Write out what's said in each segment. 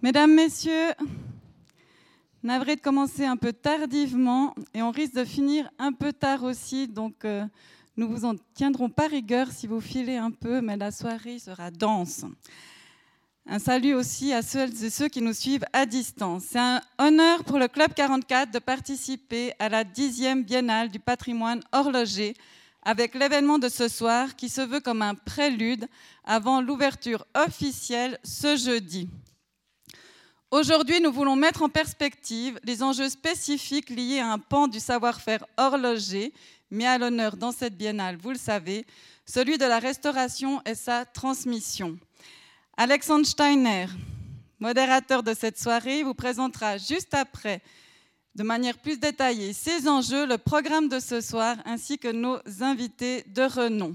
Mesdames, Messieurs, navré de commencer un peu tardivement et on risque de finir un peu tard aussi, donc euh, nous vous en tiendrons pas rigueur si vous filez un peu, mais la soirée sera dense. Un salut aussi à celles et ceux qui nous suivent à distance. C'est un honneur pour le Club 44 de participer à la 10e Biennale du patrimoine horloger avec l'événement de ce soir qui se veut comme un prélude avant l'ouverture officielle ce jeudi. Aujourd'hui, nous voulons mettre en perspective les enjeux spécifiques liés à un pan du savoir-faire horloger mis à l'honneur dans cette biennale, vous le savez, celui de la restauration et sa transmission. Alexandre Steiner, modérateur de cette soirée, vous présentera juste après, de manière plus détaillée, ces enjeux, le programme de ce soir, ainsi que nos invités de renom.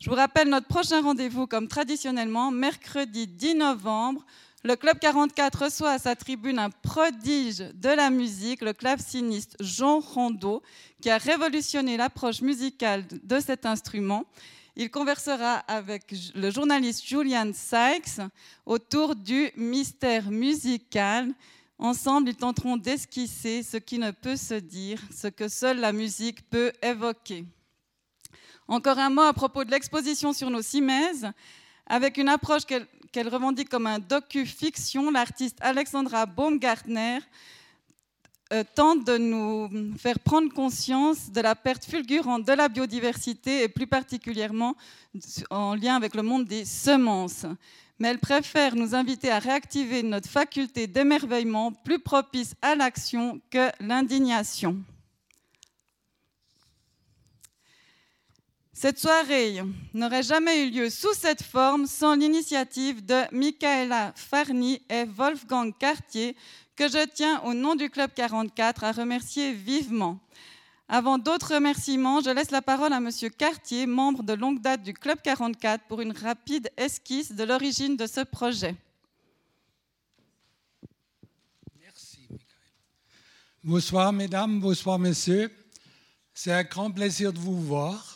Je vous rappelle notre prochain rendez-vous, comme traditionnellement, mercredi 10 novembre, le Club 44 reçoit à sa tribune un prodige de la musique, le claveciniste Jean Rondeau, qui a révolutionné l'approche musicale de cet instrument. Il conversera avec le journaliste Julian Sykes autour du mystère musical. Ensemble, ils tenteront d'esquisser ce qui ne peut se dire, ce que seule la musique peut évoquer. Encore un mot à propos de l'exposition sur nos cimaises. Avec une approche qu'elle revendique comme un docu-fiction, l'artiste Alexandra Baumgartner euh, tente de nous faire prendre conscience de la perte fulgurante de la biodiversité et plus particulièrement en lien avec le monde des semences. Mais elle préfère nous inviter à réactiver notre faculté d'émerveillement plus propice à l'action que l'indignation. Cette soirée n'aurait jamais eu lieu sous cette forme sans l'initiative de Michaela Farni et Wolfgang Cartier, que je tiens au nom du Club 44 à remercier vivement. Avant d'autres remerciements, je laisse la parole à M. Cartier, membre de longue date du Club 44, pour une rapide esquisse de l'origine de ce projet. Merci, Michael. Bonsoir, mesdames, bonsoir, messieurs. C'est un grand plaisir de vous voir.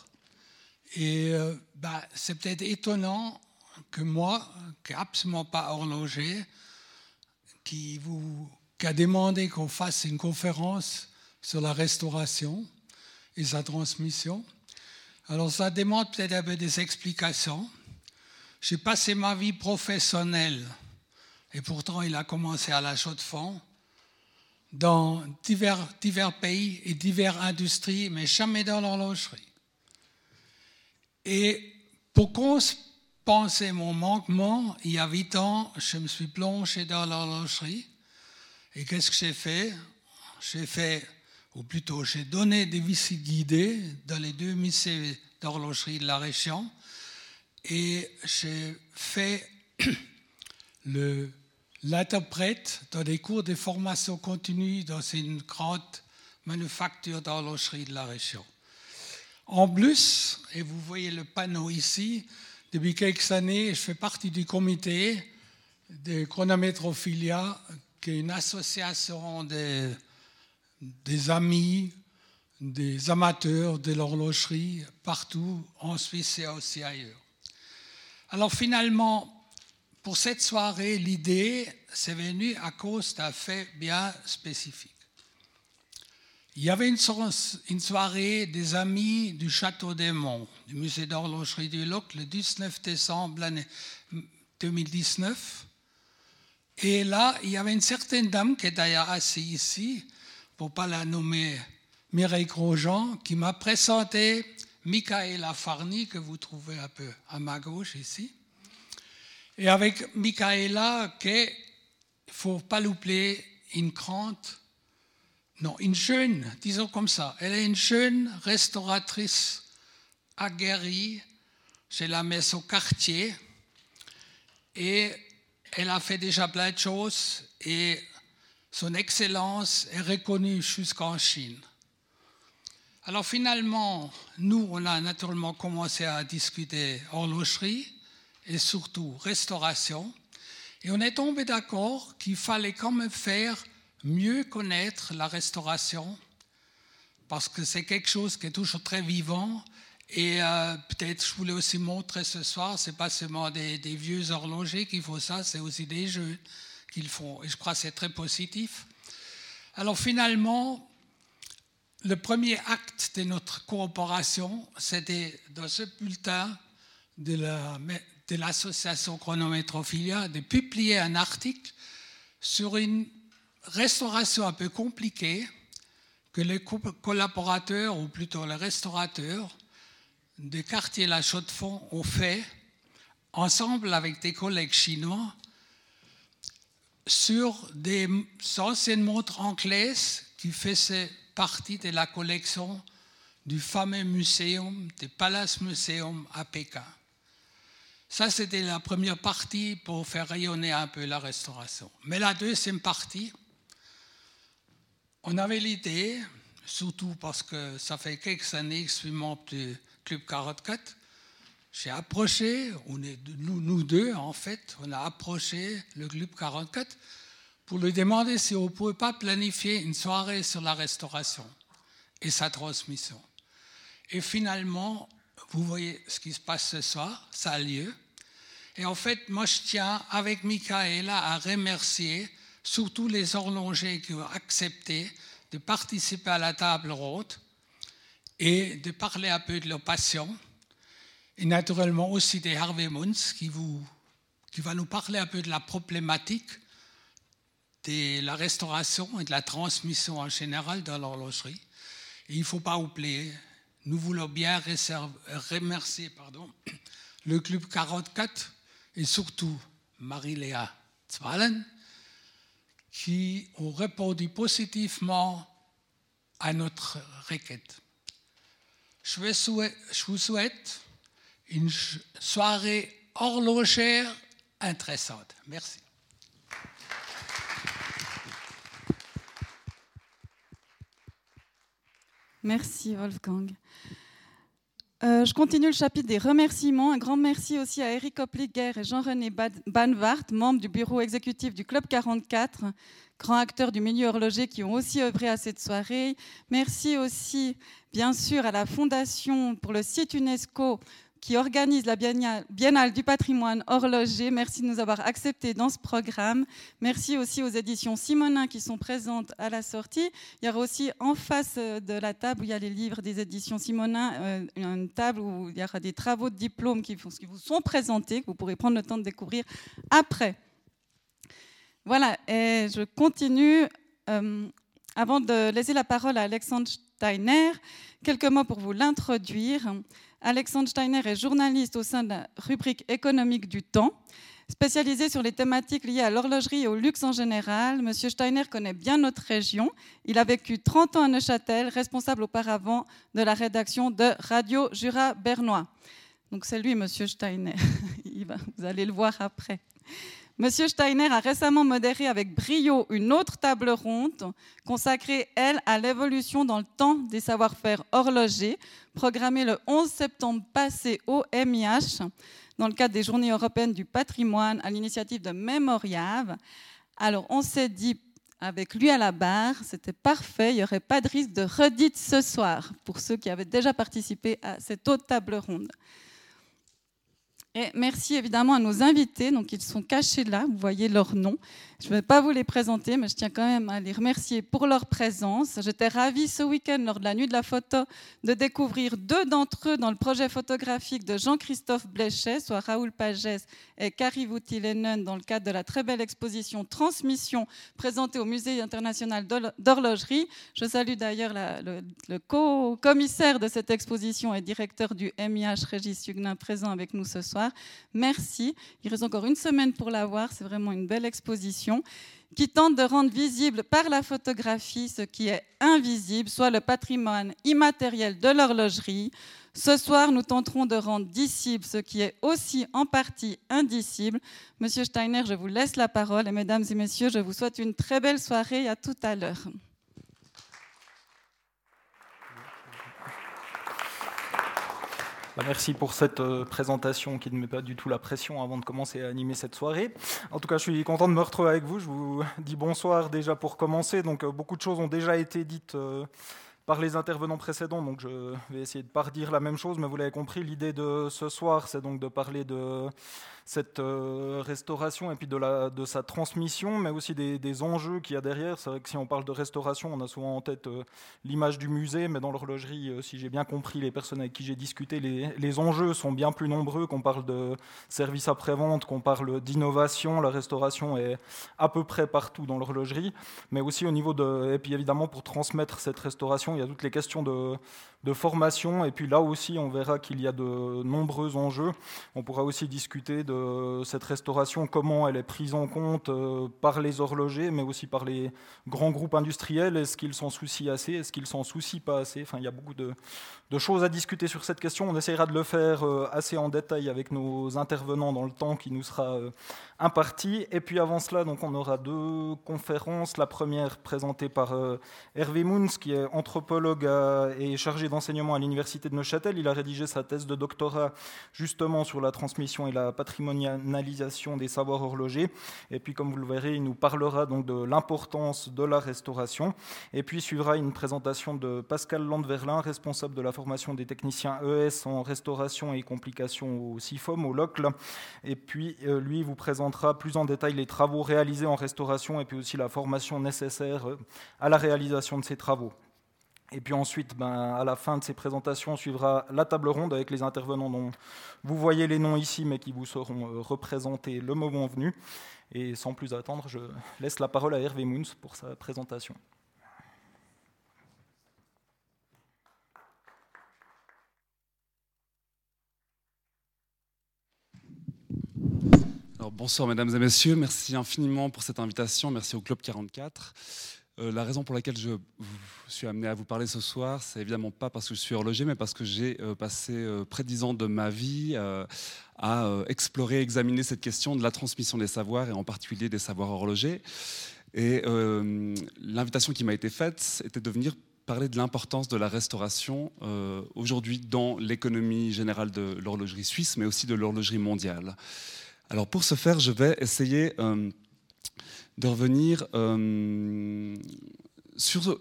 Et euh, bah, c'est peut-être étonnant que moi, qui n'ai absolument pas horloger, qui, vous, qui a demandé qu'on fasse une conférence sur la restauration et sa transmission. Alors ça demande peut-être un peu des explications. J'ai passé ma vie professionnelle, et pourtant il a commencé à la chaux de fond, dans divers, divers pays et diverses industries, mais jamais dans l'horlogerie. Et pour compenser mon manquement, il y a huit ans, je me suis plongé dans l'horlogerie. Et qu'est-ce que j'ai fait? J'ai fait, ou plutôt j'ai donné des visites guidées dans les deux musées d'horlogerie de la région. Et j'ai fait l'interprète dans des cours de formation continue dans une grande manufacture d'horlogerie de la région. En plus, et vous voyez le panneau ici, depuis quelques années, je fais partie du comité de Chronométrophilia, qui est une association des, amis, des amateurs de l'horlogerie partout en Suisse et aussi ailleurs. Alors finalement, pour cette soirée, l'idée, c'est venu à cause d'un fait bien spécifique. Il y avait une, soirée des amis du Château des Monts, du musée d'horlogerie du Loc, le 19 décembre 2019. Et là, il y avait une certaine dame qui est d'ailleurs assise ici, pour ne pas la nommer Mireille Grosjean, qui m'a présenté Michaela Farni, que vous trouvez un peu à ma gauche ici. Et avec Michaela, qui il ne faut pas l'oublier, une grande non, une jeune, disons comme ça, elle est une jeune restauratrice aguerrie chez la maison quartier et elle a fait déjà plein de choses et son excellence est reconnue jusqu'en Chine. Alors finalement, nous, on a naturellement commencé à discuter horlogerie et surtout restauration et on est tombé d'accord qu'il fallait quand même faire mieux connaître la restauration, parce que c'est quelque chose qui est toujours très vivant. Et euh, peut-être je voulais aussi montrer ce soir, c'est pas seulement des, vieux horlogers qu'il faut ça, c'est aussi des jeunes qu'ils font. Et je crois que c'est très positif. Alors finalement, le premier acte de notre coopération, c'était dans ce bulletin de l'association la, Chronométrophilia de publier un article sur une restauration un peu compliquée que les collaborateurs, ou plutôt les restaurateurs du quartier La Chaux-de-Fonds ont fait ensemble avec des collègues chinois sur des anciennes montres anglaises qui faisaient partie de la collection du fameux muséum, du Palace Museum à Pékin. Ça, c'était la première partie pour faire rayonner un peu la restauration. Mais la deuxième partie, on avait l'idée, surtout parce que ça fait quelques années que je suis membre du Club 44, j'ai approché, nous, nous deux en fait, on a approché le Club 44 pour lui demander si on ne pouvait pas planifier une soirée sur la restauration et sa transmission. Et finalement, vous voyez ce qui se passe ce soir, ça a lieu. Et en fait, moi, je tiens, avec Michaela, à remercier surtout les horlogers qui ont accepté de participer à la table ronde et de parler un peu de leur passion. Et naturellement aussi des Harvey Munz qui, va nous parler un peu de la problématique de la restauration et de la transmission en général dans l'horlogerie. Il ne faut pas oublier, nous voulons bien remercier pardon, le Club 44 et surtout Marie-Léa Zwallen qui ont répondu positivement à notre requête. Je vous souhaite une soirée horlogère intéressante. Merci. Merci Wolfgang. Euh, je continue le chapitre des remerciements. Un grand merci aussi à Eric Opliger et Jean-René Banvart, membres du bureau exécutif du Club 44, grands acteurs du milieu horloger qui ont aussi œuvré à cette soirée. Merci aussi, bien sûr, à la Fondation pour le site UNESCO qui organise la Biennale du patrimoine horloger. Merci de nous avoir acceptés dans ce programme. Merci aussi aux éditions Simonin qui sont présentes à la sortie. Il y aura aussi en face euh, de la table où il y a les livres des éditions Simonin, euh, une table où il y aura des travaux de diplôme qui, vous sont présentés, que vous pourrez prendre le temps de découvrir après. Voilà, et je continue. Euh, avant de laisser la parole à Alexandre Steiner, quelques mots pour vous l'introduire. Alexandre Steiner est journaliste au sein de la rubrique économique du temps. Spécialisé sur les thématiques liées à l'horlogerie et au luxe en général, M. Steiner connaît bien notre région. Il a vécu 30 ans à Neuchâtel, responsable auparavant de la rédaction de Radio Jura Bernois. Donc c'est lui, M. Steiner. Vous allez le voir après. Monsieur Steiner a récemment modéré avec brio une autre table ronde consacrée, elle, à l'évolution dans le temps des savoir-faire horlogers, programmée le 11 septembre passé au MIH dans le cadre des Journées européennes du patrimoine à l'initiative de Memoriave. Alors on s'est dit avec lui à la barre, c'était parfait, il n'y aurait pas de risque de redite ce soir pour ceux qui avaient déjà participé à cette autre table ronde. Merci évidemment à nos invités, donc ils sont cachés là, vous voyez leur nom. Je ne vais pas vous les présenter, mais je tiens quand même à les remercier pour leur présence. J'étais ravie ce week-end, lors de la nuit de la photo, de découvrir deux d'entre eux dans le projet photographique de Jean-Christophe Bléchet, soit Raoul Pagès et Kari Voutilenen, dans le cadre de la très belle exposition Transmission présentée au Musée international d'horlogerie. Je salue d'ailleurs le, le co-commissaire de cette exposition et directeur du MIH, Régis Huguenin, présent avec nous ce soir. Merci. Il reste encore une semaine pour la voir. C'est vraiment une belle exposition qui tente de rendre visible par la photographie ce qui est invisible, soit le patrimoine immatériel de l'horlogerie. Ce soir, nous tenterons de rendre dicible ce qui est aussi en partie indicible. Monsieur Steiner, je vous laisse la parole et mesdames et messieurs, je vous souhaite une très belle soirée et à tout à l'heure. Merci pour cette euh, présentation qui ne met pas du tout la pression avant de commencer à animer cette soirée. En tout cas, je suis content de me retrouver avec vous. Je vous dis bonsoir déjà pour commencer. Donc, euh, beaucoup de choses ont déjà été dites euh, par les intervenants précédents, donc je vais essayer de ne pas redire la même chose, mais vous l'avez compris, l'idée de ce soir, c'est donc de parler de cette euh, restauration et puis de, sa transmission, mais aussi des, enjeux qu'il y a derrière. C'est vrai que si on parle de restauration, on a souvent en tête euh, l'image du musée, mais dans l'horlogerie, euh, si j'ai bien compris les personnes avec qui j'ai discuté, les, les, enjeux sont bien plus nombreux, qu'on parle de services après-vente, qu'on parle d'innovation. La restauration est à peu près partout dans l'horlogerie, mais aussi au niveau de... Et puis évidemment, pour transmettre cette restauration, il y a toutes les questions de de formation. Et puis là aussi, on verra qu'il y a de nombreux enjeux. On pourra aussi discuter de cette restauration, comment elle est prise en compte euh, par les horlogers, mais aussi par les grands groupes industriels. Est-ce qu'ils s'en soucient assez? Est-ce qu'ils s'en soucient pas assez? Enfin, il y a beaucoup de, choses à discuter sur cette question. On essaiera de le faire euh, assez en détail avec nos intervenants dans le temps qui nous sera euh, imparti. Et puis avant cela, donc, on aura deux conférences. La première présentée par Hervé Moons, qui est anthropologue et chargé d'enseignement à l'Université de Neuchâtel. Il a rédigé sa thèse de doctorat justement sur la transmission et la patrimonialisation des savoirs horlogers. Et puis, comme vous le verrez, il nous parlera donc de l'importance de la restauration. Et puis suivra une présentation de Pascal Landverlin, responsable de la formation des techniciens ES en restauration et complications au CIFOM, au LOCL. Et puis, euh, lui vous présentera plus en détail les travaux réalisés en restauration et puis aussi la formation nécessaire euh, à la réalisation de ces travaux. Et puis ensuite, ben, à la fin de ces présentations, suivra la table ronde avec les intervenants dont vous voyez les noms ici, mais qui vous seront euh, représentés le moment venu. Et sans plus attendre, je laisse la parole à Hervé Moons pour sa présentation. Alors, bonsoir mesdames et messieurs, merci infiniment pour cette invitation, merci au Club 44. Euh, la raison pour laquelle je suis amené à vous parler ce soir, c'est évidemment pas parce que je suis horloger, mais parce que j'ai euh, passé euh, près de dix ans de ma vie à explorer, examiner cette question de la transmission des savoirs et en particulier des savoirs horlogers. Et l'invitation qui m'a été faite était de venir parler de l'importance de la restauration aujourd'hui dans l'économie générale de l'horlogerie suisse, mais aussi de l'horlogerie mondiale. Alors pour ce faire, je vais essayer de revenir euh, sur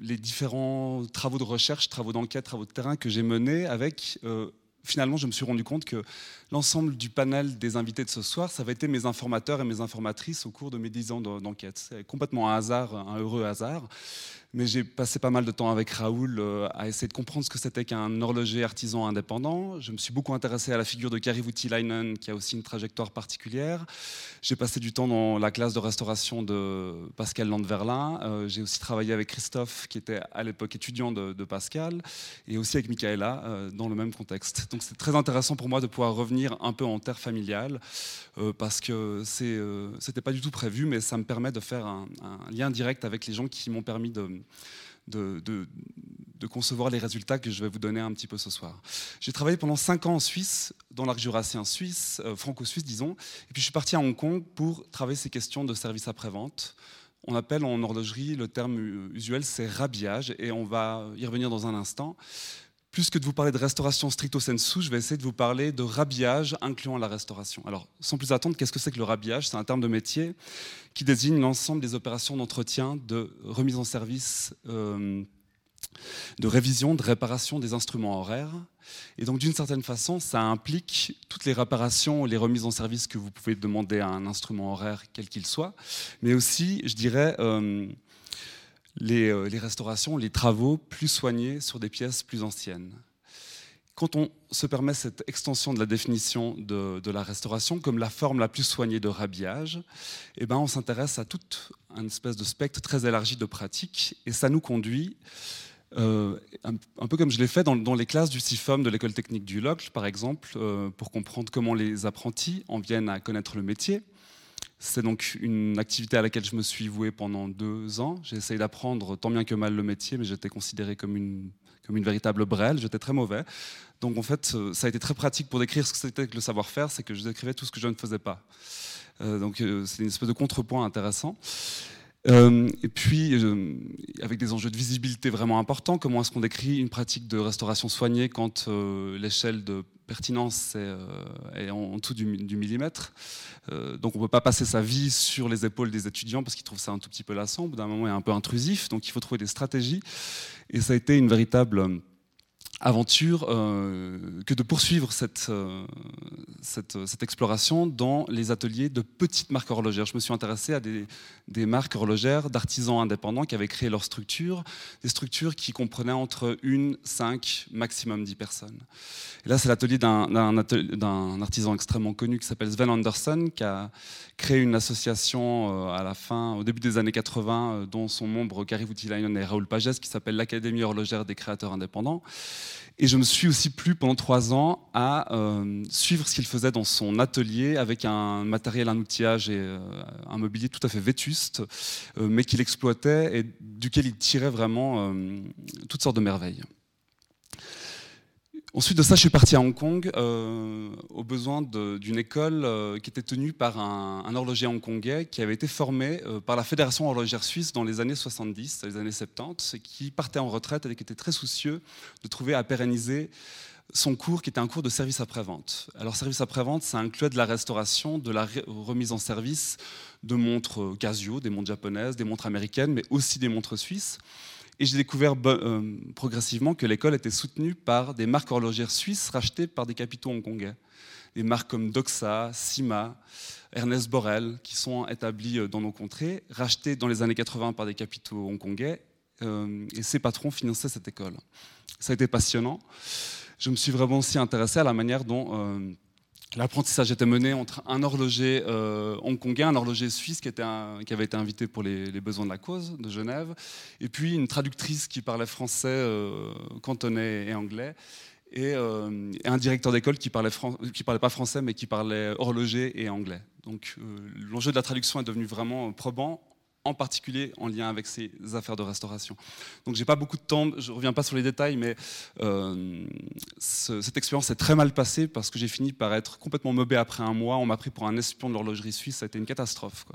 les différents travaux de recherche, travaux d'enquête, travaux de terrain que j'ai menés avec... Euh, finalement, je me suis rendu compte que l'ensemble du panel des invités de ce soir, ça avait été mes informateurs et mes informatrices au cours de mes dix ans d'enquête. C'est complètement un hasard, un heureux hasard mais j'ai passé pas mal de temps avec Raoul euh, à essayer de comprendre ce que c'était qu'un horloger artisan indépendant. Je me suis beaucoup intéressé à la figure de Kari Voutilainen, qui a aussi une trajectoire particulière. J'ai passé du temps dans la classe de restauration de Pascal Landverlin. Euh, j'ai aussi travaillé avec Christophe, qui était à l'époque étudiant de, Pascal, et aussi avec Michaela euh, dans le même contexte. Donc c'est très intéressant pour moi de pouvoir revenir un peu en terre familiale, parce que c'était pas du tout prévu, mais ça me permet de faire un lien direct avec les gens qui m'ont permis de de, concevoir les résultats que je vais vous donner un petit peu ce soir. J'ai travaillé pendant cinq ans en Suisse, dans l'arc jurassien suisse, euh, franco-suisse disons, et puis je suis parti à Hong Kong pour travailler ces questions de service après-vente. On appelle en horlogerie, le terme usuel, c'est rhabillage, et on va y revenir dans un instant plus que de vous parler de restauration stricto sensu, je vais essayer de vous parler de rhabillage incluant la restauration. Alors, sans plus attendre, qu'est-ce que c'est que le rhabillage? C'est un terme de métier qui désigne l'ensemble des opérations d'entretien, de remise en service, euh, de révision, de réparation des instruments horaires. Et donc, d'une certaine façon, ça implique toutes les réparations, les remises en service que vous pouvez demander à un instrument horaire, quel qu'il soit, mais aussi, je dirais, euh, euh, les, restaurations, les travaux plus soignés sur des pièces plus anciennes. Quand on se permet cette extension de la définition de, la restauration comme la forme la plus soignée de rhabillage, eh ben on s'intéresse à tout un espèce de spectre très élargi de pratiques et ça nous conduit, euh, un, peu comme je l'ai fait dans, les classes du CIFOM de l'école technique du LOCL, par exemple, euh, pour comprendre comment les apprentis en viennent à connaître le métier, c'est donc une activité à laquelle je me suis voué pendant deux ans. J'ai essayé d'apprendre tant bien que mal le métier, mais j'étais considéré comme une, comme une véritable brêle. J'étais très mauvais. Donc en fait, euh, ça a été très pratique pour décrire ce que c'était que le savoir-faire, c'est que je décrivais tout ce que je ne faisais pas. Euh, donc euh, c'est une espèce de contrepoint intéressant. Euh, et puis, euh, avec des enjeux de visibilité vraiment importants, comment est-ce qu'on décrit une pratique de restauration soignée quand l'échelle de pertinence est, en, dessous du, millimètre? donc on ne peut pas passer sa vie sur les épaules des étudiants parce qu'ils trouvent ça un tout petit peu lassant, au bout d'un moment est un peu intrusif, donc il faut trouver des stratégies. Et ça a été une véritable aventure euh, que de poursuivre cette, euh, cette, exploration dans les ateliers de petites marques horlogères. Je me suis intéressé à des, marques horlogères d'artisans indépendants qui avaient créé leur structure, des structures qui comprenaient entre une, cinq, maximum dix personnes. Et là, c'est l'atelier d'un artisan extrêmement connu qui s'appelle Sven Anderson, qui a créé une association euh, à la fin, au début des années 80, dont son membre Kari Voutilainen et Raoul Pages, qui s'appelle l'Académie horlogère des créateurs indépendants. Et je me suis aussi plu pendant trois ans à euh, suivre ce qu'il faisait dans son atelier avec un matériel, un outillage et euh, un mobilier tout à fait vétuste, euh, mais qu'il exploitait et duquel il tirait vraiment toutes sortes de merveilles. Ensuite de ça, je suis parti à Hong Kong euh, au besoin d'une école euh, qui était tenue par un, horloger hongkongais qui avait été formé euh, par la Fédération horlogère suisse dans les années 70, les années 70, et qui partait en retraite et qui était très soucieux de trouver à pérenniser son cours qui était un cours de service après-vente. Alors service après-vente, ça incluait de la restauration, de la remise en service de montres Casio, des montres japonaises, des montres américaines, mais aussi des montres suisses. Et j'ai découvert euh, progressivement que l'école était soutenue par des marques horlogères suisses rachetées par des capitaux hongkongais. Des marques comme Doxa, Sima, Ernest Borel, qui sont établies euh, dans nos contrées, rachetées dans les années 80 par des capitaux hongkongais. Euh, et ces patrons finançaient cette école. Ça a été passionnant. Je me suis vraiment aussi intéressé à la manière dont L'apprentissage était mené entre un horloger euh, hongkongais, un horloger suisse qui, avait été invité pour les, besoins de la cause de Genève, et puis une traductrice qui parlait français, euh, cantonais et anglais, et, euh, un directeur d'école qui parlait, qui parlait pas français mais qui parlait horloger et anglais. Donc l'enjeu de la traduction est devenu vraiment probant en particulier en lien avec ces affaires de restauration. Donc j'ai pas beaucoup de temps, je reviens pas sur les détails, mais euh, cette expérience s'est très mal passée parce que j'ai fini par être complètement mobé après un mois. On m'a pris pour un espion de l'horlogerie suisse, ça a été une catastrophe.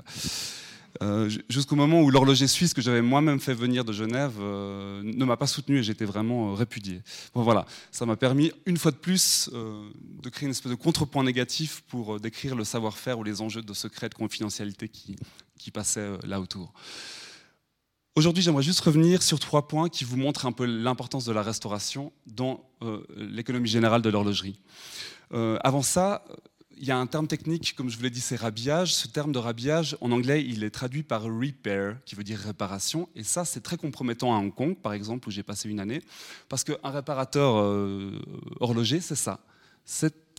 Euh, jusqu'au moment où l'horloger suisse que j'avais moi-même fait venir de Genève euh, ne m'a pas soutenu et j'étais vraiment répudié. Bon, voilà, ça m'a permis une fois de plus de créer une espèce de contrepoint négatif pour décrire le savoir-faire ou les enjeux de secret de confidentialité qui, qui passaient euh, là autour. Aujourd'hui, j'aimerais juste revenir sur trois points qui vous montrent un peu l'importance de la restauration dans euh, l'économie générale de l'horlogerie. Euh, avant ça, il y a un terme technique, comme je vous l'ai dit, c'est rhabillage. Ce terme de rhabillage, en anglais, il est traduit par repair, qui veut dire réparation. Et ça, c'est très compromettant à Hong Kong, par exemple, où j'ai passé une année. Parce qu'un réparateur horloger, c'est ça.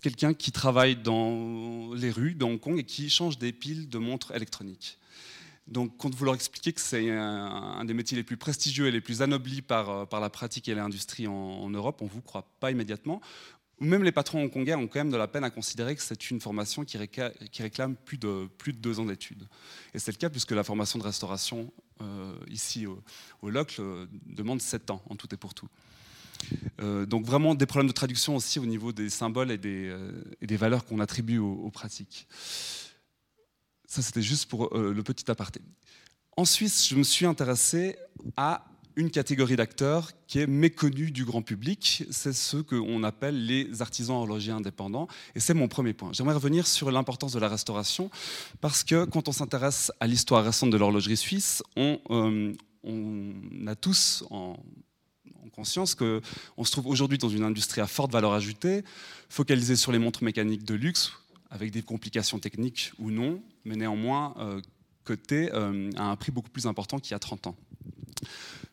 Quelqu'un qui travaille dans les rues de Hong Kong et qui change des piles de montres électroniques. Donc, quand vous leur expliquez que c'est un, des métiers les plus prestigieux et les plus anoblis par, euh, par la pratique et l'industrie en, Europe, on ne vous croit pas immédiatement. Même les patrons hongkongais ont quand même de la peine à considérer que c'est une formation qui, réclame plus de, plus de deux ans d'études. Et c'est le cas puisque la formation de restauration euh, ici au, au LOC euh, demande sept ans en tout et pour tout. Donc vraiment des problèmes de traduction aussi au niveau des symboles et des, des valeurs qu'on attribue aux pratiques. Ça, c'était juste pour euh, le petit aparté. En Suisse, je me suis intéressé à une catégorie d'acteurs qui est méconnue du grand public, c'est ceux qu'on appelle les artisans horlogers indépendants. Et c'est mon premier point. J'aimerais revenir sur l'importance de la restauration, parce que quand on s'intéresse à l'histoire récente de l'horlogerie suisse, on, euh, a tous en conscience qu'on se trouve aujourd'hui dans une industrie à forte valeur ajoutée, focalisée sur les montres mécaniques de luxe, avec des complications techniques ou non, mais néanmoins euh, coté euh, à un prix beaucoup plus important qu'il y a 30 ans.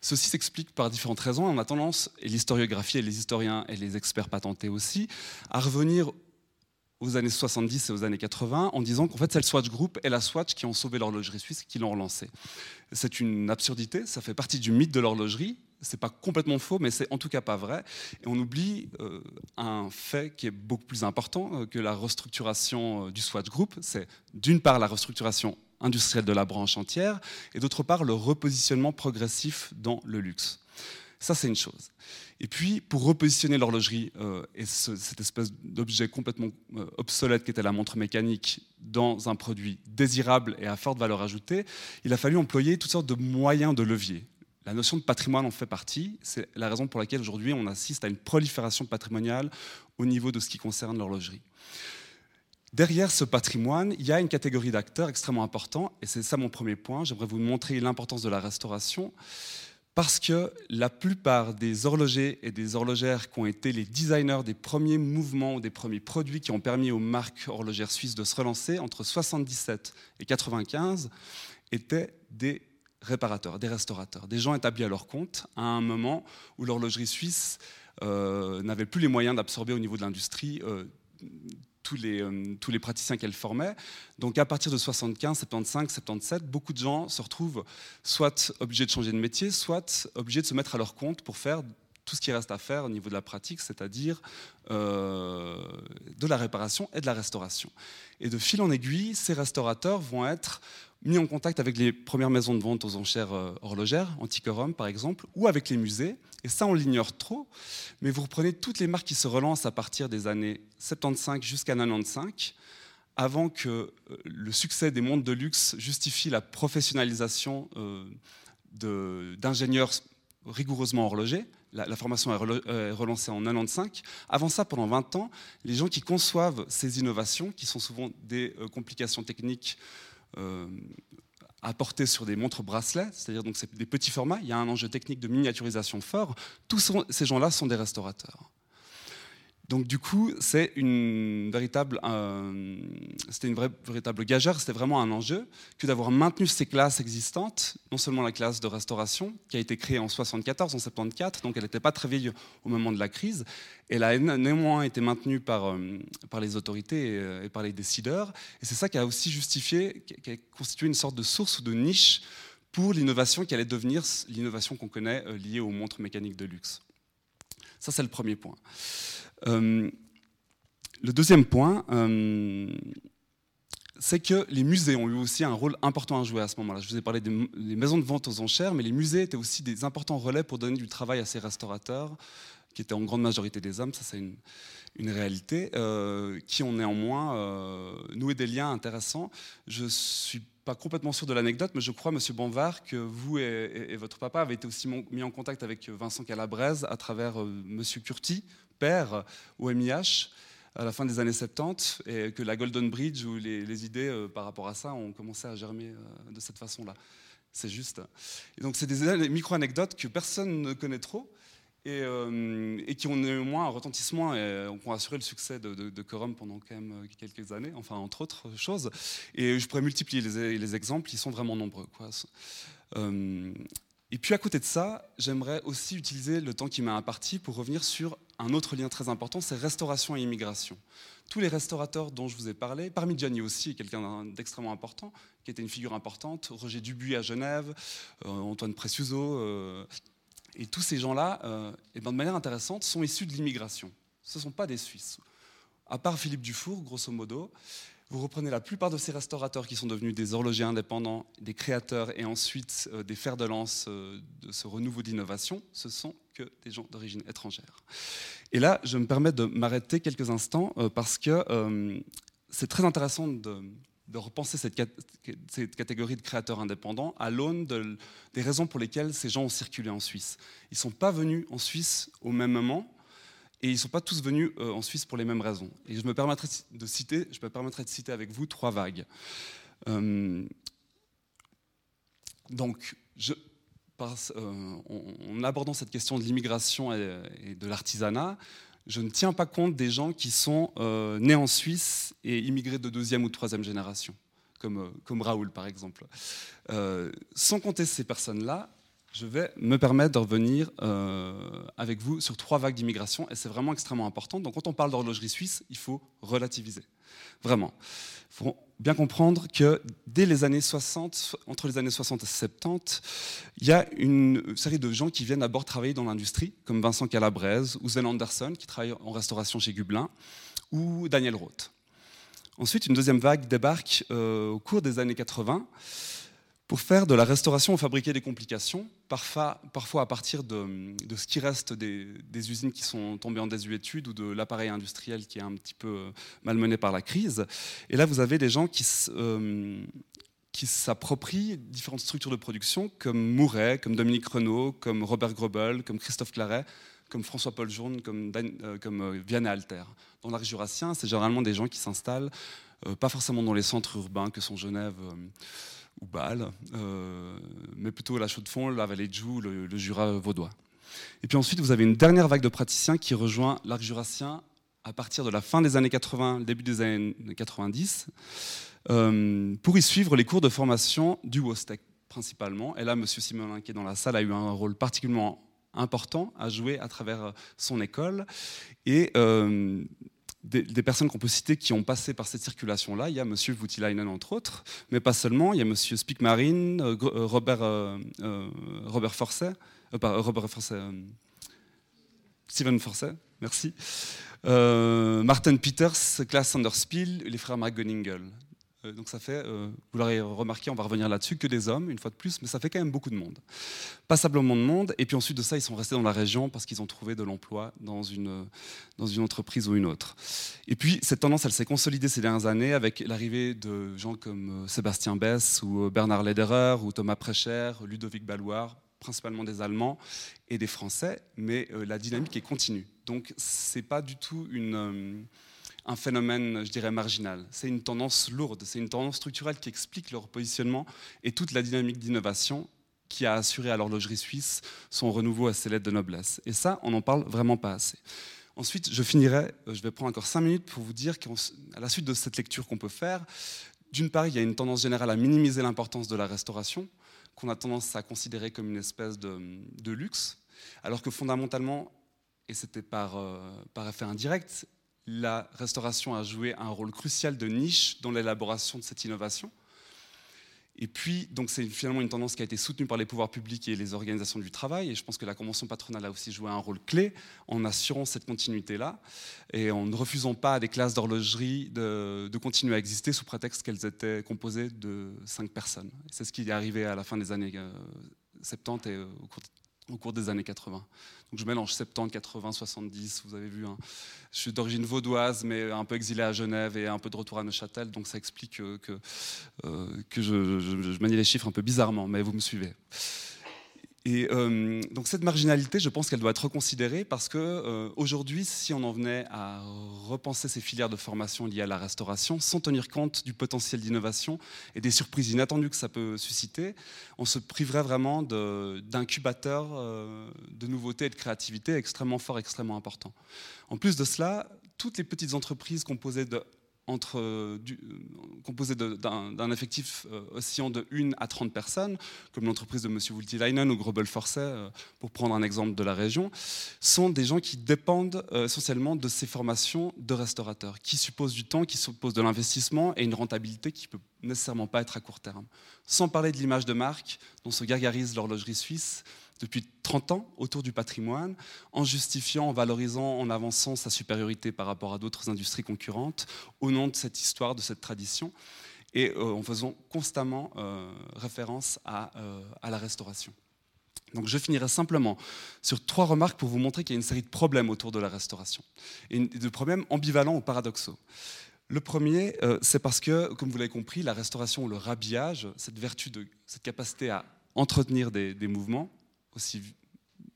Ceci s'explique par différentes raisons. On a tendance, et l'historiographie et les historiens et les experts patentés aussi, à revenir aux années 70 et aux années 80 en disant qu'en fait c'est le Swatch Group et la Swatch qui ont sauvé l'horlogerie suisse qui l'ont relancé. C'est une absurdité, ça fait partie du mythe de l'horlogerie, c'est pas complètement faux, mais c'est en tout cas pas vrai. Et on oublie euh, un fait qui est beaucoup plus important euh, que la restructuration euh, du Swatch Group. C'est d'une part la restructuration industrielle de la branche entière, et d'autre part le repositionnement progressif dans le luxe. Ça, c'est une chose. Et puis, pour repositionner l'horlogerie et cette espèce d'objet complètement euh, obsolète qui était la montre mécanique dans un produit désirable et à forte valeur ajoutée, il a fallu employer toutes sortes de moyens de levier. La notion de patrimoine en fait partie. C'est la raison pour laquelle aujourd'hui on assiste à une prolifération patrimoniale au niveau de ce qui concerne l'horlogerie. Derrière ce patrimoine, il y a une catégorie d'acteurs extrêmement importants, et c'est ça mon premier point. J'aimerais vous montrer l'importance de la restauration parce que la plupart des horlogers et des horlogères qui ont été les designers des premiers mouvements ou des premiers produits qui ont permis aux marques horlogères suisses de se relancer entre 77 et 95 étaient des réparateurs, des restaurateurs, des gens établis à leur compte à un moment où l'horlogerie suisse euh, n'avait plus les moyens d'absorber au niveau de l'industrie euh, tous les, euh, tous les praticiens qu'elle formait. Donc à partir de 75, 75, 77, beaucoup de gens se retrouvent soit obligés de changer de métier, soit obligés de se mettre à leur compte pour faire tout ce qui reste à faire au niveau de la pratique, c'est-à-dire de la réparation et de la restauration. Et de fil en aiguille, ces restaurateurs vont être mis en contact avec les premières maisons de vente aux enchères euh, horlogères, Antiquorum par exemple, ou avec les musées. Et ça, on l'ignore trop. Mais vous reprenez toutes les marques qui se relancent à partir des années 75 jusqu'à 95, avant que euh, le succès des montres de luxe justifie la professionnalisation euh, d'ingénieurs rigoureusement horlogers. La, formation est relancée en 95. Avant ça, pendant 20 ans, les gens qui conçoivent ces innovations, qui sont souvent des complications techniques à porter sur des montres bracelets, c'est-à-dire donc c'est des petits formats, il y a un enjeu technique de miniaturisation fort. Tous ces gens-là sont des restaurateurs. Donc du coup, c'est une véritable, euh, c'était une véritable gageure, c'était vraiment un enjeu que d'avoir maintenu ces classes existantes, non seulement la classe de restauration qui a été créée en 74, en 74, donc elle n'était pas très vieille au moment de la crise, elle a néanmoins été maintenue par, euh, par les autorités et, et, par les décideurs, et c'est ça qui a aussi justifié, qui a constitué une sorte de source ou de niche pour l'innovation qui allait devenir l'innovation qu'on connaît euh, liée aux montres mécaniques de luxe. Ça, c'est le premier point. Euh, le deuxième point, euh, c'est que les musées ont eu aussi un rôle important à jouer à ce moment-là. Je vous ai parlé des maisons de vente aux enchères, mais les musées étaient aussi des importants relais pour donner du travail à ces restaurateurs, qui étaient en grande majorité des hommes, ça c'est une, réalité, euh, qui ont néanmoins noué des liens intéressants. Je suis pas complètement sûr de l'anecdote, mais je crois, Monsieur Banvard, que vous et, votre papa avez été aussi mis en contact avec Vincent Calabrese à travers Monsieur Curti, père au MIH à la fin des années 70 et que la Golden Bridge ou les, idées euh, par rapport à ça ont commencé à germer euh, de cette façon-là. C'est juste. Donc c'est des micro-anecdotes que personne ne connaît trop et, euh, qui ont néanmoins un retentissement et ont assuré le succès de, de, pendant quand même quelques années, enfin entre autres choses. Et je pourrais multiplier les, exemples, ils sont vraiment nombreux. Quoi. Et puis à côté de ça, j'aimerais aussi utiliser le temps qui m'a imparti pour revenir sur un autre lien très important, c'est restauration et immigration. Tous les restaurateurs dont je vous ai parlé, parmi Gianni aussi, quelqu'un d'extrêmement important, qui était une figure importante, Roger Dubuis à Genève, euh, Antoine Precioso, euh, et tous ces gens-là, euh, ben de manière intéressante, sont issus de l'immigration. Ce ne sont pas des Suisses. À part Philippe Dufour, grosso modo, vous reprenez la plupart de ces restaurateurs qui sont devenus des horlogers indépendants, des créateurs et ensuite euh, des fers de lance euh, de ce renouveau d'innovation, ce sont que des gens d'origine étrangère. Et là, je me permets de m'arrêter quelques instants parce que c'est très intéressant de, repenser cette, catégorie de créateurs indépendants à l'aune des raisons pour lesquelles ces gens ont circulé en Suisse. Ils ne sont pas venus en Suisse au même moment, et ils ne sont pas tous venus euh, en Suisse pour les mêmes raisons. Et je me permettrai de citer, je me de citer avec vous trois vagues. Euh, donc, je, euh, en, abordant cette question de l'immigration et, de l'artisanat, je ne tiens pas compte des gens qui sont nés en Suisse et immigrés de deuxième ou troisième génération, comme, comme Raoul par exemple. sans compter ces personnes-là, je vais me permettre de revenir euh, avec vous sur trois vagues d'immigration, et c'est vraiment extrêmement important. Donc quand on parle d'horlogerie suisse, il faut relativiser. Vraiment. Bien comprendre que dès les années 60, entre les années 60 et 70, il y a une série de gens qui viennent d'abord travailler dans l'industrie, comme Vincent Calabrese ou Sven Anderson, qui travaille en restauration chez Gublin, ou Daniel Roth. Ensuite, une deuxième vague débarque euh, au cours des années 80 Pour faire de la restauration, on fabriquait des complications, parfois, à partir de, ce qui reste des, usines qui sont tombées en désuétude ou de l'appareil industriel qui est un petit peu euh, malmené par la crise. Et là, vous avez des gens qui, euh, qui s'approprient différentes structures de production, comme Mouret, comme Dominique Renault, comme Robert Grobel, comme Christophe Claret, comme François-Paul Journe, comme, euh, comme Vianney Alter. Dans l'arc jurassien, c'est généralement des gens qui s'installent, pas forcément dans les centres urbains que sont Genève ou Bâle, euh, mais plutôt la Chaux-de-Fonds, la Vallée de Joux, le, Jura vaudois. Et puis ensuite, vous avez une dernière vague de praticiens qui rejoint l'arc jurassien à partir de la fin des années 80, début des années 90, euh, pour y suivre les cours de formation du WOSTEC principalement. Et là, M. Simonin, qui est dans la salle, a eu un rôle particulièrement important à jouer à travers son école. Et euh, des, personnes qu'on peut citer qui ont passé par cette circulation-là. Il y a M. Voutilainen, entre autres, mais pas seulement. Il y a M. Spickmarin, euh, euh, Robert, euh, Robert Forcet, Robert Forcet, Steven Forcet, merci. Martin Peters, Klaas Sanderspiel, les frères McGonigal. Euh, donc ça fait, euh, vous l'aurez remarqué, on va revenir là-dessus, que des hommes, une fois de plus, mais ça fait quand même beaucoup de monde. Passablement de monde, et puis ensuite de ça, ils sont restés dans la région parce qu'ils ont trouvé de l'emploi dans une, dans une entreprise ou une autre. Et puis cette tendance, elle s'est consolidée ces dernières années avec l'arrivée de gens comme euh, Sébastien Bess ou Bernard Lederer ou Thomas Précher, Ludovic Balloir, principalement des Allemands et des Français, mais la dynamique est continue. Donc c'est pas du tout une un phénomène, je dirais, marginal. C'est une tendance lourde, c'est une tendance structurelle qui explique leur positionnement et toute la dynamique d'innovation qui a assuré à l'horlogerie suisse son renouveau à ses lettres de noblesse. Et ça, on n'en parle vraiment pas assez. Ensuite, je finirai, euh, je vais prendre encore cinq minutes pour vous dire qu'à la suite de cette lecture qu'on peut faire, d'une part, il y a une tendance générale à minimiser l'importance de la restauration, qu'on a tendance à considérer comme une espèce de, luxe, alors que fondamentalement, et c'était par, euh, par effet indirect, la restauration a joué un rôle crucial de niche dans l'élaboration de cette innovation. Et puis, donc c'est finalement une tendance qui a été soutenue par les pouvoirs publics et les organisations du travail. Et je pense que la convention patronale a aussi joué un rôle clé en assurant cette continuité-là et en ne refusant pas à des classes d'horlogerie de, continuer à exister sous prétexte qu'elles étaient composées de cinq personnes. C'est ce qui est arrivé à la fin des années 70 euh, et cours au cours des années 80. Donc je mélange 70, 80, 70. Vous avez vu, hein. je suis d'origine vaudoise, mais un peu exilé à Genève et un peu de retour à Neuchâtel, donc ça explique que, que, euh, que je, je, manie les chiffres un peu bizarrement, mais vous me suivez. Et euh, donc cette marginalité, je pense qu'elle doit être reconsidérée parce que euh, aujourd'hui, si on en venait à repenser ces filières de formation liées à la restauration, sans tenir compte du potentiel d'innovation et des surprises inattendues que ça peut susciter, on se priverait vraiment d'incubateurs euh, de nouveautés et de créativité extrêmement forts, extrêmement importants. En plus de cela, toutes les petites entreprises composées de entre, euh, euh, composé d'un effectif euh, oscillant de 1 à 30 personnes, comme l'entreprise de M. Wultilainen ou Grobel Forcet, pour prendre un exemple de la région, sont des gens qui dépendent essentiellement de ces formations de restaurateurs, qui supposent du temps, qui supposent de l'investissement et une rentabilité qui ne peut nécessairement pas être à court terme. Sans parler de l'image de marque dont se gargarise l'horlogerie suisse, depuis 30 ans autour du patrimoine, en justifiant, en valorisant, en avançant sa supériorité par rapport à d'autres industries concurrentes, au nom de cette histoire, de cette tradition, et euh, en faisant constamment euh, référence à, euh, à, la restauration. Donc je finirai simplement sur trois remarques pour vous montrer qu'il y a une série de problèmes autour de la restauration, et de problèmes ambivalents ou paradoxaux. Le premier, c'est parce que, comme vous l'avez compris, la restauration le rhabillage, cette vertu, cette capacité à entretenir des mouvements, aussi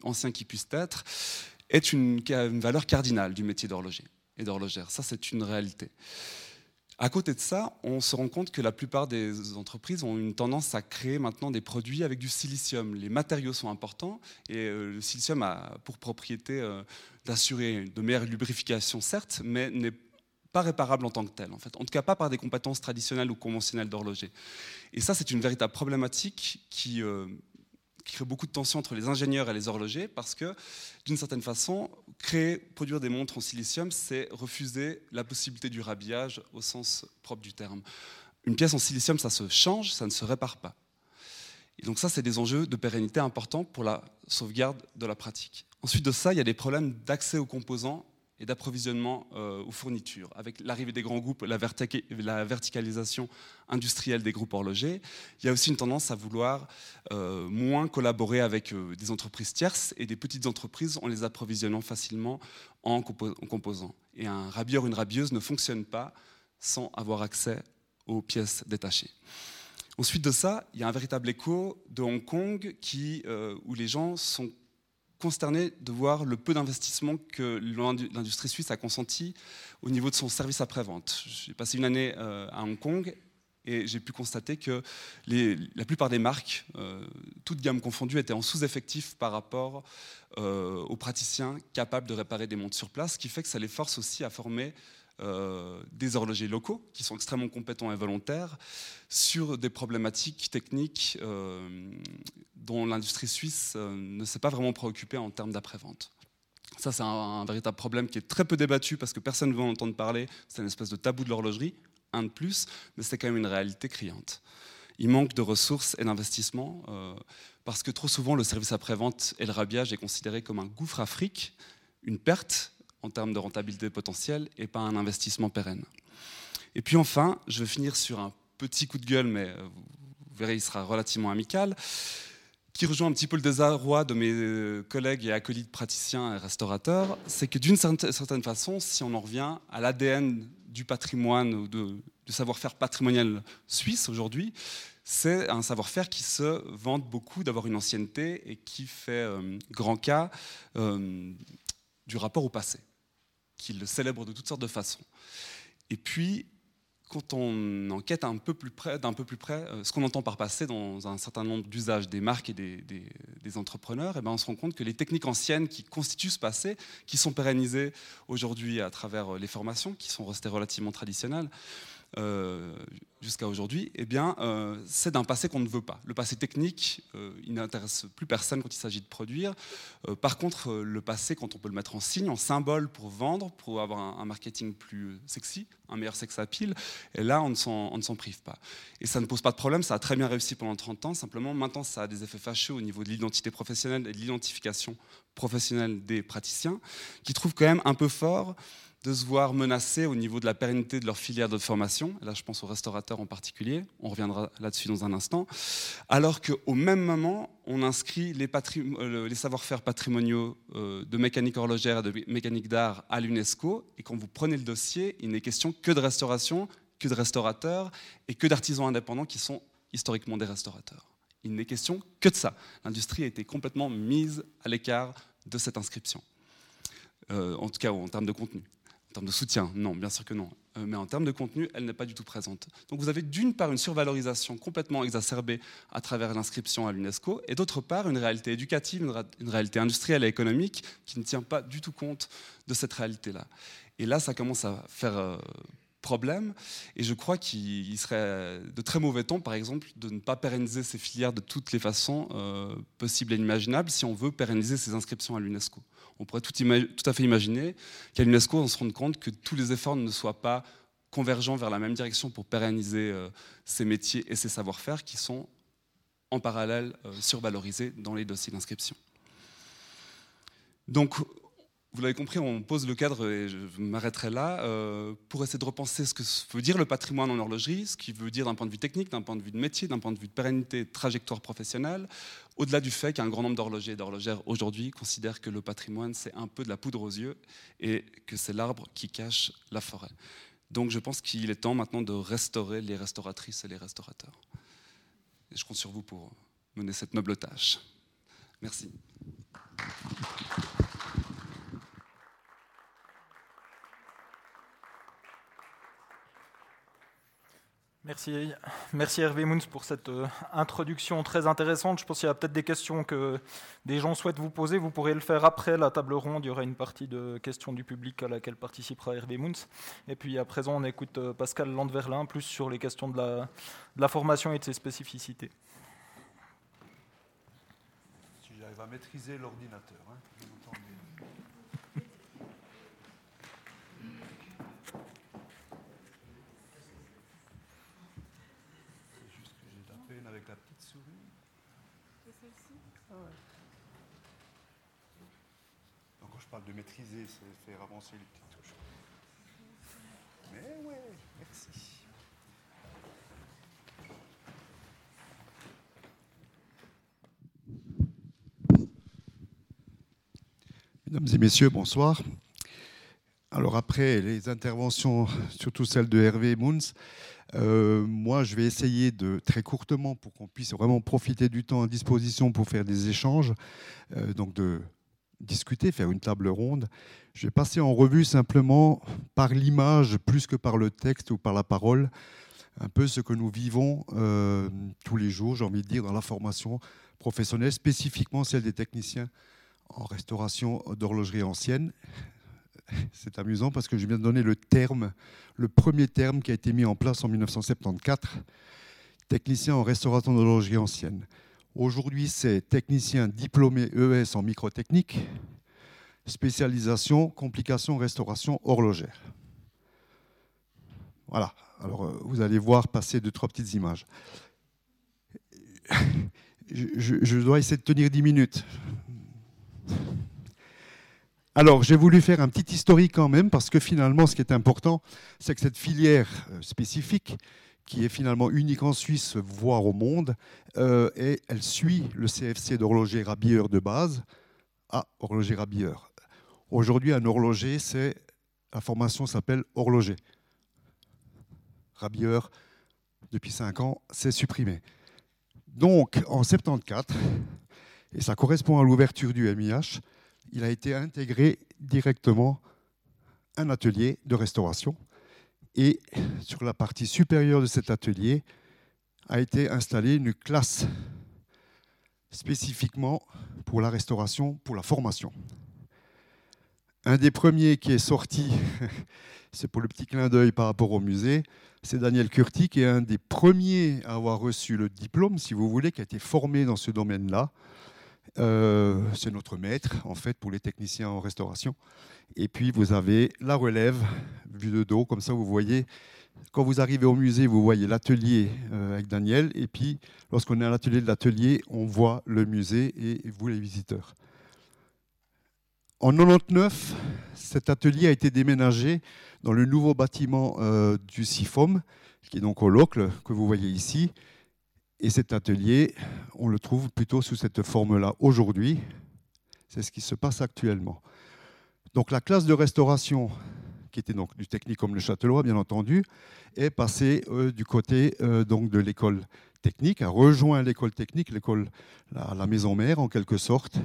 ancien qu'il puisse être, est une, valeur cardinale du métier d'horloger et d'horlogère. Ça, c'est une réalité. À côté de ça, on se rend compte que la plupart des entreprises ont une tendance à créer maintenant des produits avec du silicium. Les matériaux sont importants et euh, le silicium a pour propriété euh, d'assurer de meilleures lubrifications, certes, mais n'est pas réparable en tant que tel, en fait. En tout cas, pas par des compétences traditionnelles ou conventionnelles d'horloger. Et ça, c'est une véritable problématique qui euh, qui crée beaucoup de tensions entre les ingénieurs et les horlogers parce que, d'une certaine façon, créer, produire des montres en silicium, c'est refuser la possibilité du rhabillage au sens propre du terme. Une pièce en silicium, ça se change, ça ne se répare pas. Et donc ça, c'est des enjeux de pérennité importants pour la sauvegarde de la pratique. Ensuite de ça, il y a des problèmes d'accès aux composants et d'approvisionnement euh, aux fournitures. Avec l'arrivée des grands groupes, la, verticalisation industrielle des groupes horlogers, il y a aussi une tendance à vouloir euh, moins collaborer avec euh, des entreprises tierces et des petites entreprises en les approvisionnant facilement en, composants. Et un rabieur ou une rabieuse ne fonctionne pas sans avoir accès aux pièces détachées. Ensuite de ça, il y a un véritable écho de Hong Kong qui, où les gens sont consterné de voir le peu d'investissement que l'industrie suisse a consenti au niveau de son service après-vente. J'ai passé une année euh, à Hong Kong et j'ai pu constater que la plupart des marques, euh, toutes gammes confondues, étaient en sous-effectif par rapport euh, aux praticiens capables de réparer des montres sur place, ce qui fait que ça les force aussi à former euh, des horlogers locaux qui sont extrêmement compétents et volontaires sur des problématiques techniques euh, dont l'industrie suisse euh, ne s'est pas vraiment préoccupée en termes d'après-vente. Ça, c'est un, véritable problème qui est très peu débattu parce que personne ne veut en entendre parler. C'est une espèce de tabou de l'horlogerie, un de plus, mais c'est quand même une réalité criante. Il manque de ressources et d'investissements parce que trop souvent, le service après-vente et le rabiage est considéré comme un gouffre à fric, une perte en termes de rentabilité potentielle et pas un investissement pérenne. Et puis enfin, je vais finir sur un petit coup de gueule, mais euh, vous verrez, il sera relativement amical, qui rejoint un petit peu le désarroi de mes euh, collègues et acolytes praticiens et restaurateurs, c'est que d'une certaine façon, si on en revient à l'ADN du patrimoine ou du savoir-faire patrimonial suisse aujourd'hui, c'est un savoir-faire qui se vante beaucoup d'avoir une ancienneté et qui fait euh, grand cas du rapport au passé qu'il le célèbre de toutes sortes de façons. Et puis, quand on enquête un peu plus près, d'un peu plus près, euh, ce qu'on entend par passé dans un certain nombre d'usages des marques et des, entrepreneurs, et eh ben on se rend compte que les techniques anciennes qui constituent ce passé, qui sont pérennisées aujourd'hui à travers les formations, qui sont restées relativement traditionnelles, euh, jusqu'à aujourd'hui, eh bien, euh, c'est d'un passé qu'on ne veut pas. Le passé technique, euh, il n'intéresse plus personne quand il s'agit de produire. par contre, le passé, quand on peut le mettre en signe, en symbole pour vendre, pour avoir un, marketing plus sexy, un meilleur sex appeal, et là, on ne s'en prive pas. Et ça ne pose pas de problème, ça a très bien réussi pendant 30 ans. Simplement, maintenant, ça a des effets fâcheux au niveau de l'identité professionnelle et de l'identification professionnelle des praticiens, qui trouvent quand même un peu fort de se voir menacés au niveau de la pérennité de leur filière de formation. là, je pense aux restaurateurs en particulier. On reviendra là-dessus dans un instant. Alors qu'au même moment, on inscrit les, euh, savoir-faire patrimoniaux euh, de mécanique horlogère et de mécanique d'art à l'UNESCO. Et quand vous prenez le dossier, il n'est question que de restauration, que de restaurateurs et que d'artisans indépendants qui sont historiquement des restaurateurs. Il n'est question que de ça. L'industrie a été complètement mise à l'écart de cette inscription. Euh, en tout cas en termes de contenu. En termes de soutien, non, bien sûr que non. Euh, mais en termes de contenu, elle n'est pas du tout présente. Donc vous avez d'une part une survalorisation complètement exacerbée à travers l'inscription à l'UNESCO, et d'autre part une réalité éducative, une, réalité industrielle et économique qui ne tient pas du tout compte de cette réalité-là. Et là, ça commence à faire euh, problème, et je crois qu'il serait de très mauvais ton, par exemple, de ne pas pérenniser ces filières de toutes les façons euh, possibles et imaginables si on veut pérenniser ces inscriptions à l'UNESCO on pourrait tout, à fait imaginer qu'à l'UNESCO, on se rende compte que tous les efforts ne soient pas convergents vers la même direction pour pérenniser euh, ces métiers et ces savoir-faire qui sont en parallèle euh, survalorisés dans les dossiers d'inscription. Donc, vous l'avez compris, on pose le cadre et je m'arrêterai là euh, pour essayer de repenser ce que veut dire le patrimoine en horlogerie, ce qu'il veut dire d'un point de vue technique, d'un point de vue de métier, d'un point de vue de pérennité, de trajectoire professionnelle, au-delà du fait qu'un grand nombre d'horlogers et d'horlogères aujourd'hui considèrent que le patrimoine c'est un peu de la poudre aux yeux et que c'est l'arbre qui cache la forêt. Donc je pense qu'il est temps maintenant de restaurer les restauratrices et les restaurateurs. Et je compte sur vous pour mener cette noble tâche. Merci. Merci, merci Hervé Mouns pour cette euh, introduction très intéressante. Je pense qu'il y a peut-être des questions que des gens souhaitent vous poser. Vous pourrez le faire après la table ronde. Il y aura une partie de questions du public à laquelle participera Hervé Mouns. Et puis à présent, on écoute euh, Pascal Landverlin plus sur les questions de la, de la formation et de ses spécificités. Si j'arrive à maîtriser l'ordinateur. Hein. De maîtriser, c'est faire avancer les petites touches. Mais ouais, merci. Mesdames et messieurs, bonsoir. Alors après les interventions, surtout celle de Hervé Moons, euh, moi je vais essayer de très courtement pour qu'on puisse vraiment profiter du temps à disposition pour faire des échanges, euh, donc de discuter, faire une table ronde. Je vais passer en revue simplement par l'image plus que par le texte ou par la parole, un peu ce que nous vivons euh, tous les jours, j'ai envie de dire, dans la formation professionnelle, spécifiquement celle des techniciens en restauration d'horlogerie ancienne. C'est amusant parce que je viens de donner le terme, le premier terme qui a été mis en place en 1974, technicien en restauration d'horlogerie ancienne. Aujourd'hui, c'est technicien diplômé ES en microtechnique, spécialisation, complications, restauration horlogère. Voilà, alors euh, vous allez voir passer deux, trois petites images. Je, je dois essayer de tenir dix minutes. Alors, j'ai voulu faire un petit historique quand même, parce que finalement, ce qui est important, c'est que cette filière euh, spécifique, qui est finalement unique en Suisse, voire au monde, euh, et elle suit le CFC d'horloger rabilleur de base à horloger rabilleur. Aujourd'hui, un horloger, la formation s'appelle horloger. Rabilleur, depuis 5 ans, c'est supprimé. Donc, en 74, et ça correspond à l'ouverture du MIH, il a été intégré directement un atelier de restauration. Et sur la partie supérieure de cet atelier a été installée une classe spécifiquement pour la restauration, pour la formation. Un des premiers qui est sorti, c'est pour le petit clin d'œil par rapport au musée, c'est Daniel Curti, qui est un des premiers à avoir reçu le diplôme, si vous voulez, qui a été formé dans ce domaine-là. Euh, c'est notre maître, en fait, pour les techniciens en restauration. Et puis, vous avez la relève, vue de dos, comme ça, vous voyez. Quand vous arrivez au musée, vous voyez l'atelier euh, avec Daniel. Et puis, lorsqu'on est à l'atelier de l'atelier, on voit le musée et vous, les visiteurs. En 99, cet atelier a été déménagé dans le nouveau bâtiment euh, du CIFOM, qui est donc au Locle, que vous voyez ici. Et cet atelier, on le trouve plutôt sous cette forme-là aujourd'hui. C'est ce qui se passe actuellement. Donc la classe de restauration, qui était donc du technicum Le Châtelois, bien entendu, est passée euh, du côté euh, donc de l'école technique, a rejoint l'école technique, l'école, la, maison mère en quelque sorte.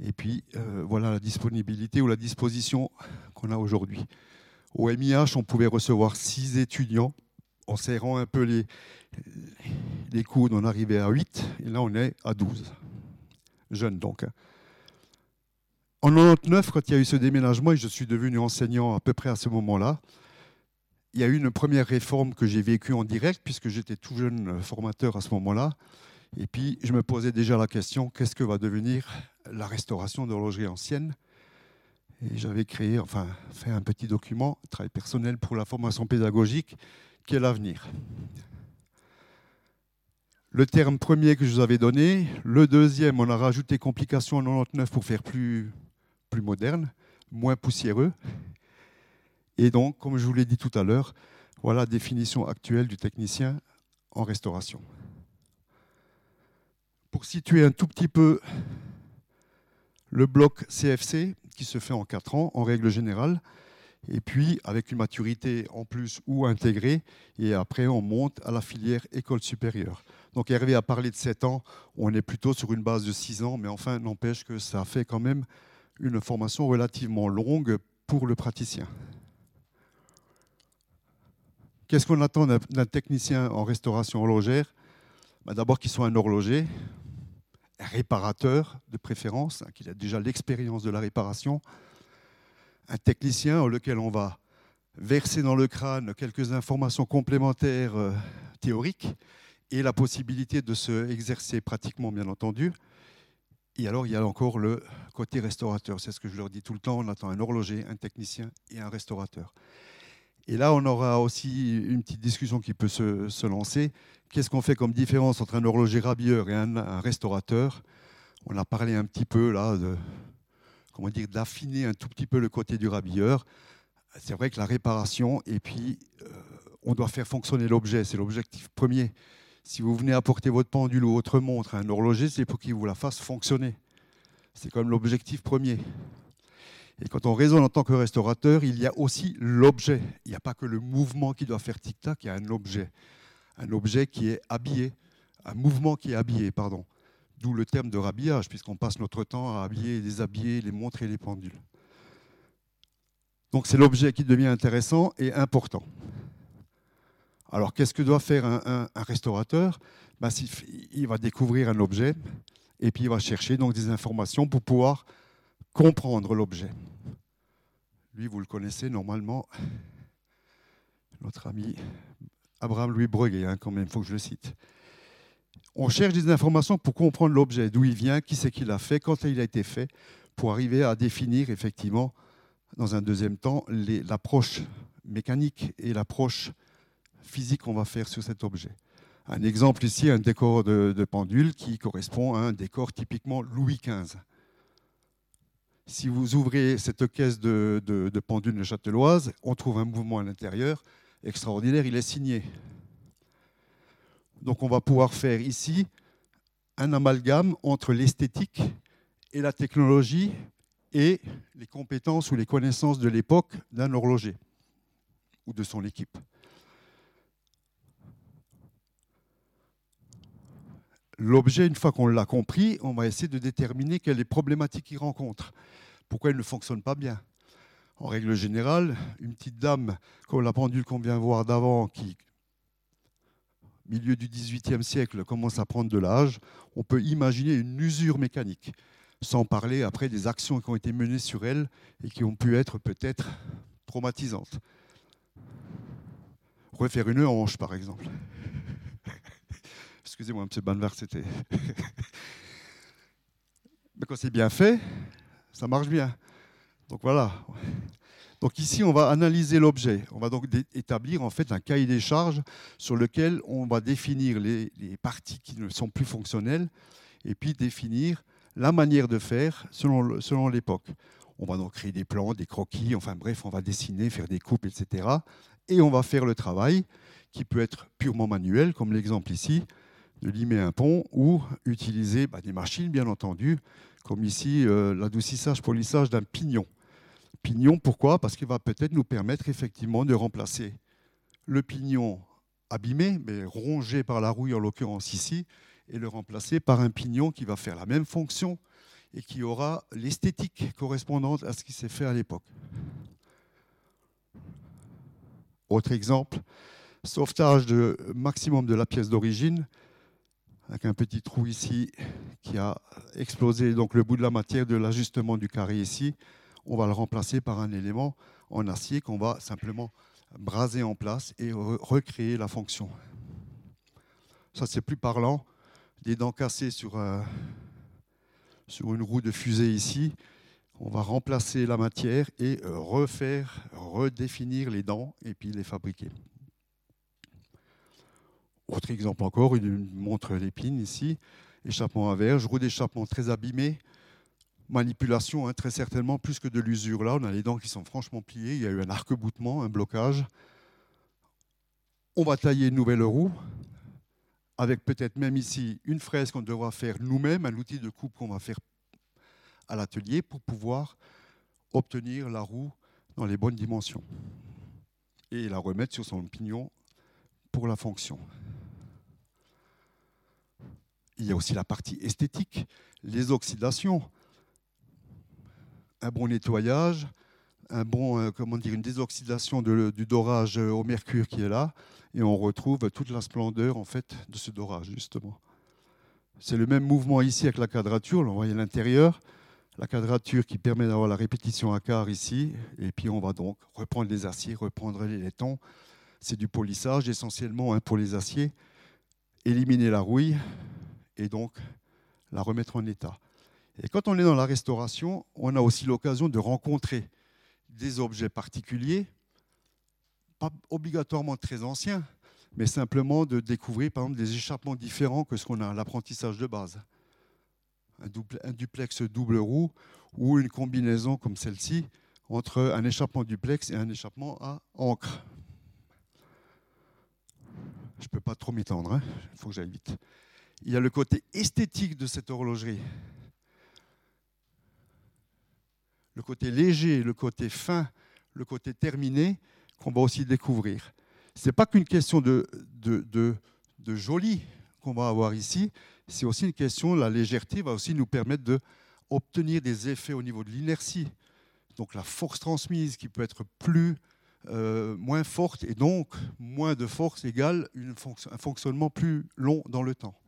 Et puis euh, voilà la disponibilité ou la disposition qu'on a aujourd'hui. Au MIH, on pouvait recevoir six étudiants en serrant un peu les, les coudes, on arrivait à 8, et là on est à 12. Jeune donc. En 99, quand il y a eu ce déménagement, et je suis devenu enseignant à peu près à ce moment-là, il y a eu une première réforme que j'ai vécue en direct, puisque j'étais tout jeune formateur à ce moment-là. Et puis, je me posais déjà la question, qu'est-ce que va devenir la restauration d'horlogerie ancienne? Et j'avais créé, enfin, fait un petit document, travail personnel pour la formation pédagogique, qui est l'avenir le terme premier que je vous avais donné. Le deuxième, on a rajouté complication en 99 pour faire plus, plus moderne, moins poussiéreux. Et donc, comme je vous l'ai dit tout à l'heure, voilà la définition actuelle du technicien en restauration. Pour situer un tout petit peu le bloc CFC, qui se fait en 4 ans en règle générale, et puis avec une maturité en plus ou intégrée, et après on monte à la filière école supérieure. Donc Hervé a parlé de 7 ans, on est plutôt sur une base de 6 ans, mais enfin, n'empêche que ça fait quand même une formation relativement longue pour le praticien. Qu'est-ce qu'on attend d'un technicien en restauration horlogère? Bah, D'abord qu'il soit un horloger, un réparateur de préférence, hein, qu'il ait déjà l'expérience de la réparation, un technicien auquel on va verser dans le crâne quelques informations complémentaires euh, théoriques, et la possibilité de se exercer pratiquement, bien entendu. Et alors, il y a encore le côté restaurateur. C'est ce que je leur dis tout le temps. On attend un horloger, un technicien et un restaurateur. Et là, on aura aussi une petite discussion qui peut se, lancer. Qu'est-ce qu'on fait comme différence entre un horloger rabilleur et un, restaurateur? On a parlé un petit peu là de comment dire, d'affiner un tout petit peu le côté du rhabilleur. C'est vrai que la réparation, et puis euh, on doit faire fonctionner l'objet, c'est l'objectif premier. Si vous venez apporter votre pendule ou votre montre à un horloger, c'est pour qu'il vous la fasse fonctionner. C'est comme l'objectif premier. Et quand on raisonne en tant que restaurateur, il y a aussi l'objet. Il n'y a pas que le mouvement qui doit faire tic-tac, il y a un objet. Un objet qui est habillé, un mouvement qui est habillé, pardon. D'où le terme de rhabillage, puisqu'on passe notre temps à habiller déshabiller les montres et les pendules. Donc c'est l'objet qui devient intéressant et important. Alors qu'est-ce que doit faire un, restaurateur? Ben, Il va découvrir un objet et puis il va chercher donc des informations pour pouvoir comprendre l'objet. Lui, vous le connaissez normalement, notre ami Abraham Louis Breguet, hein, quand même, il faut que je le cite. On cherche des informations pour comprendre l'objet, d'où il vient, qui c'est qui l'a fait, quand il a été fait, pour arriver à définir effectivement, dans un deuxième temps, l'approche mécanique et l'approche physique qu'on va faire sur cet objet. Un exemple ici, un décor de, pendule qui correspond à un décor typiquement Louis XV. Si vous ouvrez cette caisse de, de, de pendule châteloise, on trouve un mouvement à l'intérieur extraordinaire, il est signé. Donc on va pouvoir faire ici un amalgame entre l'esthétique et la technologie et les compétences ou les connaissances de l'époque d'un horloger ou de son équipe. L'objet, une fois qu'on l'a compris, on va essayer de déterminer quelles problématiques il rencontre, pourquoi il ne fonctionne pas bien. En règle générale, une petite dame, comme la pendule qu'on vient voir d'avant, qui, milieu du XVIIIe siècle, commence à prendre de l'âge, on peut imaginer une usure mécanique, sans parler après des actions qui ont été menées sur elle et qui ont pu être peut-être traumatisantes. Refaire une hanche, par exemple. Excusez-moi, M. Banvert, c'était. Mais quand c'est bien fait, ça marche bien. Donc voilà. Donc ici, on va analyser l'objet. On va donc établir en fait un cahier des charges sur lequel on va définir les, parties qui ne sont plus fonctionnelles et puis définir la manière de faire selon, l'époque. On va donc créer des plans, des croquis, enfin bref, on va dessiner, faire des coupes, etc. Et on va faire le travail qui peut être purement manuel, comme l'exemple ici, de limer un pont ou utiliser bah, des machines, bien entendu, comme ici euh, l'adoucissage, polissage d'un pignon. Pignon, pourquoi? Parce qu'il va peut-être nous permettre effectivement de remplacer le pignon abîmé, mais rongé par la rouille en l'occurrence ici, et le remplacer par un pignon qui va faire la même fonction et qui aura l'esthétique correspondante à ce qui s'est fait à l'époque. Autre exemple, sauvetage de maximum de la pièce d'origine, avec un petit trou ici qui a explosé donc le bout de la matière de l'ajustement du carré ici on va le remplacer par un élément en acier qu'on va simplement braser en place et recréer la fonction. Ça, c'est plus parlant. Des dents cassées sur, euh, sur une roue de fusée ici. On va remplacer la matière et refaire, redéfinir les dents et puis les fabriquer. Autre exemple encore, une montre l'épine ici, échappement à verge, roue d'échappement très abîmée, manipulation, hein, très certainement, plus que de l'usure. Là, on a les dents qui sont franchement pliées, il y a eu un arc-boutement, un blocage. On va tailler une nouvelle roue, avec peut-être même ici une fraise qu'on devra faire nous-mêmes, un outil de coupe qu'on va faire à l'atelier pour pouvoir obtenir la roue dans les bonnes dimensions et la remettre sur son pignon pour la fonction. Il y a aussi la partie esthétique, les oxydations un bon nettoyage, un bon, euh, comment dire, une désoxydation du dorage au mercure qui est là, et on retrouve toute la splendeur en fait de ce dorage justement. C'est le même mouvement ici avec la quadrature, on voit l'intérieur, la quadrature qui permet d'avoir la répétition à quart ici, et puis on va donc reprendre les aciers, reprendre les laitons. C'est du polissage essentiellement hein, pour les aciers, éliminer la rouille et donc la remettre en état. Et quand on est dans la restauration, on a aussi l'occasion de rencontrer des objets particuliers, pas obligatoirement très anciens, mais simplement de découvrir par exemple des échappements différents que ce qu'on a à l'apprentissage de base. un, duplex double roue ou une combinaison comme celle-ci entre un échappement duplex et un échappement à encre. Je ne peux pas trop m'étendre, hein. il faut que j'aille vite. Il y a le côté esthétique de cette horlogerie. Le côté léger, le côté fin, le côté terminé qu'on va aussi découvrir. Ce n'est pas qu'une question de, de, de, joli qu'on va avoir ici, c'est aussi une question, la légèreté va aussi nous permettre d'obtenir des effets au niveau de l'inertie. Donc la force transmise qui peut être plus, euh, moins forte et donc moins de force égale un fonctionnement plus long dans le temps.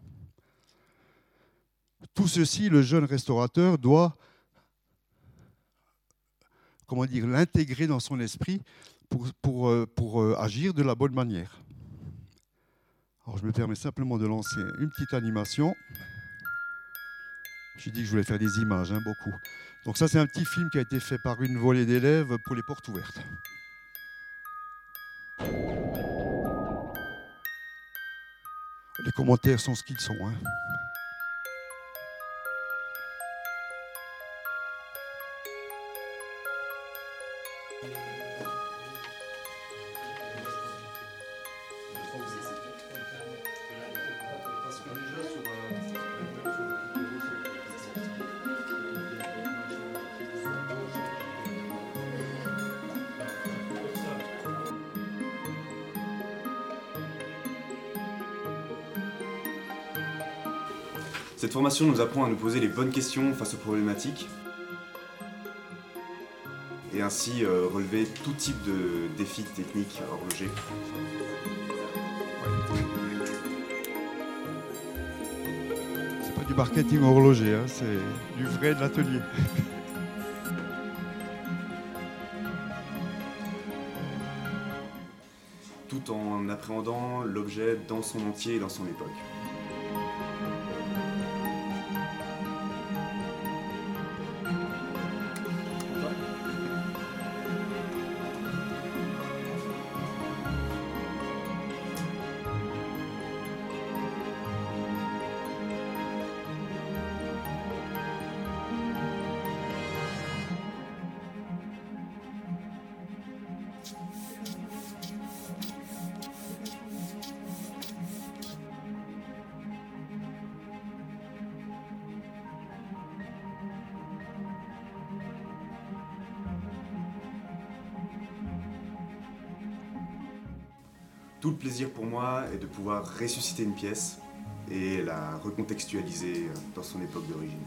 Tout ceci, le jeune restaurateur doit comment dire, l'intégrer dans son esprit pour, euh, euh, agir de la bonne manière. Alors je me permets simplement de lancer une petite animation. J'ai dit que je voulais faire des images, hein, beaucoup. Donc ça c'est un petit film qui a été fait par une volée d'élèves pour les portes ouvertes. Les commentaires sont ce qu'ils sont. Hein. Cette formation nous apprend à nous poser les bonnes questions face aux problématiques et ainsi euh, relever tout type de défis techniques horlogers. C'est pas du marketing horloger, hein, c'est du vrai de l'atelier. Tout en appréhendant l'objet dans son entier et dans son époque. Pouvoir ressusciter une pièce et la recontextualiser euh, dans son époque d'origine.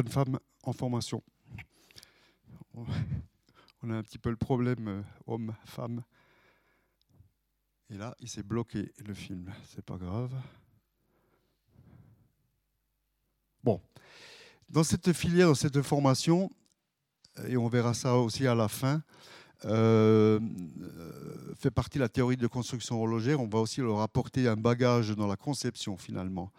Jeunes femmes en formation. On a un petit peu le problème euh, homme-femme. Et là, il s'est bloqué le film. C'est pas grave. Bon. Dans cette filière, dans cette formation, et on verra ça aussi à la fin, euh, fait partie de la théorie de construction horlogère. On va aussi leur apporter un bagage dans la conception finalement.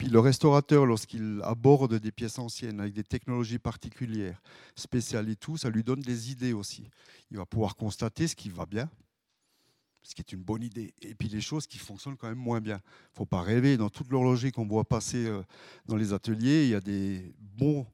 Puis le restaurateur, lorsqu'il aborde des pièces anciennes avec des technologies particulières, spéciales et tout, ça lui donne des idées aussi. Il va pouvoir constater ce qui va bien, ce qui est une bonne idée, et puis les choses qui fonctionnent quand même moins bien. Il ne faut pas rêver, dans toute l'horlogerie qu'on voit passer euh, dans les ateliers, il y a des bons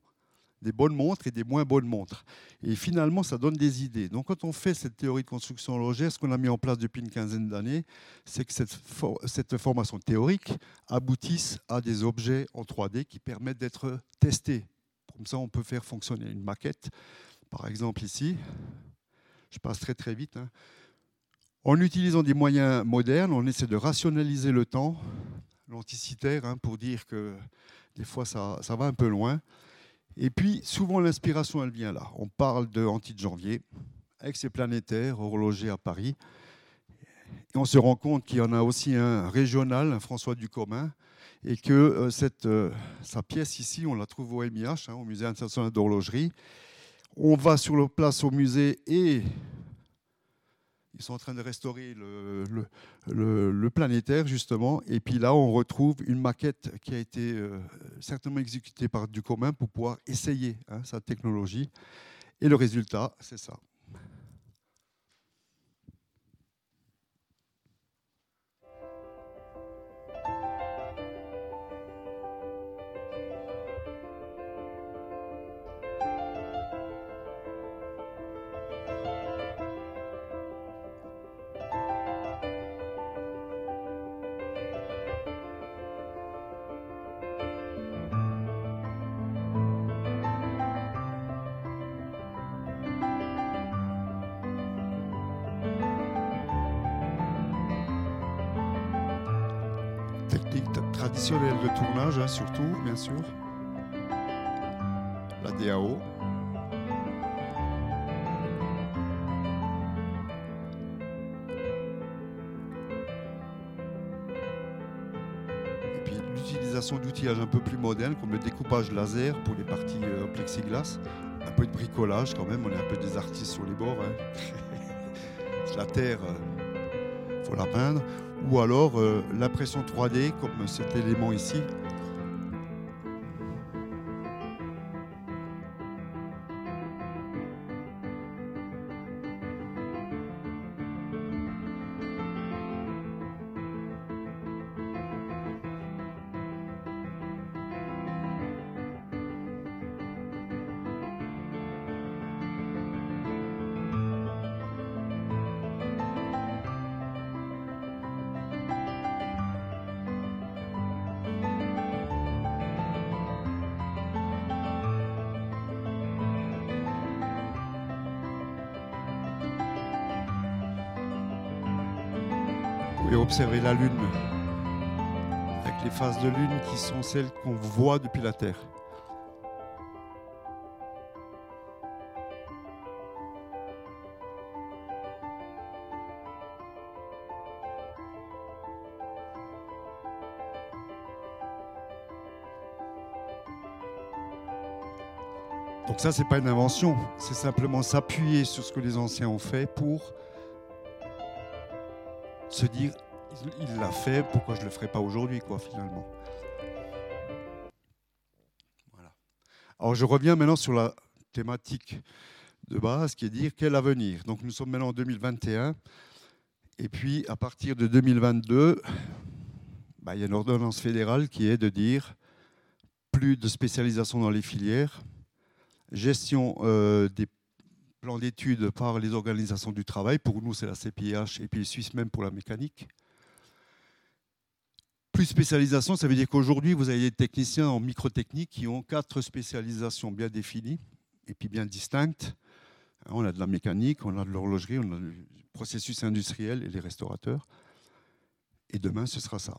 des bonnes montres et des moins bonnes montres. Et finalement, ça donne des idées. Donc, quand on fait cette théorie de construction horlogère, ce qu'on a mis en place depuis une quinzaine d'années, c'est que cette, formation théorique aboutisse à des objets en 3D qui permettent d'être testés. Comme ça, on peut faire fonctionner une maquette. Par exemple, ici, je passe très très vite. Hein. En utilisant des moyens modernes, on essaie de rationaliser le temps, l'anticitaire, hein, pour dire que des fois ça va un peu loin. Et puis, souvent, l'inspiration, elle vient là. On parle de Janvier, avec ses planétaires horlogers à Paris. Et on se rend compte qu'il y en a aussi un régional, un François Ducommun, et que euh, cette, euh, sa pièce ici, on la trouve au MIH, hein, au Musée international d'horlogerie. On va sur le place au musée et ils sont en train de restaurer le, planétaire, justement. Et puis là, on retrouve une maquette qui a été euh, certainement exécutée par Ducommun pour pouvoir essayer hein, sa technologie. Et le résultat, c'est ça. Tournage, hein, surtout, bien sûr. La DAO. Et puis l'utilisation d'outillages un peu plus modernes, comme le découpage laser pour les parties euh, plexiglas. Un peu de bricolage quand même, on est un peu des artistes sur les bords. Hein. la terre, euh, faut la peindre ou alors euh, l'impression 3D comme cet élément ici celles qu'on voit depuis la Terre. Donc ça, c'est pas une invention, c'est simplement s'appuyer sur ce que les anciens ont fait pour se dire il l'a fait, pourquoi je ne le ferai pas aujourd'hui, quoi, finalement. Alors, je reviens maintenant sur la thématique de base, qui est dire quel avenir. Donc, nous sommes maintenant en 2021, et puis à partir de 2022, bah, il y a une ordonnance fédérale qui est de dire plus de spécialisation dans les filières, gestion euh, des plans d'études par les organisations du travail. Pour nous, c'est la CPIH et puis les Suisses même pour la mécanique. Plus spécialisation, ça veut dire qu'aujourd'hui, vous avez des techniciens en microtechnique qui ont quatre spécialisations bien définies et puis bien distinctes. On a de la mécanique, on a de l'horlogerie, on a du processus industriel et les restaurateurs. Et demain, ce sera ça.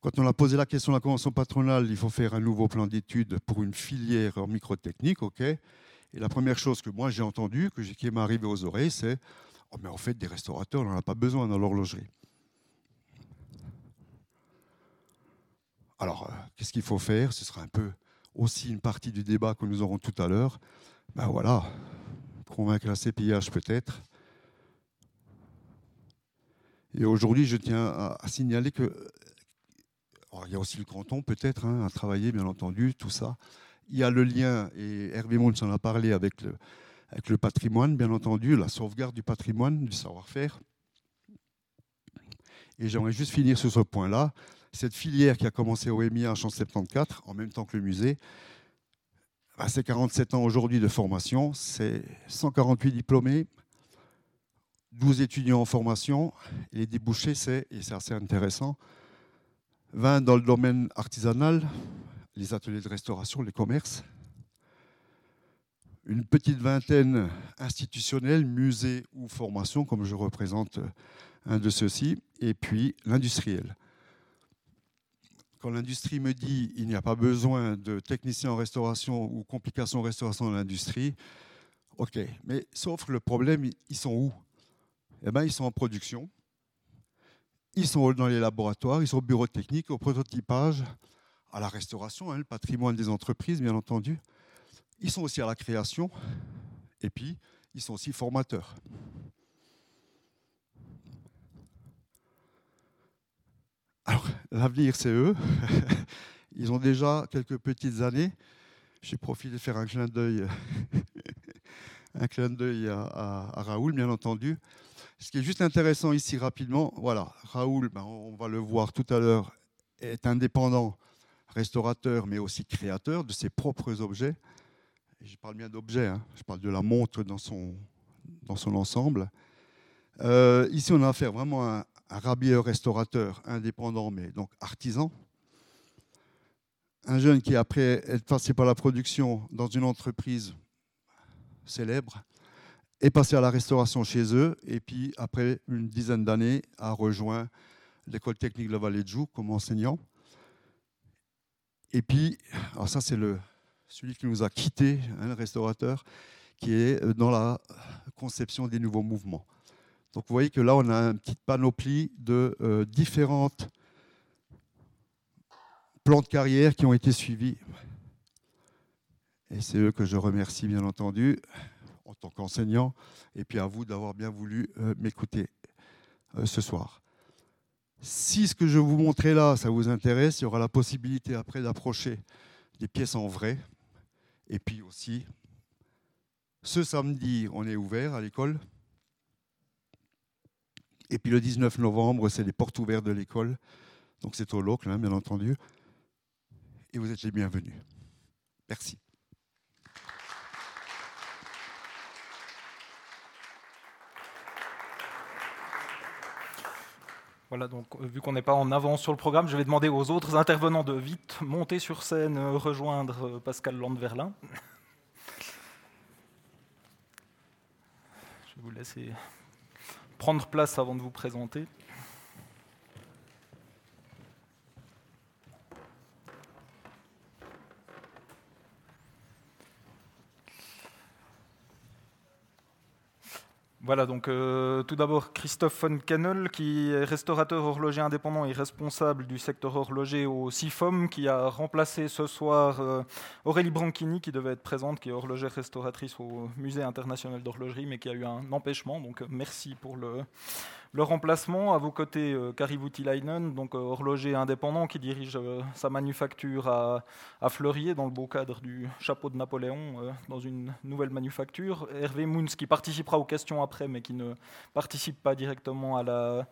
Quand on a posé la question à la convention patronale, il faut faire un nouveau plan d'études pour une filière en microtechnique, ok? Et la première chose que moi j'ai entendue, que qui m'est arrivée aux oreilles, c'est Oh, mais en fait, des restaurateurs, on n'en a pas besoin dans l'horlogerie. Alors, euh, qu'est-ce qu'il faut faire? Ce sera un peu aussi une partie du débat que nous aurons tout à l'heure. Ben voilà, convaincre la CPIH peut-être. Et aujourd'hui, je tiens à, signaler que il y a aussi le canton peut-être hein, à travailler, bien entendu, tout ça. Il y a le lien, et Hervé Mons en a parlé avec le, avec le patrimoine, bien entendu, la sauvegarde du patrimoine, du savoir-faire. Et j'aimerais juste finir sur ce point-là. Cette filière qui a commencé au MIH en 1974, en même temps que le musée, c'est 47 ans aujourd'hui de formation, c'est 148 diplômés, 12 étudiants en formation, et les débouchés, c'est, et c'est assez intéressant, 20 dans le domaine artisanal, les ateliers de restauration, les commerces, une petite vingtaine institutionnelle, musée ou formation, comme je représente un de ceux-ci, et puis l'industriel. quand l'industrie me dit il n'y a pas besoin de techniciens en restauration ou complications en restauration dans l'industrie, ok. Mais sauf que le problème, ils sont où? Eh bien, ils sont en production, ils sont dans les laboratoires, ils sont au bureau technique, au prototypage, à la restauration, hein, le patrimoine des entreprises, bien entendu. Ils sont aussi à la création, et puis ils sont aussi formateurs. Alors, l'avenir, c'est eux. Ils ont déjà quelques petites années. J'ai profité de faire un clin d'œil, un clin d'œil à, Raoul, bien entendu. Ce qui est juste intéressant ici rapidement, voilà, Raoul, ben, on va le voir tout à l'heure, est indépendant, restaurateur, mais aussi créateur de ses propres objets. Je parle bien d'objets, hein. je parle de la montre dans son, ensemble. Euh, ici, on a affaire vraiment à un rabilleur restaurateur indépendant, mais donc artisan. Un jeune qui, après être passé par la production dans une entreprise célèbre, est passé à la restauration chez eux, et puis après une dizaine d'années, a rejoint l'école technique de la Vallée de Joux comme enseignant. Et puis, alors ça c'est le, celui qui nous a quittés, hein, le restaurateur, qui est dans la conception des nouveaux mouvements. Donc vous voyez que là, on a une petite panoplie de euh, différentes plans de carrière qui ont été suivis. Et c'est eux que je remercie, bien entendu, en tant qu'enseignant, et puis à vous d'avoir bien voulu euh, m'écouter euh, ce soir. Si ce que je vous montrer là, ça vous intéresse, il y aura la possibilité après d'approcher des pièces en vrai. Et puis aussi, ce samedi, on est ouvert à l'école. Et puis le 19 novembre, c'est les portes ouvertes de l'école. Donc c'est au local, hein, bien entendu. Et vous êtes les bienvenus. Merci. Voilà, donc euh, vu qu'on n'est pas en avance sur le programme, je vais demander aux autres intervenants de vite monter sur scène, euh, rejoindre euh, Pascal Landverlin. Je vais vous laisser prendre place avant de vous présenter. Voilà, donc euh, tout d'abord Christophe von Kennel, qui est restaurateur horloger indépendant et responsable du secteur horloger au CIFOM, qui a remplacé ce soir euh, Aurélie Branchini, qui devait être présente, qui est horlogère restauratrice au Musée international d'horlogerie, mais qui a eu un empêchement. Donc merci pour le, le remplacement, à vos côtés, euh, Kari Voutilainen, donc euh, horloger indépendant qui dirige euh, sa manufacture à, à, Fleurier, dans le beau cadre du chapeau de Napoléon, dans une nouvelle manufacture. Hervé Mouns qui participera aux questions après, mais qui ne participe pas directement à la,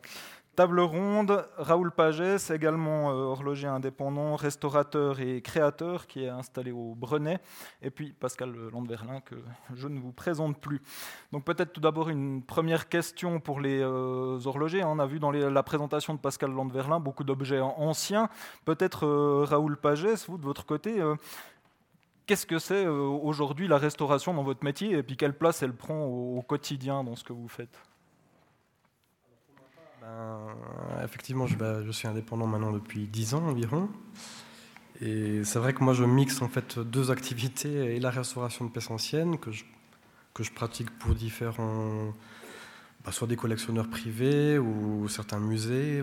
Table ronde, Raoul Pagès, également euh, horloger indépendant, restaurateur et créateur, qui est installé au Brenet, et puis Pascal Landverlin, que je ne vous présente plus. Donc peut-être tout d'abord une première question pour les euh, horlogers. On a vu dans la présentation de Pascal Landverlin beaucoup d'objets anciens. Peut-être euh, Raoul Pagès, vous de votre côté, qu'est-ce que c'est aujourd'hui la restauration dans votre métier, et puis quelle place elle prend au quotidien dans ce que vous faites? Ben, effectivement, je, je, suis indépendant maintenant depuis 10 ans environ. Et c'est vrai que moi, je mixe en fait deux activités et la restauration de pièces anciennes que je, que je pratique pour différents, bah, soit des collectionneurs privés ou certains musées.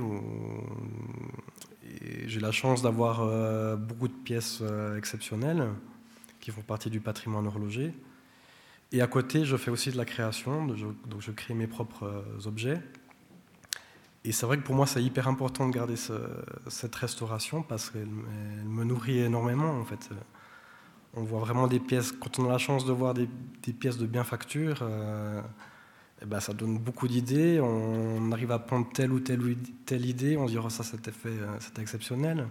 J'ai la chance d'avoir euh, beaucoup de pièces euh, exceptionnelles qui font partie du patrimoine horloger. Et à côté, je fais aussi de la création, donc je crée mes propres euh, objets. Et c'est vrai que pour moi, c'est hyper important de garder cette restauration parce qu'elle me nourrit énormément. En fait. On voit vraiment des pièces, quand on a la chance de voir des, pièces de bien facture, euh, eh ben, ça donne beaucoup d'idées. On arrive à prendre telle ou telle, telle idée, on se dit oh, ça euh, c'était exceptionnel.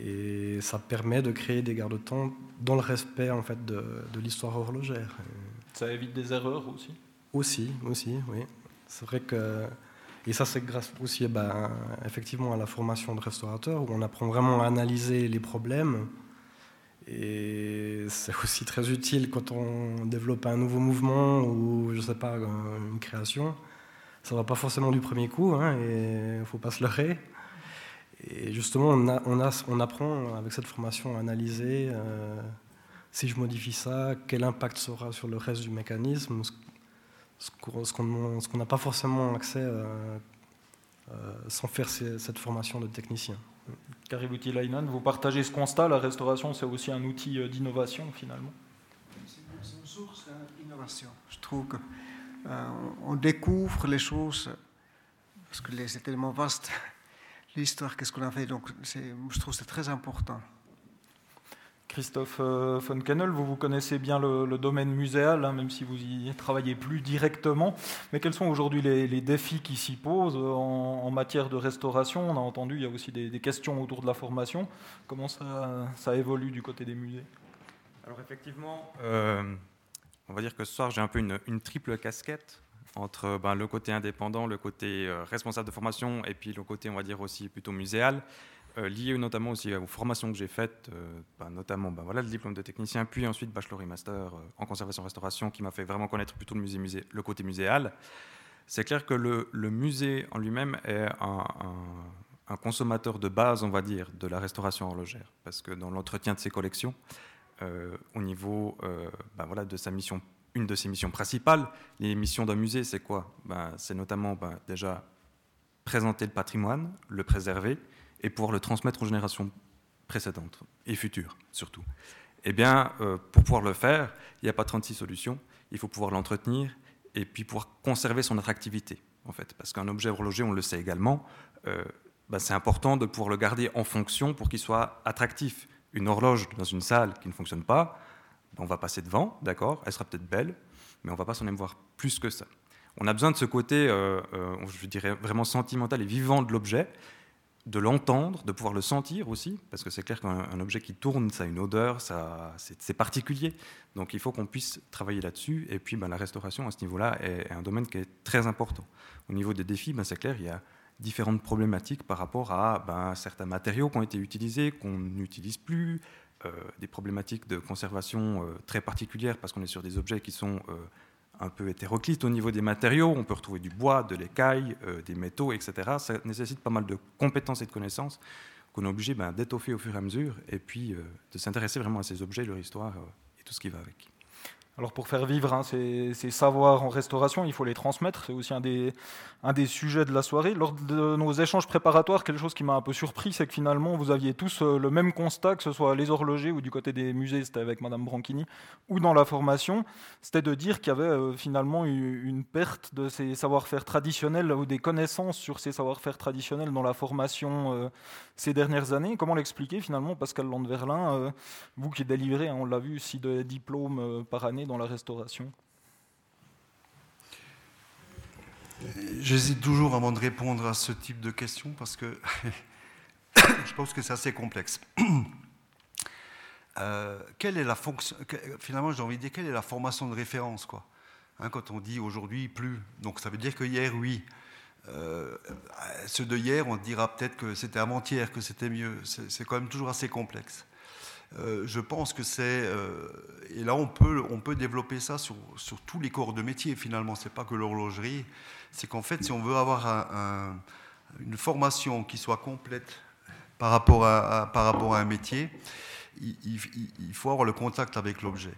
Et ça permet de créer des garde-temps dans le respect en fait, de, de l'histoire horlogère. Ça évite des erreurs aussi? Aussi, aussi, oui. C'est vrai que et ça, c'est grâce aussi ben, effectivement à la formation de restaurateur, où on apprend vraiment à analyser les problèmes. Et c'est aussi très utile quand on développe un nouveau mouvement ou, je sais pas, une création. Ça ne va pas forcément du premier coup, hein, et il ne faut pas se leurrer. Et justement, on, apprend avec cette formation à analyser euh, si je modifie ça, quel impact sera sur le reste du mécanisme, ce qu'on n'a pas forcément accès euh, euh, sans faire cette formation de technicien. Kaributi Lainan, vous partagez ce constat, la restauration c'est aussi un outil d'innovation finalement? C'est une source d'innovation. Je trouve qu'on découvre les choses, parce que c'est tellement vaste l'histoire, qu'est-ce qu'on a fait. Donc, je trouve que c'est très important. Christophe euh, von Kennel, vous, vous connaissez bien le, domaine muséal, hein, même si vous y travaillez plus directement. Mais quels sont aujourd'hui les, défis qui s'y posent en, matière de restauration? On a entendu, il y a aussi des, questions autour de la formation. Comment ça, évolue du côté des musées? Alors effectivement, euh, on va dire que ce soir, j'ai un peu une, une triple casquette entre ben, le côté indépendant, le côté euh, responsable de formation et puis le côté, on va dire aussi plutôt muséal, euh, lié notamment aussi aux formations que j'ai faites, euh, ben, notamment voilà, le diplôme de technicien, puis ensuite bachelor et master en conservation-restauration qui m'a fait vraiment connaître plutôt le, côté muséal. C'est clair que le, musée en lui-même est un, consommateur de base, on va dire, de la restauration horlogère, parce que dans l'entretien de ses collections, au niveau voilà, de sa mission une de ses missions principales. Les missions d'un musée, c'est quoi? C'est notamment déjà présenter le patrimoine, le préserver et pouvoir le transmettre aux générations précédentes et futures surtout. Eh bien, euh, pour pouvoir le faire, il n'y a pas 36 solutions. Il faut pouvoir l'entretenir et puis pouvoir conserver son attractivité, en fait. Parce qu'un objet horloger, on le sait également, euh, ben, c'est important de pouvoir le garder en fonction pour qu'il soit attractif. Une horloge dans une salle qui ne fonctionne pas, on va passer devant, d'accord, elle sera peut-être belle, mais on va pas s'en émouvoir plus que ça. On a besoin de ce côté, euh, je dirais, vraiment sentimental et vivant de l'objet, de l'entendre, de pouvoir le sentir aussi, parce que c'est clair qu'un objet qui tourne, ça a une odeur, ça, c'est particulier. Donc il faut qu'on puisse travailler là-dessus. Et puis ben, la restauration à ce niveau-là est, un domaine qui est très important. Au niveau des défis, ben, c'est clair, il y a différentes problématiques par rapport à ben, certains matériaux qui ont été utilisés, qu'on n'utilise plus, euh, des problématiques de conservation euh, très particulières parce qu'on est sur des objets qui sont euh, un peu hétéroclites au niveau des matériaux. On peut retrouver du bois, de l'écaille, des métaux, etc. Ça nécessite pas mal de compétences et de connaissances qu'on est obligé ben, d'étoffer au fur et à mesure et puis de s'intéresser vraiment à ces objets, leur histoire et tout ce qui va avec. Alors pour faire vivre hein, ces, savoirs en restauration, il faut les transmettre. C'est aussi un des, sujets de la soirée. Lors de nos échanges préparatoires, quelque chose qui m'a un peu surpris, c'est que finalement, vous aviez tous euh, le même constat, que ce soit les horlogers ou du côté des musées, c'était avec Madame Branchini, ou dans la formation, c'était de dire qu'il y avait euh, finalement une perte de ces savoir-faire traditionnels ou des connaissances sur ces savoir-faire traditionnels dans la formation euh, ces dernières années. Comment l'expliquer finalement, Pascal Landverlin, vous qui délivrez, hein, on l'a vu, six diplômes par année dans la restauration J'hésite toujours avant de répondre à ce type de questions parce que je pense que c'est assez complexe. Euh, quelle est la fonction Finalement, j'ai envie de dire quelle est la formation de référence, quoi? Hein, Quand on dit aujourd'hui plus, donc ça veut dire que hier, oui. Euh, ceux de hier, on dira peut-être que c'était avant-hier, que c'était mieux. C'est quand même toujours assez complexe. Euh, je pense que c'est. Euh, et là, on peut, on peut développer ça sur, sur tous les corps de métier, finalement. Ce n'est pas que l'horlogerie. C'est qu'en fait, si on veut avoir une formation qui soit complète par rapport à, par rapport à un métier, il, faut avoir le contact avec l'objet.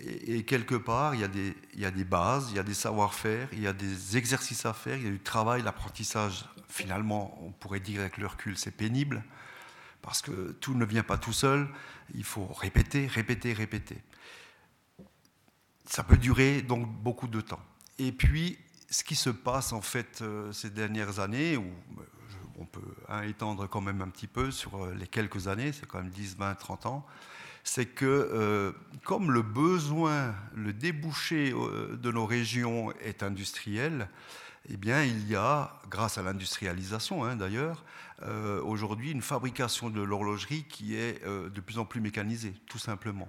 Et, quelque part, il y, a des, il y a des bases, il y a des savoir-faire, il y a des exercices à faire, il y a du travail, l'apprentissage. Finalement, on pourrait dire avec le recul, c'est pénible parce que tout ne vient pas tout seul, il faut répéter, répéter, répéter. Ça peut durer donc beaucoup de temps. Et puis, ce qui se passe en fait euh, ces dernières années, où euh, on peut hein, étendre quand même un petit peu sur euh, les quelques années, c'est quand même 10, 20, 30 ans, c'est que comme le besoin, le débouché de nos régions est industriel, eh bien, il y a, grâce à l'industrialisation hein, d'ailleurs, euh, aujourd'hui une fabrication de l'horlogerie qui est euh, de plus en plus mécanisée, tout simplement.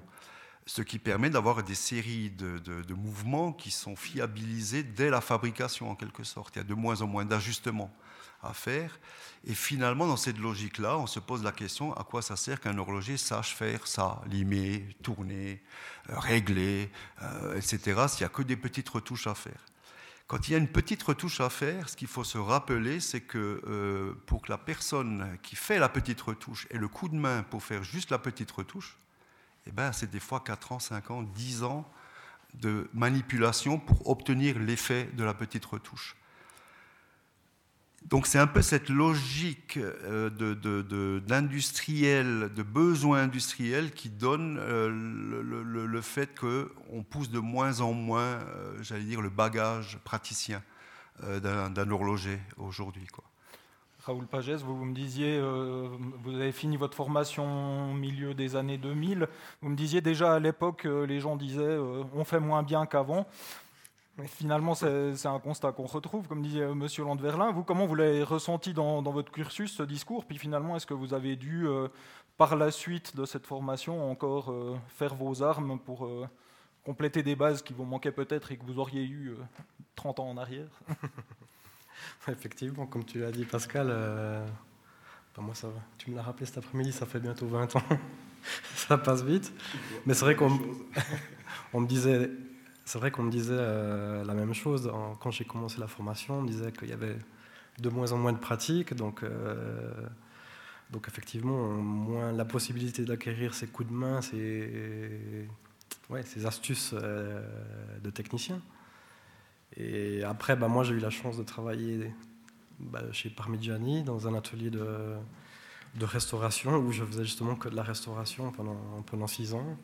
Ce qui permet d'avoir des séries de, mouvements qui sont fiabilisés dès la fabrication, en quelque sorte. Il y a de moins en moins d'ajustements à faire. Et finalement, dans cette logique-là, on se pose la question à quoi ça sert qu'un horloger sache faire ça, limer, tourner, euh, régler, etc., s'il n'y a que des petites retouches à faire. Quand il y a une petite retouche à faire, ce qu'il faut se rappeler, c'est que euh, pour que la personne qui fait la petite retouche ait le coup de main pour faire juste la petite retouche, eh ben, c'est des fois 4 ans, 5 ans, 10 ans de manipulation pour obtenir l'effet de la petite retouche. Donc c'est un peu cette logique euh, d'industriel, de, besoin industriel qui donne euh, le, fait qu'on pousse de moins en moins, euh, j'allais dire, le bagage praticien d'un horloger aujourd'hui. Raoul Pagès, vous, me disiez, vous avez fini votre formation au milieu des années 2000. Vous me disiez déjà à l'époque, les gens disaient on fait moins bien qu'avant finalement, c'est un constat qu'on retrouve, comme disait M. Landverlin. Vous, comment vous l'avez ressenti dans, votre cursus, ce discours? Puis finalement, est-ce que vous avez dû, euh, par la suite de cette formation, encore euh, faire vos armes pour euh, compléter des bases qui vous manquaient peut-être et que vous auriez eu 30 ans en arrière? Effectivement, comme tu l'as dit, Pascal, ben moi ça va. Tu me l'as rappelé cet après-midi, ça fait bientôt 20 ans. ça passe vite. Mais c'est vrai qu'on me disait c'est vrai qu'on me disait euh, la même chose. quand j'ai commencé la formation, on me disait qu'il y avait de moins en moins de pratiques. Donc, euh, donc effectivement, moins la possibilité d'acquérir ces coups de main, ces, ouais, ces astuces euh, de technicien. Et après, bah, moi, j'ai eu la chance de travailler bah, chez Parmigiani dans un atelier de, de restauration où je faisais justement que de la restauration pendant, pendant six ans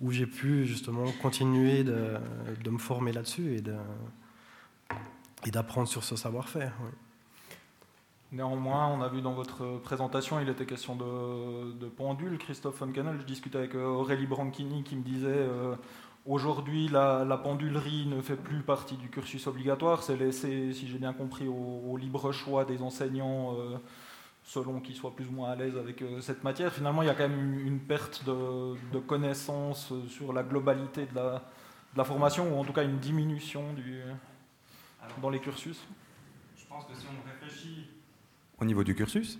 où j'ai pu justement continuer de, me former là-dessus et d'apprendre sur ce savoir-faire. Néanmoins, on a vu dans votre présentation, il était question de, de pendule. Christophe Foncanel, je discutais avec euh, Aurélie Branchini qui me disait euh, aujourd'hui la, pendulerie ne fait plus partie du cursus obligatoire, c'est laissé, si j'ai bien compris, au, libre choix des enseignants. Euh, selon qu'ils soient plus ou moins à l'aise avec euh, cette matière. Finalement, il y a quand même une perte de, connaissances sur la globalité de la, formation, ou en tout cas une diminution du, dans les cursus. Je pense que si on réfléchit au niveau du cursus,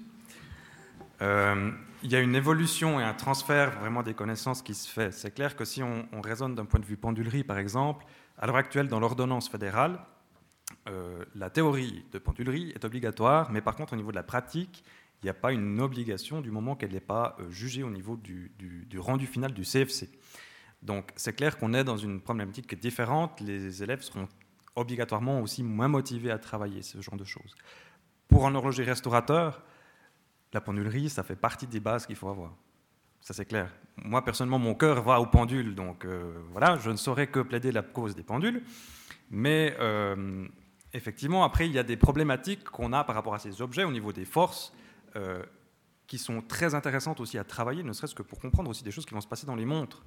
euh, il y a une évolution et un transfert vraiment des connaissances qui se fait. C'est clair que si on, raisonne d'un point de vue pendulerie, par exemple, à l'heure actuelle, dans l'ordonnance fédérale, euh, la théorie de pendulerie est obligatoire, mais par contre, au niveau de la pratique, il n'y a pas une obligation du moment qu'elle n'est pas euh, jugée au niveau du, rendu final du CFC. Donc, c'est clair qu'on est dans une problématique différente. Les élèves seront obligatoirement aussi moins motivés à travailler ce genre de choses. Pour un horloger restaurateur, la pendulerie, ça fait partie des bases qu'il faut avoir. Ça, c'est clair. Moi, personnellement, mon cœur va aux pendules, donc euh, voilà, je ne saurais que plaider la cause des pendules. Mais euh, effectivement, après, il y a des problématiques qu'on a par rapport à ces objets au niveau des forces euh, qui sont très intéressantes aussi à travailler, ne serait-ce que pour comprendre aussi des choses qui vont se passer dans les montres.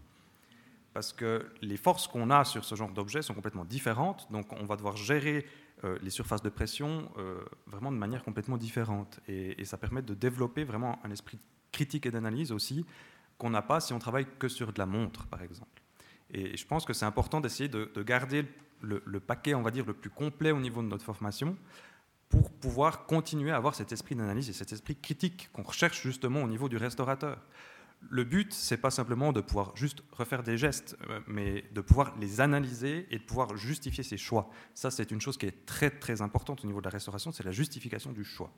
Parce que les forces qu'on a sur ce genre d'objets sont complètement différentes, donc on va devoir gérer euh, les surfaces de pression vraiment de manière complètement différente. Et, ça permet de développer vraiment un esprit critique et d'analyse aussi qu'on n'a pas si on travaille que sur de la montre, par exemple. Et je pense que c'est important d'essayer de, de garder le, paquet, on va dire, le plus complet au niveau de notre formation pour pouvoir continuer à avoir cet esprit d'analyse et cet esprit critique qu'on recherche justement au niveau du restaurateur. Le but, c'est pas simplement de pouvoir juste refaire des gestes, euh, mais de pouvoir les analyser et de pouvoir justifier ses choix. Ça, c'est une chose qui est très très importante au niveau de la restauration, c'est la justification du choix.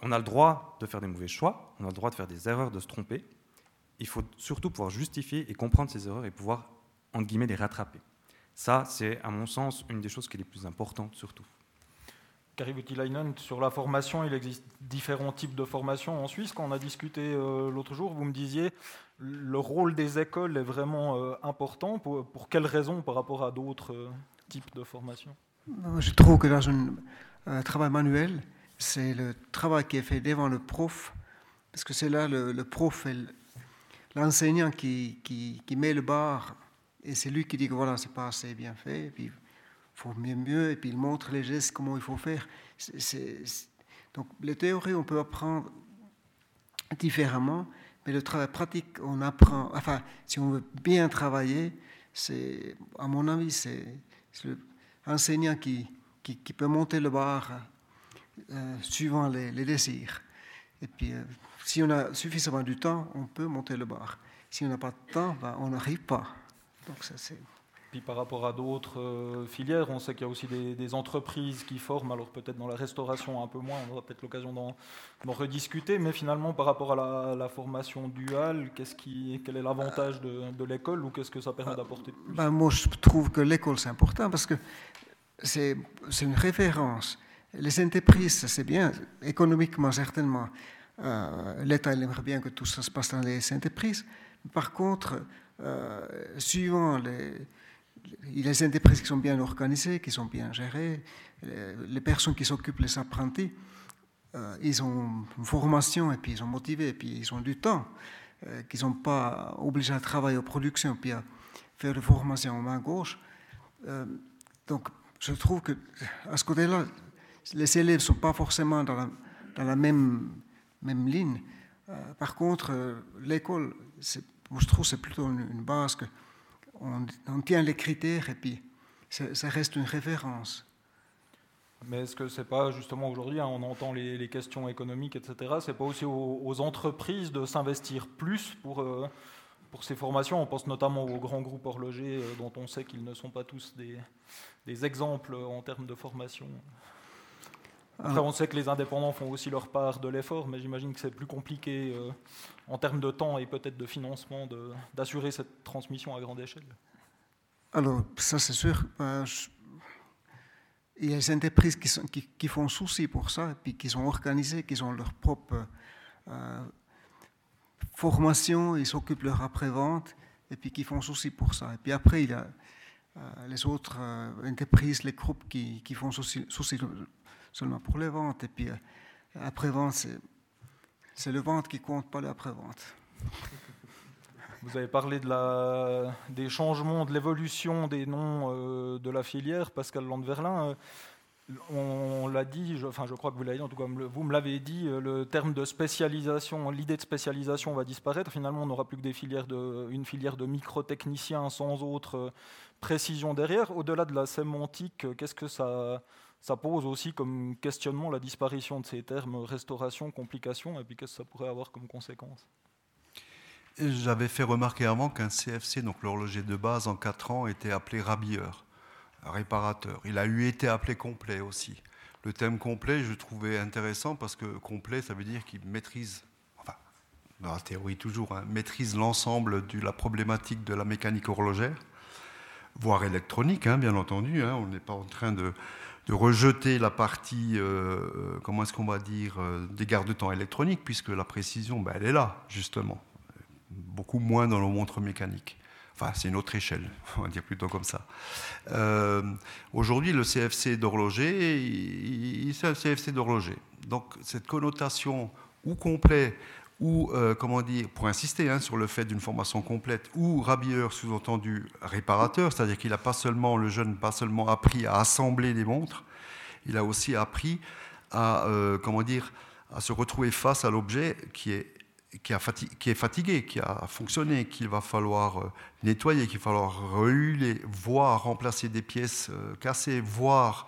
On a le droit de faire des mauvais choix, on a le droit de faire des erreurs, de se tromper. Il faut surtout pouvoir justifier et comprendre ces erreurs et pouvoir, entre guillemets, les rattraper. Ça, c'est à mon sens une des choses qui est les plus importantes surtout. Kaributi-Leinen, sur la formation, il existe différents types de formations en Suisse. Quand on a discuté euh, l'autre jour, vous me disiez le rôle des écoles est vraiment euh, important. Pour, pour quelles raisons par rapport à d'autres euh, types de formations? Je trouve que dans un travail manuel, c'est le travail qui est fait devant le prof, parce que c'est là le, prof l'enseignant qui, qui, qui, met le bar et c'est lui qui dit que voilà, c'est pas assez bien fait, puis il faut mieux, mieux, et puis il montre les gestes, comment il faut faire. Donc les théories, on peut apprendre différemment, mais le travail pratique, on apprend, enfin, si on veut bien travailler, c'est, à mon avis, c'est l'enseignant qui, qui, peut monter le bar euh, suivant les, désirs. Et puis, euh, si on a suffisamment du temps, on peut monter le bar. Si on n'a pas de temps, ben, on n'arrive pas. Donc ça, c'est... Puis par rapport à d'autres euh, filières, on sait qu'il y a aussi des, entreprises qui forment, alors peut-être dans la restauration un peu moins, on aura peut-être l'occasion d'en rediscuter, mais finalement par rapport à la, formation duale, qui, quel est l'avantage de, l'école ou qu'est-ce que ça permet d'apporter de plus? Ben, Moi je trouve que l'école c'est important parce que c'est une référence. Les entreprises, c'est bien, économiquement certainement. Euh, L'État aimerait bien que tout ça se passe dans les entreprises. Par contre, euh, suivant les, les entreprises qui sont bien organisées, qui sont bien gérées, les personnes qui s'occupent, les apprentis, euh, ils ont une formation et puis ils sont motivés et puis ils ont du temps, euh, qu'ils ne sont pas obligés à travailler en production puis à faire de formation en main gauche. donc, je trouve que à ce côté-là, les élèves ne sont pas forcément dans la, dans la même, même ligne. par contre, l'école, je trouve que c'est plutôt une, base que on, tient les critères et puis ça, reste une référence. Mais est-ce que c'est pas justement aujourd'hui, hein, on entend les, questions économiques, etc. C'est pas aussi aux, entreprises de s'investir plus pour euh, pour ces formations? On pense notamment aux grands groupes horlogers euh, dont on sait qu'ils ne sont pas tous des, des exemples en termes de formation. Après, on sait que les indépendants font aussi leur part de l'effort, mais j'imagine que c'est plus compliqué euh, en termes de temps et peut-être de financement d'assurer cette transmission à grande échelle. Alors, ça c'est sûr. Euh, il y a des entreprises qui, sont, qui, font souci pour ça, et puis qui sont organisées, qui ont leur propre euh, formation, ils s'occupent de leur après-vente, et puis qui font souci pour ça. Et puis après, il y a les autres entreprises, les groupes qui, qui font souci, souci seulement pour les ventes. Et puis, après-vente, c'est le vente qui compte, pas l'après-vente. Vous avez parlé de la, des changements, de l'évolution des noms euh, de la filière, Pascal Landverlin. Euh, on, l'a dit, je, enfin je crois que vous l'avez dit, en tout cas vous me l'avez dit, euh, le terme de spécialisation, l'idée de spécialisation va disparaître. Finalement, on n'aura plus que des filières de, une filière de microtechniciens sans autre précision derrière. Au-delà de la sémantique, qu'est-ce que ça, ça pose aussi comme questionnement la disparition de ces termes restauration, complication, et puis qu'est-ce que ça pourrait avoir comme conséquence? J'avais fait remarquer avant qu'un CFC, donc l'horloger de base en 4 ans, était appelé rabilleur, réparateur. Il a eu été appelé complet aussi. Le thème complet, je trouvais intéressant parce que complet, ça veut dire qu'il maîtrise, enfin, dans la théorie toujours, hein, maîtrise l'ensemble de la problématique de la mécanique horlogère, voire électronique, hein, bien entendu. Hein. on n'est pas en train de de rejeter la partie, euh, euh, comment est-ce qu'on va dire, euh, des garde-temps électroniques, puisque la précision, ben, elle est là, justement. Beaucoup moins dans nos montres mécaniques. Enfin, c'est une autre échelle, on va dire plutôt comme ça. Aujourd'hui, le CFC d'horloger, c'est un CFC d'horloger. Donc, cette connotation ou complet ou, euh, comment dire, pour insister hein, sur le fait d'une formation complète, ou rabilleur sous-entendu réparateur, c'est-à-dire qu'il n'a pas seulement, le jeune pas seulement appris à assembler des montres, il a aussi appris à, euh, comment dire, à se retrouver face à l'objet qui est, qui, qui est fatigué, qui a fonctionné, qu'il va falloir euh, nettoyer, qu'il va falloir rehuler, voire remplacer des pièces cassées, voire,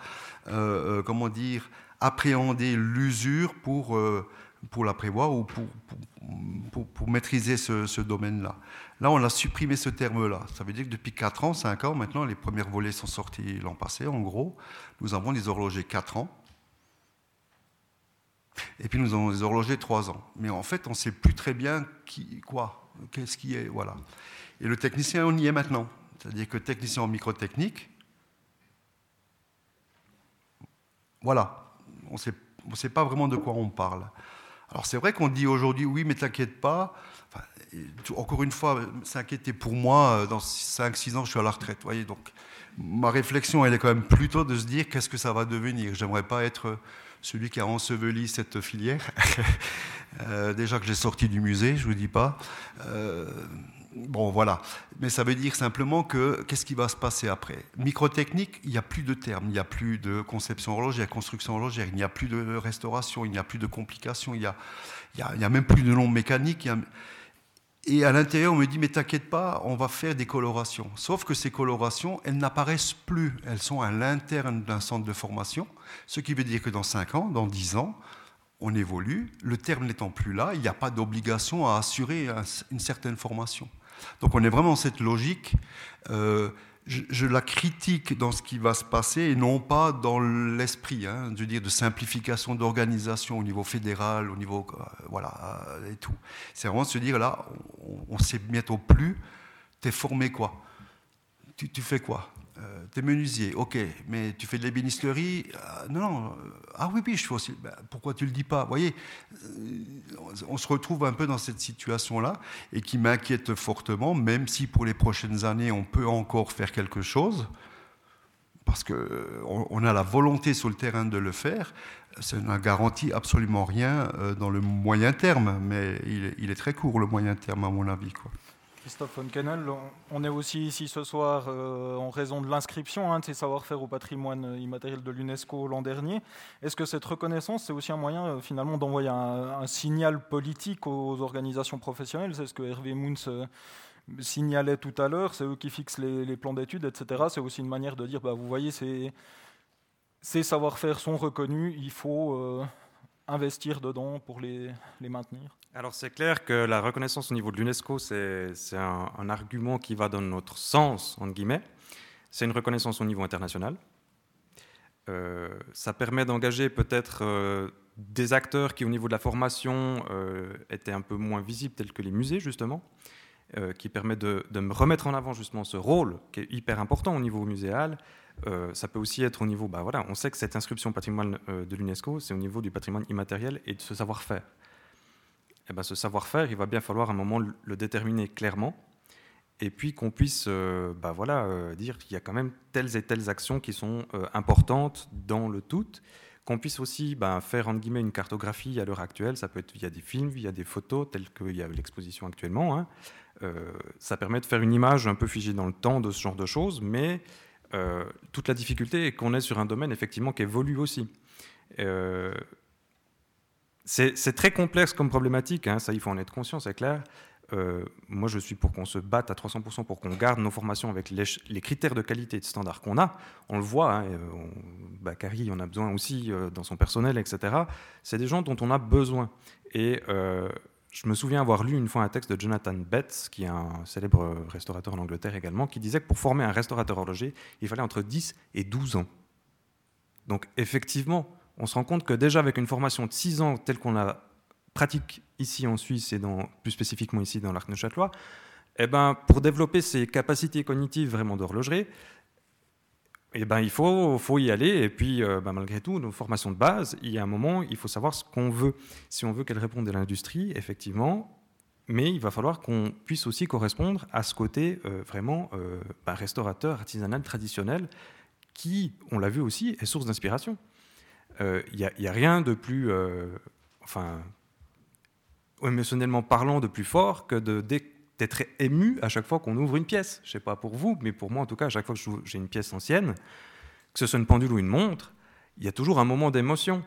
comment dire, appréhender l'usure pour pour la prévoir ou pour, pour, maîtriser ce, domaine-là. Là, on a supprimé ce terme-là. Ça veut dire que depuis 4 ans, 5 ans, maintenant, les premiers volets sont sortis l'an passé, en gros. Nous avons des horlogers 4 ans. Et puis nous avons des horlogers 3 ans. Mais en fait, on ne sait plus très bien qui, quoi, qu'est-ce qui est. Voilà. Et le technicien, on y est maintenant. C'est-à-dire que technicien en microtechnique, voilà, on ne sait pas vraiment de quoi on parle. Alors c'est vrai qu'on dit aujourd'hui, oui, mais t'inquiète pas. encore une fois, s'inquiéter pour moi, euh, dans 5-6 ans, je suis à la retraite. Voyez, donc ma réflexion, elle est quand même plutôt de se dire qu'est-ce que ça va devenir? J'aimerais pas être celui qui a enseveli cette filière. Euh, déjà que j'ai sorti du musée, je vous dis pas. Euh, bon, voilà. Mais ça veut dire simplement que qu'est-ce qui va se passer après? Microtechnique, il n'y a plus de termes, il n'y a plus de conception horlogère, construction horlogère, il n'y a plus de restauration, il n'y a plus de complications, il n'y a, il y a, même plus de noms mécaniques. Et à l'intérieur, on me dit, mais t'inquiète pas, on va faire des colorations. Sauf que ces colorations, elles n'apparaissent plus. Elles sont à l'interne d'un centre de formation. Ce qui veut dire que dans 5 ans, dans 10 ans, on évolue. Le terme n'étant plus là, il n'y a pas d'obligation à assurer une certaine formation. Donc on est vraiment dans cette logique. Euh, je, la critique dans ce qui va se passer et non pas dans l'esprit, hein, de simplification d'organisation au niveau fédéral, au niveau euh, voilà et tout. C'est vraiment de se dire là, on, on sait bientôt plus. T'es formé quoi? Tu, fais quoi? Euh, T'es menuisier, ok, mais tu fais de l'ébénisterie euh, Non, non. ah oui, oui, je fais aussi. Ben, pourquoi tu le dis pas Vous voyez, on se retrouve un peu dans cette situation-là et qui m'inquiète fortement, même si pour les prochaines années, on peut encore faire quelque chose, parce qu'on a la volonté sur le terrain de le faire. Ça ne garantit absolument rien euh, dans le moyen terme, mais il est, très court, le moyen terme, à mon avis. Quoi. Christophe von Kennel, on est aussi ici ce soir euh, en raison de l'inscription hein, de ces savoir-faire au patrimoine immatériel de l'UNESCO l'an dernier. Est-ce que cette reconnaissance, c'est aussi un moyen euh, finalement d'envoyer un, signal politique aux organisations professionnelles? C'est ce que Hervé Mouns euh, signalait tout à l'heure, c'est eux qui fixent les, plans d'études, etc. C'est aussi une manière de dire, bah, vous voyez, ces savoir-faire sont reconnus, il faut investir dedans pour les, maintenir. Alors c'est clair que la reconnaissance au niveau de l'UNESCO, c'est un, argument qui va dans notre sens, entre guillemets. C'est une reconnaissance au niveau international. Euh, ça permet d'engager peut-être euh, des acteurs qui, au niveau de la formation, euh, étaient un peu moins visibles, tels que les musées, justement, qui permet de, de, me remettre en avant justement ce rôle qui est hyper important au niveau muséal. Ça peut aussi être au niveau, bah voilà, on sait que cette inscription patrimoine de l'UNESCO, c'est au niveau du patrimoine immatériel et de ce savoir-faire. Eh ben, ce savoir-faire, il va bien falloir à un moment le déterminer clairement, et puis qu'on puisse euh, bah voilà, euh, dire qu'il y a quand même telles et telles actions qui sont euh, importantes dans le tout, qu'on puisse aussi bah, faire entre guillemets une cartographie à l'heure actuelle, ça peut être via des films, via des photos, telles qu'il y a l'exposition actuellement. Hein. ça permet de faire une image un peu figée dans le temps de ce genre de choses, mais toute la difficulté est qu'on est sur un domaine effectivement qui évolue aussi. C'est très complexe comme problématique, hein, ça il faut en être conscient, c'est clair. Euh, moi, je suis pour qu'on se batte à 300% pour qu'on garde nos formations avec les, critères de qualité et de standard qu'on a. On le voit, hein, on, en a besoin aussi euh, dans son personnel, etc. C'est des gens dont on a besoin. Et euh, je me souviens avoir lu une fois un texte de Jonathan Betts, qui est un célèbre restaurateur en Angleterre également, qui disait que pour former un restaurateur horloger, il fallait entre 10 et 12 ans. Donc effectivement, on se rend compte que déjà avec une formation de 6 ans telle qu'on la pratique ici en Suisse et plus spécifiquement ici dans l'arc neuchâtelois, eh ben, pour développer ses capacités cognitives vraiment d'horlogerie, eh ben, il faut, faut y aller. Et puis, euh, ben, malgré tout, nos formations de base, il y a un moment, il faut savoir ce qu'on veut. Si on veut qu'elle réponde à l'industrie, effectivement, mais il va falloir qu'on puisse aussi correspondre à ce côté euh, vraiment euh, ben, restaurateur, artisanal, traditionnel, qui, on l'a vu aussi, est source d'inspiration il euh, n'y a, rien de plus, enfin, émotionnellement parlant, de plus fort que d'être ému à chaque fois qu'on ouvre une pièce. Je ne sais pas pour vous, mais pour moi en tout cas, à chaque fois que j'ai une pièce ancienne, que ce soit une pendule ou une montre, il y a toujours un moment d'émotion.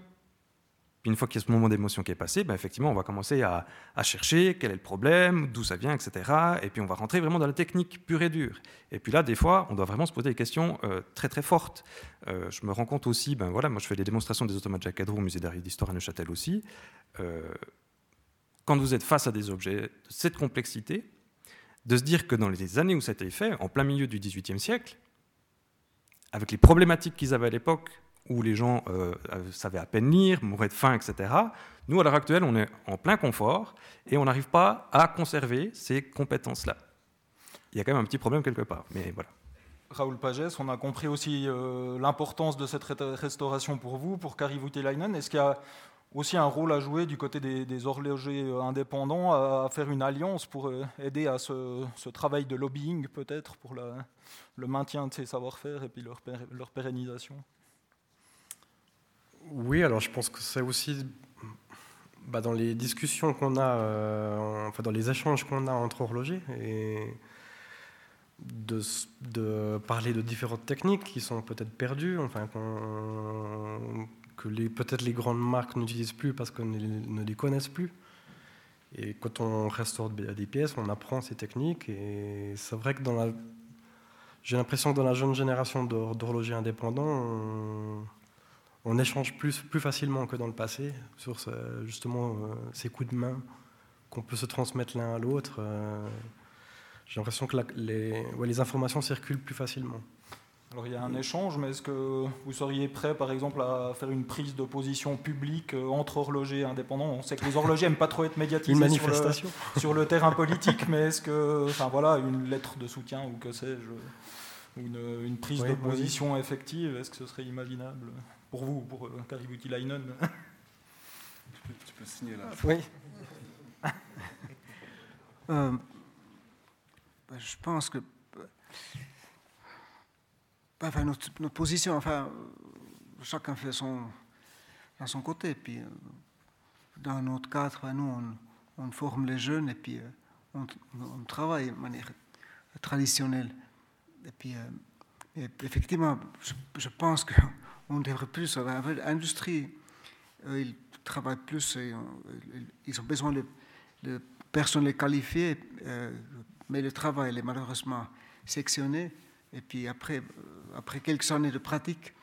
Puis une fois qu'il y a ce moment d'émotion qui est passé, ben effectivement, on va commencer à, chercher quel est le problème, d'où ça vient, etc. Et puis on va rentrer vraiment dans la technique pure et dure. Et puis là, des fois, on doit vraiment se poser des questions euh, très très fortes. Euh, je me rends compte aussi, ben voilà, moi je fais des démonstrations des automates Jacques au musée d'histoire à Neuchâtel aussi. Euh, quand vous êtes face à des objets de cette complexité, de se dire que dans les années où ça a été fait, en plein milieu du XVIIIe siècle, avec les problématiques qu'ils avaient à l'époque, où les gens euh, savaient à peine lire, mouraient de faim, etc. Nous, à l'heure actuelle, on est en plein confort et on n'arrive pas à conserver ces compétences-là. Il y a quand même un petit problème quelque part, mais voilà. Raoul Pagès, on a compris aussi euh, l'importance de cette restauration pour vous, pour Kari Voutilainen. Est-ce qu'il y a aussi un rôle à jouer du côté des, horlogers euh, indépendants à, faire une alliance pour aider à ce, travail de lobbying peut-être pour le maintien de ces savoir-faire et puis leur, pérennisation. Oui, alors je pense que c'est aussi bah, dans les discussions qu'on a, euh, enfin dans les échanges qu'on a entre horlogers et de, parler de différentes techniques qui sont peut-être perdues, enfin peut-être les grandes marques n'utilisent plus parce qu'elles ne les connaissent plus. Et quand on restaure des pièces, on apprend ces techniques. Et c'est vrai que j'ai l'impression que dans la jeune génération d'horlogers indépendants, on échange plus, facilement que dans le passé sur justement euh, ces coups de main qu'on peut se transmettre l'un à l'autre. Euh, j'ai l'impression que les informations circulent plus facilement. Alors il y a un échange, mais est-ce que vous seriez prêt, par exemple, à faire une prise de position publique euh, entre horlogers indépendants? On sait que les horlogers n'aiment pas trop être médiatisés manifestation. Sur, le, sur, le, terrain politique, mais est-ce que, enfin voilà, une lettre de soutien ou que sais-je, une, une prise de position effective, est-ce que ce serait imaginable pour vous, pour euh, Kaributi Leinen tu, peux, signer là. Oui. Euh, ben, je pense que enfin, notre, position, enfin, chacun fait son, à son côté. Puis, euh, dans notre cadre, nous, on, forme les jeunes et puis euh, on, travaille de manière traditionnelle. Et puis, euh, effectivement, je, pense qu'on devrait plus. L'industrie, ils travaillent plus, ils ont besoin de, de personnes qualifiées, mais le travail est malheureusement sectionné. Et puis après, euh, après quelques années de pratique,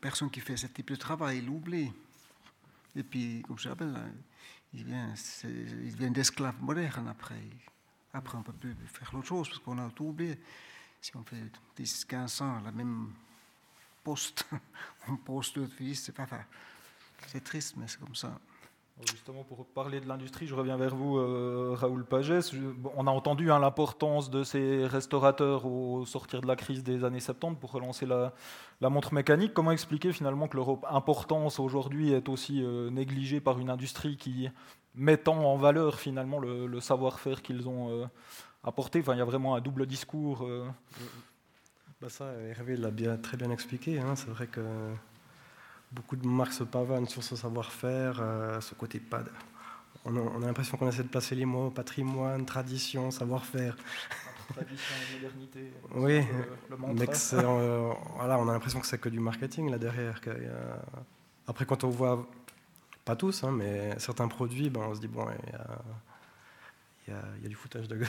personne qui fait ce type de travail, il oublie. Et puis, comme je rappelle, il vient, il vient d'esclaves modernes après. Après, on ne peut plus faire l'autre chose parce qu'on a tout oublié. Si on fait 10, 15 ans, la même poste, on poste de vie, c'est pas C'est triste, mais c'est comme ça. Justement, pour parler de l'industrie, je reviens vers vous, euh, Raoul Pagès. On a entendu hein, l'importance de ces restaurateurs au sortir de la crise des années 70 pour relancer la, montre mécanique. Comment expliquer finalement que leur importance aujourd'hui est aussi euh, négligée par une industrie qui, mettant en valeur finalement le, savoir-faire qu'ils ont euh, apporté, enfin, il y a vraiment un double discours. Bah ça, Hervé l'a bien, très bien expliqué. Hein. C'est vrai que beaucoup de marques se pavanent sur ce savoir-faire, euh, ce côté pas. On a, l'impression qu'on essaie de placer les mots patrimoine, tradition, savoir-faire. Tradition, modernité. Oui, le, mais euh, voilà, on a l'impression que c'est que du marketing là derrière. Après, quand on voit, pas tous, hein, mais certains produits, ben, on se dit bon, il y a, du foutage de gueule.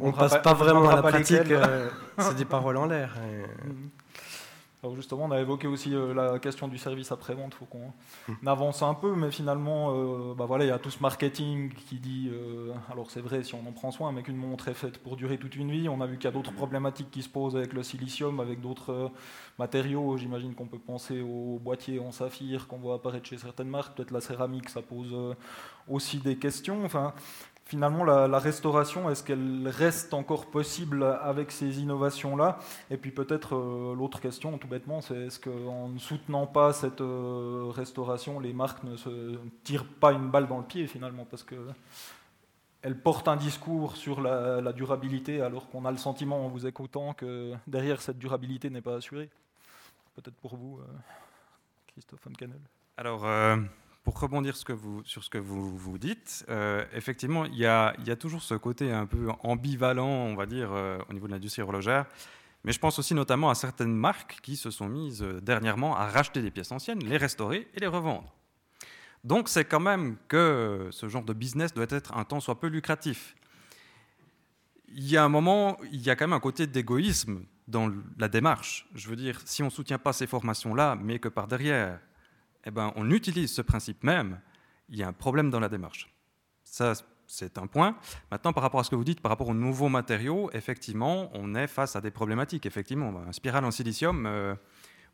on ne passe pas, vraiment à la pratique, euh, c'est des paroles en l'air. Mm-hmm. Alors justement, on a évoqué aussi euh, la question du service après-vente, il faut qu'on hmm. avance un peu, mais finalement, euh, bah voilà, il y a tout ce marketing qui dit, euh, alors c'est vrai si on en prend soin, mais qu'une montre est faite pour durer toute une vie. On a vu qu'il y a d'autres problématiques qui se posent avec le silicium, avec d'autres matériaux. J'imagine qu'on peut penser aux boîtiers en saphir qu'on voit apparaître chez certaines marques. Peut-être la céramique, ça pose aussi des questions. Enfin, finalement la, restauration, est-ce qu'elle reste encore possible avec ces innovations-là? Et puis peut-être euh, l'autre question, tout bêtement, c'est est-ce qu'en ne soutenant pas cette euh, restauration, les marques ne se tirent pas une balle dans le pied finalement? Parce que portent un discours sur la, durabilité alors qu'on a le sentiment en vous écoutant que derrière cette durabilité n'est pas assurée. Peut-être pour vous, euh, Christophe Canel. Alors, pour rebondir sur ce que vous, vous dites, euh, effectivement, il y, a, toujours ce côté un peu ambivalent, on va dire, euh, au niveau de l'industrie horlogère. Mais je pense aussi notamment à certaines marques qui se sont mises euh, dernièrement à racheter des pièces anciennes, les restaurer et les revendre. Donc c'est quand même que ce genre de business doit être un temps soit peu lucratif. Il y a un moment, il y a quand même un côté d'égoïsme dans la démarche. Je veux dire, si on ne soutient pas ces formations-là, mais que par derrière, eh ben, on utilise ce principe même, il y a un problème dans la démarche. Ça, c'est un point. Maintenant, par rapport à ce que vous dites, par rapport aux nouveaux matériaux, effectivement, on est face à des problématiques. Effectivement, un spirale en silicium, euh,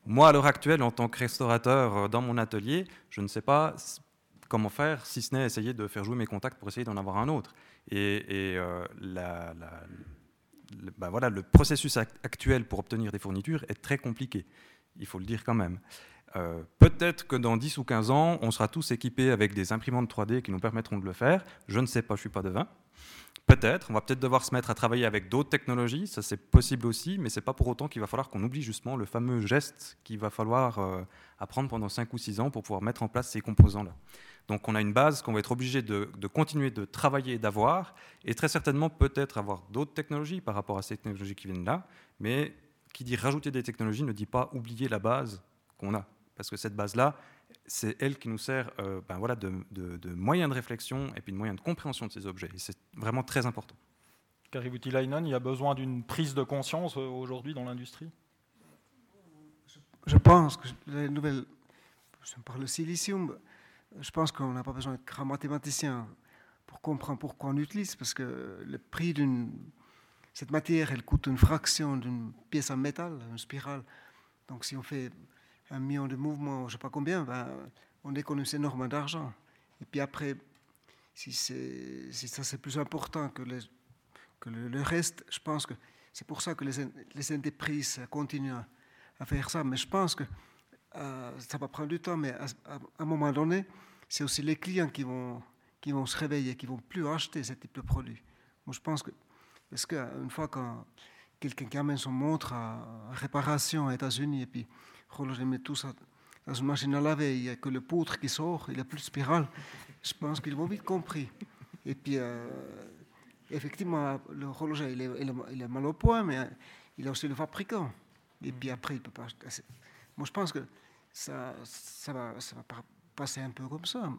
moi, à l'heure actuelle, en tant que restaurateur euh, dans mon atelier, je ne sais pas comment faire, si ce n'est essayer de faire jouer mes contacts pour essayer d'en avoir un autre. Et, euh, ben voilà, le processus actuel pour obtenir des fournitures est très compliqué, il faut le dire quand même. Euh, peut-être que dans 10 ou 15 ans, on sera tous équipés avec des imprimantes 3D qui nous permettront de le faire. Je ne sais pas, je ne suis pas devin. Peut-être, on va peut-être devoir se mettre à travailler avec d'autres technologies, ça c'est possible aussi, mais ce n'est pas pour autant qu'il va falloir qu'on oublie justement le fameux geste qu'il va falloir euh, apprendre pendant 5 ou 6 ans pour pouvoir mettre en place ces composants-là. Donc on a une base qu'on va être obligé de, de, continuer de travailler et d'avoir, et très certainement peut-être avoir d'autres technologies par rapport à ces technologies qui viennent là, mais qui dit rajouter des technologies ne dit pas oublier la base qu'on a parce que cette base-là, c'est elle qui nous sert euh, ben voilà, de, de, moyen de réflexion et puis de moyen de compréhension de ces objets. Et c'est vraiment très important. Kaributi Leinen, il y a besoin d'une prise de conscience euh, aujourd'hui dans l'industrie? Je pense que les nouvelles. Je parle de silicium. Je pense qu'on n'a pas besoin d'être grand mathématicien pour comprendre pourquoi on utilise, parce que le prix d'une cette matière, elle coûte une fraction d'une pièce en métal, une spirale. Donc si on fait un million de mouvements, je ne sais pas combien, ben, on économise énormément d'argent. Et puis après, si, si ça c'est plus important que, le, reste, je pense que c'est pour ça que les, les entreprises continuent à, faire ça. Mais je pense que euh, ça va prendre du temps, mais à, à un moment donné, c'est aussi les clients qui vont, qui vont se réveiller, qui vont plus acheter ce type de produit. Moi, je pense que parce qu'une fois quand quelqu'un qui amène son montre à réparation aux États-Unis et puis il met tout ça dans une machine à laver, il n'y a que le poutre qui sort, il n'y a plus de spirale, je pense qu'ils vont vite compris. Et puis, euh, effectivement, le horloger, il est, il est, mal au point, mais il a aussi le fabricant. Et puis après, il peut pas. Moi, je pense que ça, va, passer un peu comme ça,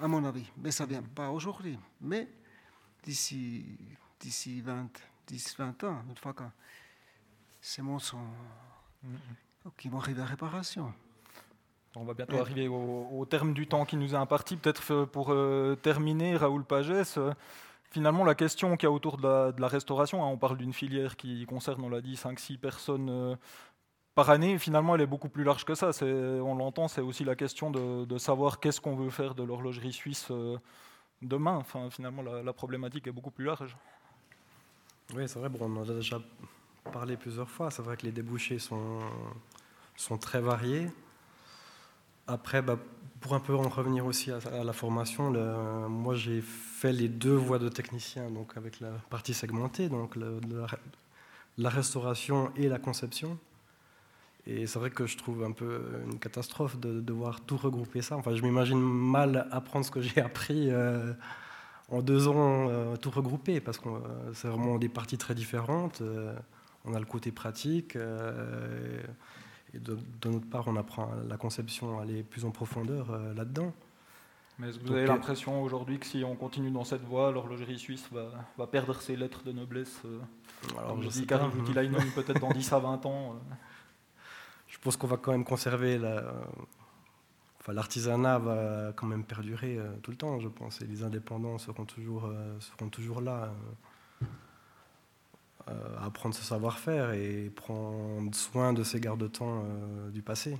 à mon avis. Mais ça ne vient pas aujourd'hui. Mais d'ici d'ici 20, 10, 20 ans, une fois que ces montres sont, qui vont arriver à réparation. On va bientôt arriver au, terme du temps qui nous est imparti. Peut-être pour euh, terminer, Raoul Pagès, euh, finalement, la question qu'il y a autour de la, restauration, hein, on parle d'une filière qui concerne, on l'a dit, 5-6 personnes euh, par année. Finalement, elle est beaucoup plus large que ça. On l'entend, c'est aussi la question de, de savoir qu'est-ce qu'on veut faire de l'horlogerie suisse demain. Enfin, finalement, la, la problématique est beaucoup plus large. Oui, c'est vrai, bon, on en a déjà parlé plusieurs fois. C'est vrai que les débouchés sont, sont très variés. Après, bah, pour un peu en revenir aussi à, la formation, moi j'ai fait les deux voies de technicien, donc avec la partie segmentée, donc la, restauration et la conception. Et c'est vrai que je trouve un peu une catastrophe de, devoir tout regrouper ça. Enfin, je m'imagine mal apprendre ce que j'ai appris. Euh, en deux ans euh, tout regroupé, parce que euh, c'est vraiment des parties très différentes. Euh, on a le côté pratique, et de, notre part, on apprend la conception à aller plus en profondeur là-dedans. Mais est-ce que vous avez l'impression aujourd'hui que si on continue dans cette voie, l'horlogerie suisse va, perdre ses lettres de noblesse Alors, je, dis Karim peut-être dans 10 à 20 ans Je pense qu'on va quand même conserver la, l'artisanat va quand même perdurer euh, tout le temps, je pense, et les indépendants seront toujours, euh, seront toujours là euh, apprendre ce savoir-faire et prendre soin de ces garde-temps du passé.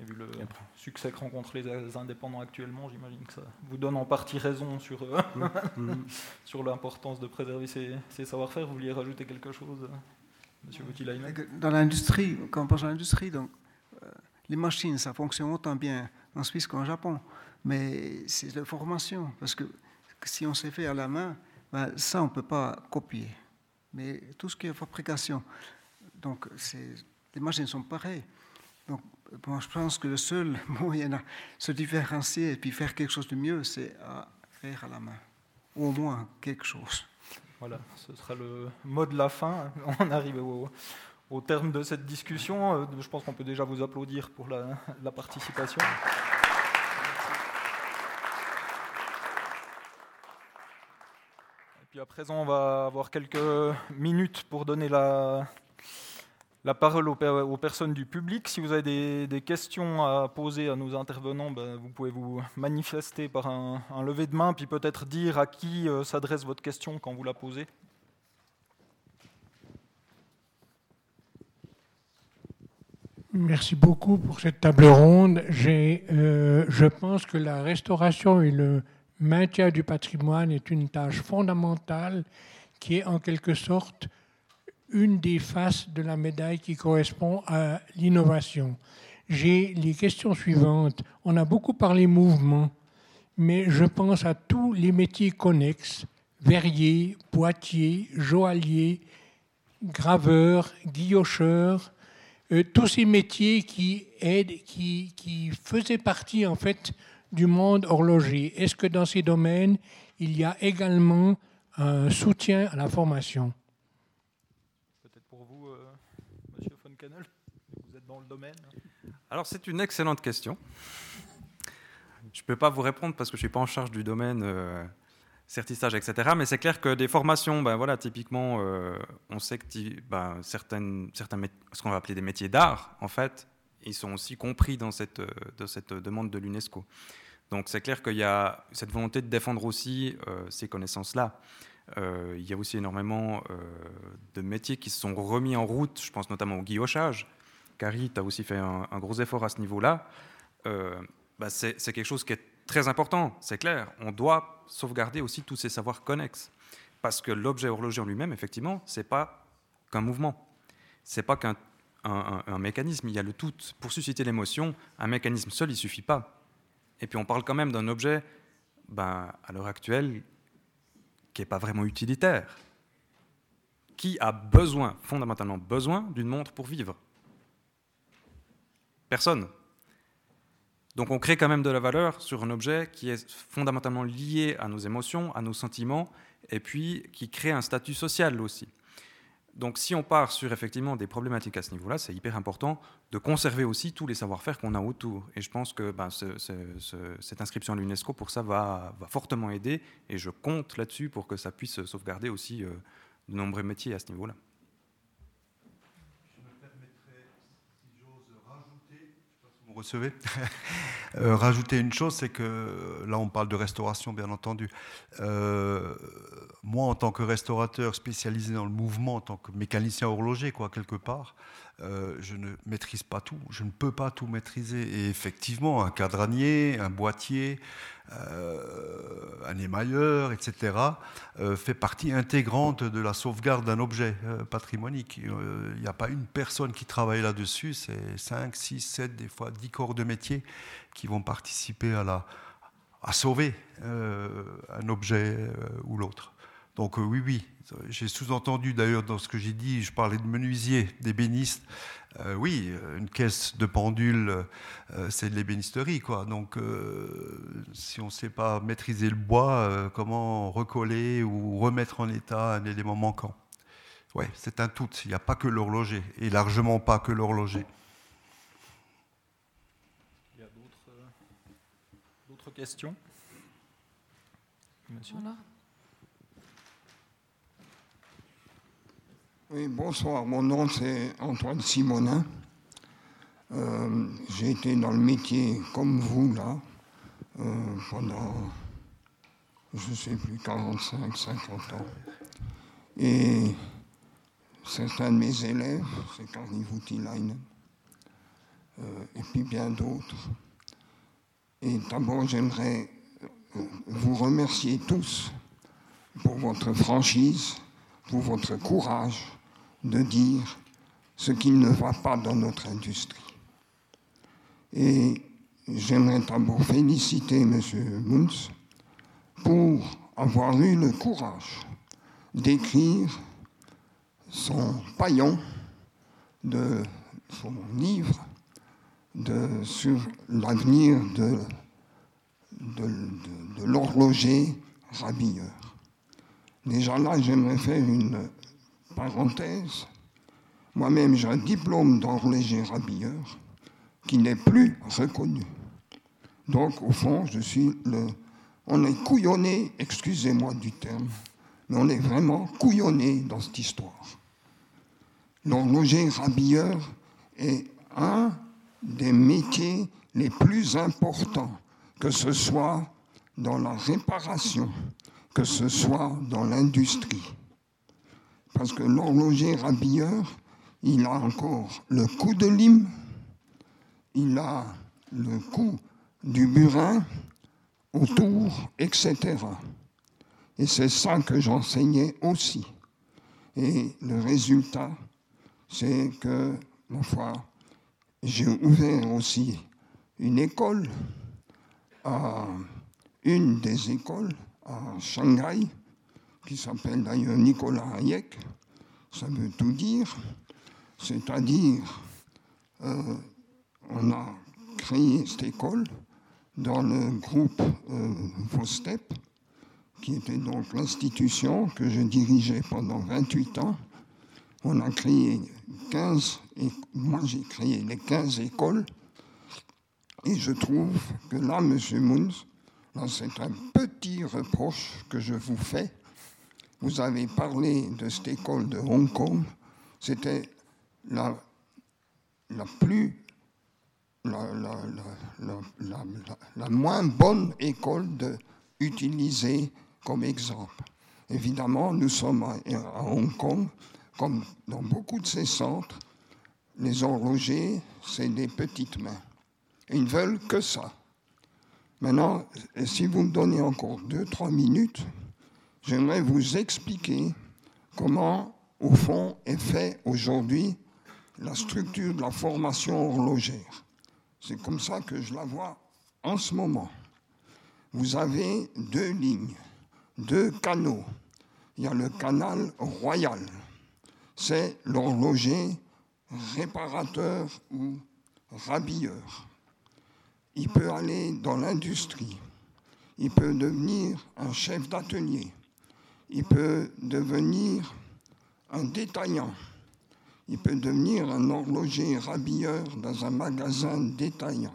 Et vu le succès que rencontrent les indépendants actuellement, j'imagine que ça vous donne en partie raison sur, mm. Mm. sur l'importance de préserver ces, ces savoir-faire. Vous vouliez rajouter quelque chose, Monsieur Boutilainen Dans l'industrie, quand on pense à l'industrie, donc les machines, ça fonctionne autant bien en Suisse qu'en Japon. Mais c'est la formation, parce que si on s'est fait à la main, ben, ça, on ne peut pas copier. Mais tout ce qui est fabrication, donc les machines sont pareilles. Donc, je pense que le seul moyen de se différencier et puis faire quelque chose de mieux, c'est à faire à la main. Au moins quelque chose. Voilà, ce sera le mot de la fin. On arrive au, terme de cette discussion. Euh, je pense qu'on peut déjà vous applaudir pour la, participation. Puis à présent, on va avoir quelques minutes pour donner la, la parole aux, personnes du public. Si vous avez des, questions à poser à nos intervenants, ben, vous pouvez vous manifester par un, un lever de main, puis peut-être dire à qui euh, s'adresse votre question quand vous la posez. Merci beaucoup pour cette table ronde. Euh, je pense que la restauration et le maintien du patrimoine est une tâche fondamentale qui est en quelque sorte une des faces de la médaille qui correspond à l'innovation. J'ai les questions suivantes. On a beaucoup parlé mouvement, mais je pense à tous les métiers connexes, verrier, boîtier, joaillier, graveur, guillocheur, euh, tous ces métiers qui faisaient partie en fait du monde horloger. Est-ce que dans ces domaines, il y a également un soutien à la formation? Peut-être pour vous, euh, Monsieur von Kannel, vous êtes dans le domaine. Alors c'est une excellente question. Je ne peux pas vous répondre parce que je ne suis pas en charge du domaine. Euh, certissage, etc. Mais c'est clair que des formations, ben voilà, typiquement, euh, on sait que ben, certaines, certains, ce qu'on va appeler des métiers d'art, en fait, ils sont aussi compris dans cette, dans cette demande de l'UNESCO. Donc c'est clair qu'il y a cette volonté de défendre aussi ces connaissances-là. il y a aussi énormément de métiers qui se sont remis en route, je pense notamment au guillochage. Carrie, tu as aussi fait un, gros effort à ce niveau-là. Bah, c'est quelque chose qui est très important, c'est clair. On doit sauvegarder aussi tous ces savoirs connexes. Parce que l'objet horloger en lui-même, effectivement, c'est pas qu'un mouvement. C'est pas qu'un un, mécanisme. Il y a le tout. Pour susciter l'émotion, un mécanisme seul, il suffit pas. Et puis on parle quand même d'un objet, ben, à l'heure actuelle, qui n'est pas vraiment utilitaire. Qui a besoin, fondamentalement besoin, d'une montre pour vivre Personne. Donc on crée quand même de la valeur sur un objet qui est fondamentalement lié à nos émotions, à nos sentiments, et puis qui crée un statut social aussi. Donc si on part sur effectivement des problématiques à ce niveau-là, c'est hyper important de conserver aussi tous les savoir-faire qu'on a autour. Et je pense que ben, cette inscription à l'UNESCO, pour ça, va, fortement aider, et je compte là-dessus pour que ça puisse sauvegarder aussi euh, de nombreux métiers à ce niveau-là. Recevez. Euh, rajouter une chose, c'est que là, on parle de restauration, bien entendu. Euh, moi, en tant que restaurateur spécialisé dans le mouvement, en tant que mécanicien horloger, quoi, quelque part, euh, je ne maîtrise pas tout. Je ne peux pas tout maîtriser. Et effectivement, un cadranier, un boîtier, euh, un émailleur, etc., euh, fait partie intégrante de la sauvegarde d'un objet patrimonique. Il n'y a pas une personne qui travaille là-dessus, c'est 5, 6, 7, des fois 10 corps de métier qui vont participer à, à sauver un objet ou l'autre. Donc oui, oui, j'ai sous-entendu d'ailleurs dans ce que j'ai dit, je parlais de menuisier, d'ébéniste. Euh, oui, une caisse de pendule, euh, c'est de l'ébénisterie, quoi. Donc, euh, si on ne sait pas maîtriser le bois, comment recoller ou remettre en état un élément manquant Ouais, c'est un tout. Il n'y a pas que l'horloger, et largement pas que l'horloger. Il y a d'autres questions? Monsieur? Oui, bonsoir. Mon nom, c'est Antoine Simonin. Euh, j'ai été dans le métier comme vous, là, euh, pendant, je ne sais plus, 45, 50 ans. Et certains de mes élèves, c'est Kari Voutilainen, euh, et puis bien d'autres. Et d'abord, j'aimerais vous remercier tous pour votre franchise, pour votre courage, de dire ce qui ne va pas dans notre industrie. Et j'aimerais d'abord féliciter M. Munz pour avoir eu le courage d'écrire son paillon de son livre sur l'avenir de, de l'horloger rabilleur. Déjà là, j'aimerais faire une parenthèse, moi-même j'ai un diplôme d'horloger rabilleur qui n'est plus reconnu. Donc au fond, je suis le... On est couillonné, excusez-moi du terme, mais on est vraiment couillonné dans cette histoire. L'horloger rabilleur est un des métiers les plus importants, que ce soit dans la réparation, que ce soit dans l'industrie parce que l'horloger rabilleur, il a encore le coup de lime, il a le coup du burin autour, etc. Et c'est ça que j'enseignais aussi. Et le résultat, c'est que, ma foi, j'ai ouvert aussi une école, à une des écoles à Shanghai, qui s'appelle d'ailleurs Nicolas Hayek, ça veut tout dire, c'est-à-dire euh, on a créé cette école dans le groupe euh, VOSTEP, qui était donc l'institution que je dirigeais pendant 28 ans. On a créé 15, et moi j'ai créé les 15 écoles, et je trouve que là, M. Moons, là c'est un petit reproche que je vous fais, vous avez parlé de cette école de Hong Kong. C'était la, la plus la, moins bonne école de utiliser comme exemple. Évidemment, nous sommes à, Hong Kong, comme dans beaucoup de ces centres, les horlogers, c'est des petites mains. Ils ne veulent que ça. Maintenant, si vous me donnez encore deux, trois minutes, j'aimerais vous expliquer comment, au fond, est fait aujourd'hui la structure de la formation horlogère. C'est comme ça que je la vois en ce moment. Vous avez deux lignes, deux canaux. Il y a le canal royal, c'est l'horloger réparateur ou rhabilleur. Il peut aller dans l'industrie, il peut devenir un chef d'atelier, il peut devenir un détaillant, il peut devenir un horloger rhabilleur dans un magasin détaillant.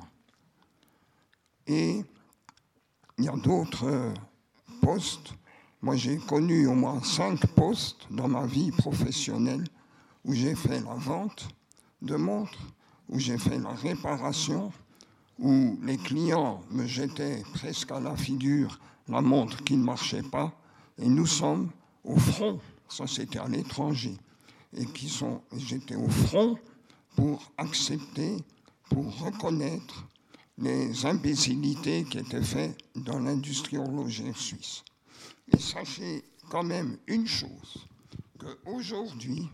Et il y a d'autres postes. Moi, j'ai connu au moins cinq postes dans ma vie professionnelle où j'ai fait la vente de montres, où j'ai fait la réparation, où les clients me jetaient presque à la figure la montre qui ne marchait pas, et nous sommes au front, ça c'était à l'étranger, et qui sont, j'étais au front pour accepter, pour reconnaître les imbécilités qui étaient faites dans l'industrie horlogère suisse. Et sachez quand même une chose, qu'aujourd'hui,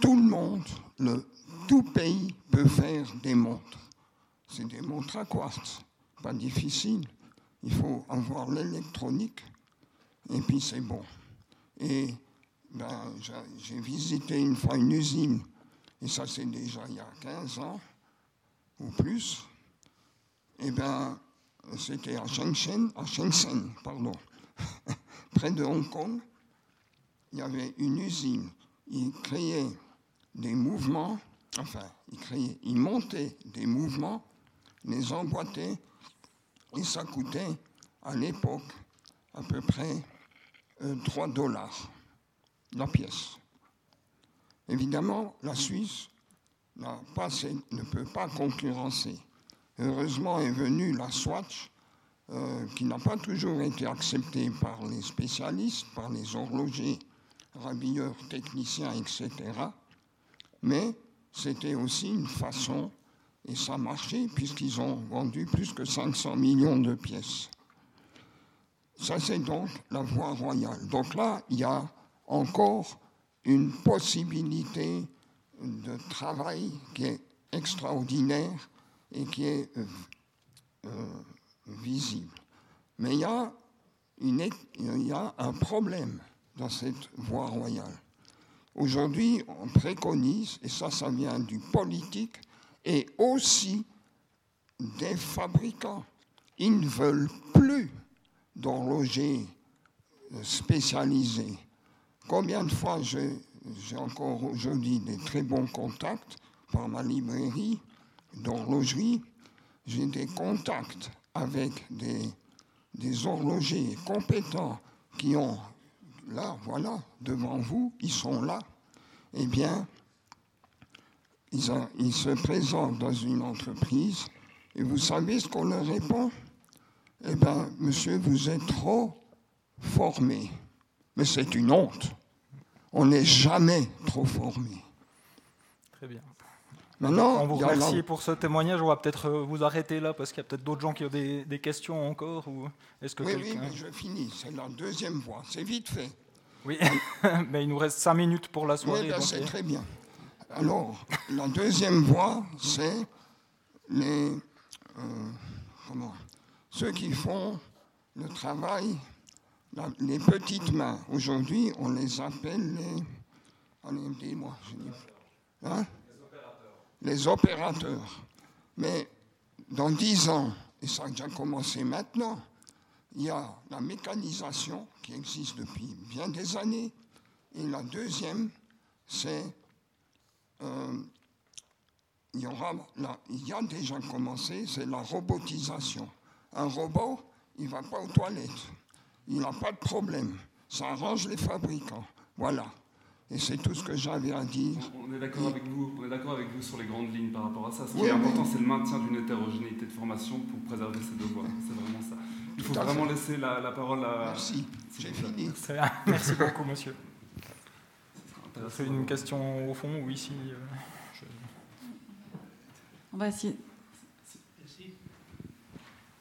tout le monde, le, tout pays peut faire des montres. C'est des montres à quartz, pas difficile. Il faut avoir l'électronique et puis c'est bon. Et ben, j'ai visité une fois une usine, et ça c'est déjà il y a 15 ans ou plus. Et ben, c'était à Shenzhen, à Shenzhen, pardon, près de Hong Kong. Il y avait une usine. Ils créaient des mouvements, enfin, ils créaient, ils montaient des mouvements, les emboîtaient, et ça coûtait à l'époque à peu près 3 euh, dollars la pièce. Évidemment, la Suisse ne peut pas concurrencer. Heureusement est venue la Swatch, euh, qui n'a pas toujours été acceptée par les spécialistes, par les horlogers, rabilleurs, techniciens, etc. Mais c'était aussi une façon, et ça marchait, puisqu'ils ont vendu plus que 500 millions de pièces. Ça, c'est donc la voie royale. Donc là, il y a encore une possibilité de travail qui est extraordinaire et qui est euh, euh, visible. Mais il y, a il y a un problème dans cette voie royale. Aujourd'hui, on préconise, et ça, ça vient du politique, et aussi des fabricants. Ils ne veulent plus d'horlogers spécialisés. Combien de fois j'ai encore aujourd'hui des très bons contacts par ma librairie d'horlogerie, j'ai des contacts avec des, horlogers compétents qui ont là, voilà, devant vous, ils sont là, eh bien, ils, se présentent dans une entreprise et vous savez ce qu'on leur répond? Eh bien, monsieur, vous êtes trop formé. Mais c'est une honte. On n'est jamais trop formé. Très bien. Maintenant, on vous remercie pour ce témoignage. On va peut-être euh, vous arrêter là parce qu'il y a peut-être d'autres gens qui ont des, questions encore. Ou est-ce que oui, oui, mais je finis. C'est la deuxième voie. C'est vite fait. Oui, mais il nous reste cinq minutes pour la soirée. Oui, ben, c'est très bien. Alors, la deuxième voie, c'est les, euh, comment, ceux qui font le travail, les petites mains. Aujourd'hui, on les appelle les. Allez, moi hein? les opérateurs. Mais dans dix ans, et ça a déjà commencé maintenant, il y a la mécanisation qui existe depuis bien des années. Et la deuxième, c'est euh, il, il y a déjà commencé, c'est la robotisation. Un robot, il ne va pas aux toilettes, il n'a pas de problème, ça arrange les fabricants. Voilà. Et c'est tout ce que j'avais à dire. On est d'accord avec vous. On est d'accord avec vous sur les grandes lignes par rapport à ça. Ce qui est important, c'est le maintien d'une hétérogénéité de formation pour préserver ces devoirs. C'est vraiment ça. Il faut vraiment laisser la, parole à. Merci. J'ai fini. Merci beaucoup, monsieur. C'est une question au fond ou ici euh, On va essayer.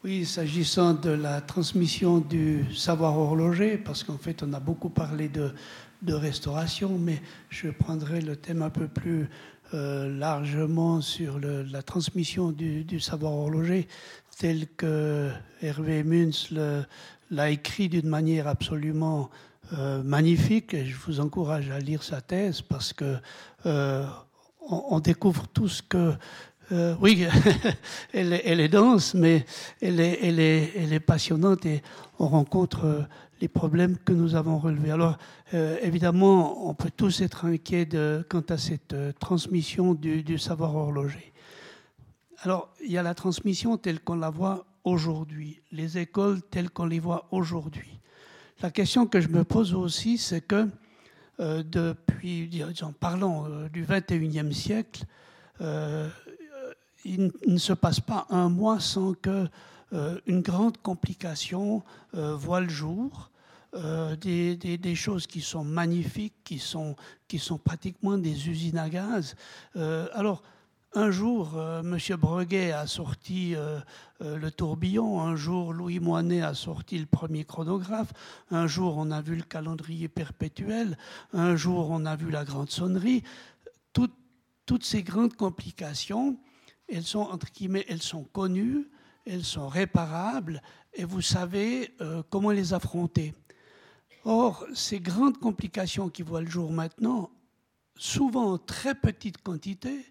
Oui, s'agissant de la transmission du savoir horloger, parce qu'en fait, on a beaucoup parlé de, restauration, mais je prendrai le thème un peu plus euh, largement sur la transmission du, savoir horloger, tel que Hervé Munz l'a écrit d'une manière absolument euh, magnifique. Et je vous encourage à lire sa thèse parce que euh, on, découvre tout ce que euh, oui, elle, est, dense, mais elle est, passionnante et on rencontre euh, les problèmes que nous avons relevés. Alors, euh, évidemment, on peut tous être inquiets quant à cette transmission du, savoir horloger. Alors, il y a la transmission telle qu'on la voit aujourd'hui, les écoles telles qu'on les voit aujourd'hui. La question que je me pose aussi, c'est que depuis, disons, parlons du 21e siècle, il ne se passe pas un mois sans que euh, une grande complication euh, voit le jour. Euh, des, choses qui sont magnifiques, qui sont, qui sont pratiquement des usines à gaz. alors, un jour, M. Breguet a sorti le tourbillon, un jour, Louis Moinet a sorti le premier chronographe, un jour, on a vu le calendrier perpétuel, un jour, on a vu la grande sonnerie. toutes ces grandes complications elles sont, entre guillemets, elles sont connues, elles sont réparables, et vous savez euh, comment les affronter. Or, ces grandes complications qui voient le jour maintenant, souvent en très petites quantités,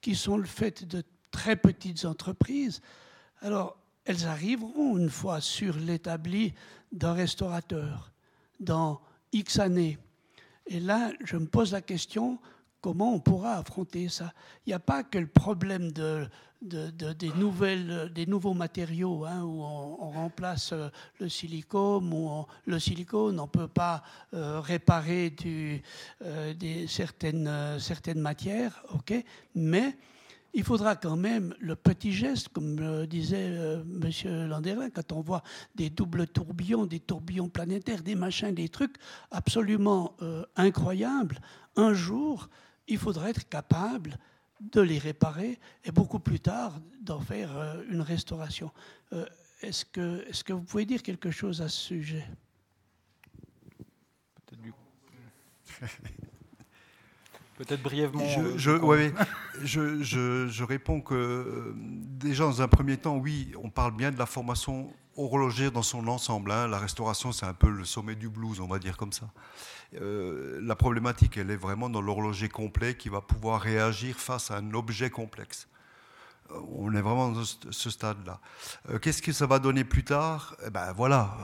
qui sont le fait de très petites entreprises, alors elles arriveront une fois sur l'établi d'un restaurateur dans X années. Et là, je me pose la question, comment on pourra affronter ça Il n'y a pas que le problème de, des, nouvelles, des nouveaux matériaux, hein, où on, remplace euh, le silicone, ou le silicone, on ne peut pas euh, réparer euh, des, certaines, certaines matières, ok mais il faudra quand même le petit geste, comme disait M. Landerin, quand on voit des doubles tourbillons, des tourbillons planétaires, des machins, des trucs absolument incroyables. Un jour, il faudra être capable de les réparer et beaucoup plus tard d'en faire euh, une restauration. Euh, est-ce que, est que vous pouvez dire quelque chose à ce sujet? Peut-être brièvement. Je, euh, je, je, je, réponds que déjà dans un premier temps, oui, on parle bien de la formation horlogère dans son ensemble. Hein. La restauration, c'est un peu le sommet du blues, on va dire comme ça. Euh, la problématique, elle est vraiment dans l'horloger complet qui va pouvoir réagir face à un objet complexe. Euh, on est vraiment dans ce stade-là. Euh, qu'est-ce que ça va donner plus tard? Eh ben voilà,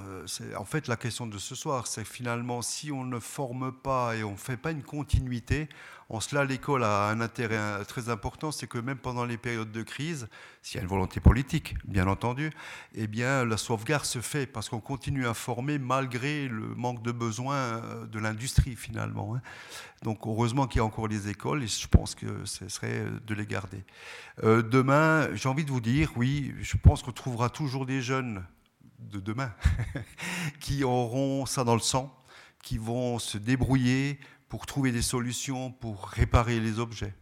en fait la question de ce soir, c'est finalement si on ne forme pas et on ne fait pas une continuité, en cela, l'école a un intérêt très important, c'est que même pendant les périodes de crise, s'il y a une volonté politique, bien entendu, eh bien, la sauvegarde se fait parce qu'on continue à former malgré le manque de besoins euh, de l'industrie, finalement. Hein. Donc, heureusement qu'il y a encore des écoles et je pense que ce serait de les garder. Euh, demain, j'ai envie de vous dire, oui, je pense qu'on trouvera toujours des jeunes de demain qui auront ça dans le sang, qui vont se débrouiller pour trouver des solutions, pour réparer les objets.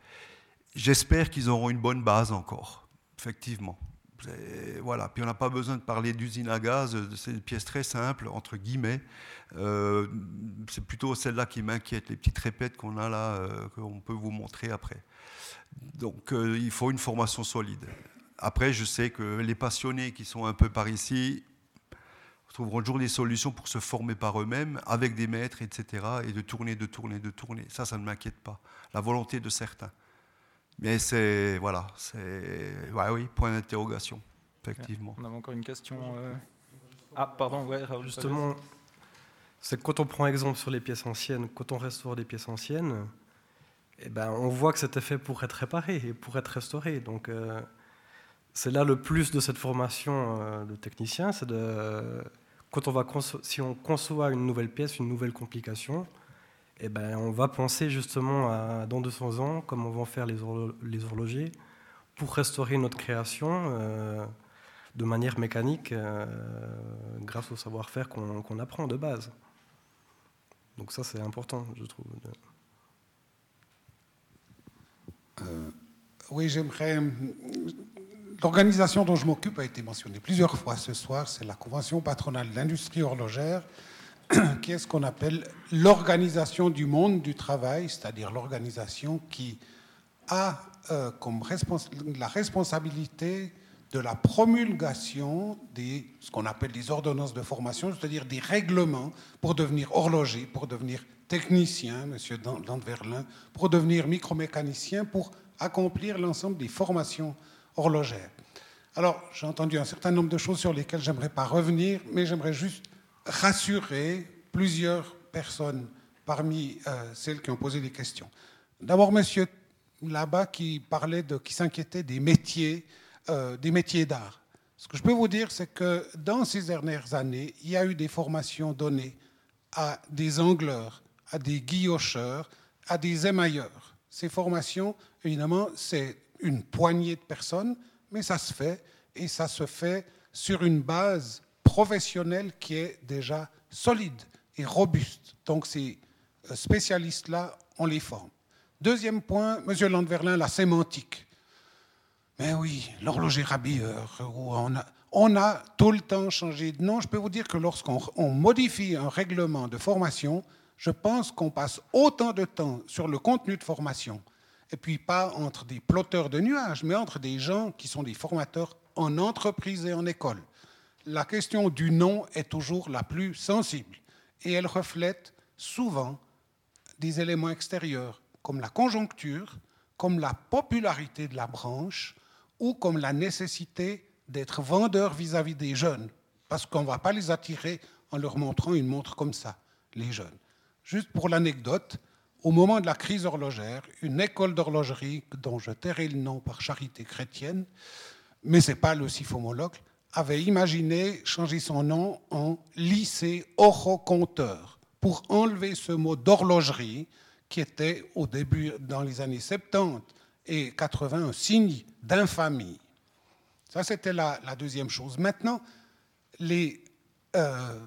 J'espère qu'ils auront une bonne base encore, effectivement. voilà. Puis on n'a pas besoin de parler d'usine à gaz, c'est des pièces très simples, entre guillemets. Euh, c'est plutôt celle-là qui m'inquiète, les petites répètes qu'on a là, euh, qu'on peut vous montrer après. Donc euh, il faut une formation solide. Après, je sais que les passionnés qui sont un peu par ici, trouveront toujours des solutions pour se former par eux-mêmes, avec des maîtres, etc., et de tourner, de tourner, de tourner. Ça, ça ne m'inquiète pas. La volonté de certains. Mais c'est, voilà, c'est, ouais, oui, point d'interrogation, effectivement. On a encore une question. Euh. Ah, pardon, ouais, Justement, c'est que quand on prend exemple sur les pièces anciennes, quand on restaure des pièces anciennes, eh ben, on voit que c'était fait pour être réparé et pour être restauré. Donc, euh, c'est là le plus de cette formation euh, de technicien, c'est de quand on va si on conçoit une nouvelle pièce, une nouvelle complication, eh ben, on va penser justement à dans 200 ans comment vont faire les, les horlogers pour restaurer notre création euh, de manière mécanique euh, grâce au savoir-faire qu'on apprend de base. Donc ça c'est important, je trouve. Euh, oui, j'aimerais. L'organisation dont je m'occupe a été mentionnée plusieurs fois ce soir. C'est la Convention patronale de l'industrie horlogère, qui est ce qu'on appelle l'organisation du monde du travail, c'est-à-dire l'organisation qui a euh, comme la responsabilité de la promulgation des ce qu'on appelle des ordonnances de formation, c'est-à-dire des règlements pour devenir horloger, pour devenir technicien, Monsieur pour devenir micromécanicien, pour accomplir l'ensemble des formations horlogères. Alors, j'ai entendu un certain nombre de choses sur lesquelles j'aimerais pas revenir, mais j'aimerais juste rassurer plusieurs personnes parmi euh, celles qui ont posé des questions. D'abord, Monsieur là-bas qui parlait de, qui s'inquiétait des métiers, euh, des métiers d'art. Ce que je peux vous dire, c'est que dans ces dernières années, il y a eu des formations données à des angleurs, à des guillocheurs, à des émailleurs. Ces formations, évidemment, c'est une poignée de personnes, mais ça se fait, et ça se fait sur une base professionnelle qui est déjà solide et robuste. Donc ces euh, spécialistes-là, on les forme. Deuxième point, Monsieur Landverlin, la sémantique. Mais oui, l'horloger rabilleur, on a, on a tout le temps changé de nom. Je peux vous dire que lorsqu'on modifie un règlement de formation, je pense qu'on passe autant de temps sur le contenu de formation, et puis pas entre des plotteurs de nuages, mais entre des gens qui sont des formateurs en entreprise et en école. La question du nom est toujours la plus sensible, et elle reflète souvent des éléments extérieurs, comme la conjoncture, comme la popularité de la branche, ou comme la nécessité d'être vendeur vis-à-vis des jeunes, parce qu'on ne va pas les attirer en leur montrant une montre comme ça, les jeunes. Juste pour l'anecdote, au moment de la crise horlogère, une école d'horlogerie, dont je tairai le nom par charité chrétienne, mais ce n'est pas le siphomologue, avait imaginé changer son nom en lycée oroconteur pour enlever ce mot d'horlogerie qui était au début, dans les années 70 et 80, un signe d'infamie. Ça, c'était la, deuxième chose. Maintenant, les euh,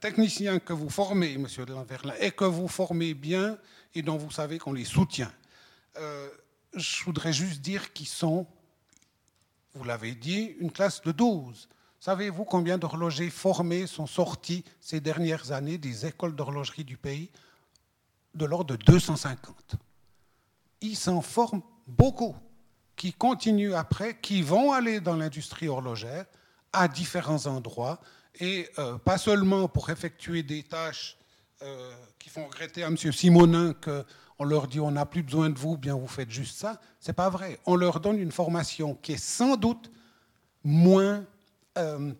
techniciens que vous formez, monsieur de Lanverlin, et que vous formez bien et dont vous savez qu'on les soutient, euh, je voudrais juste dire qu'ils sont, vous l'avez dit, une classe de 12. Savez-vous combien d'horlogers formés sont sortis ces dernières années des écoles d'horlogerie du pays? De l'ordre de 250. Ils s'en forment beaucoup qui continuent après, qui vont aller dans l'industrie horlogère à différents endroits, et euh, pas seulement pour effectuer des tâches euh, qui font regretter à M. Simonin qu'on leur dit on n'a plus besoin de vous, bien vous faites juste ça. C'est pas vrai. On leur donne une formation qui est sans doute moins euh,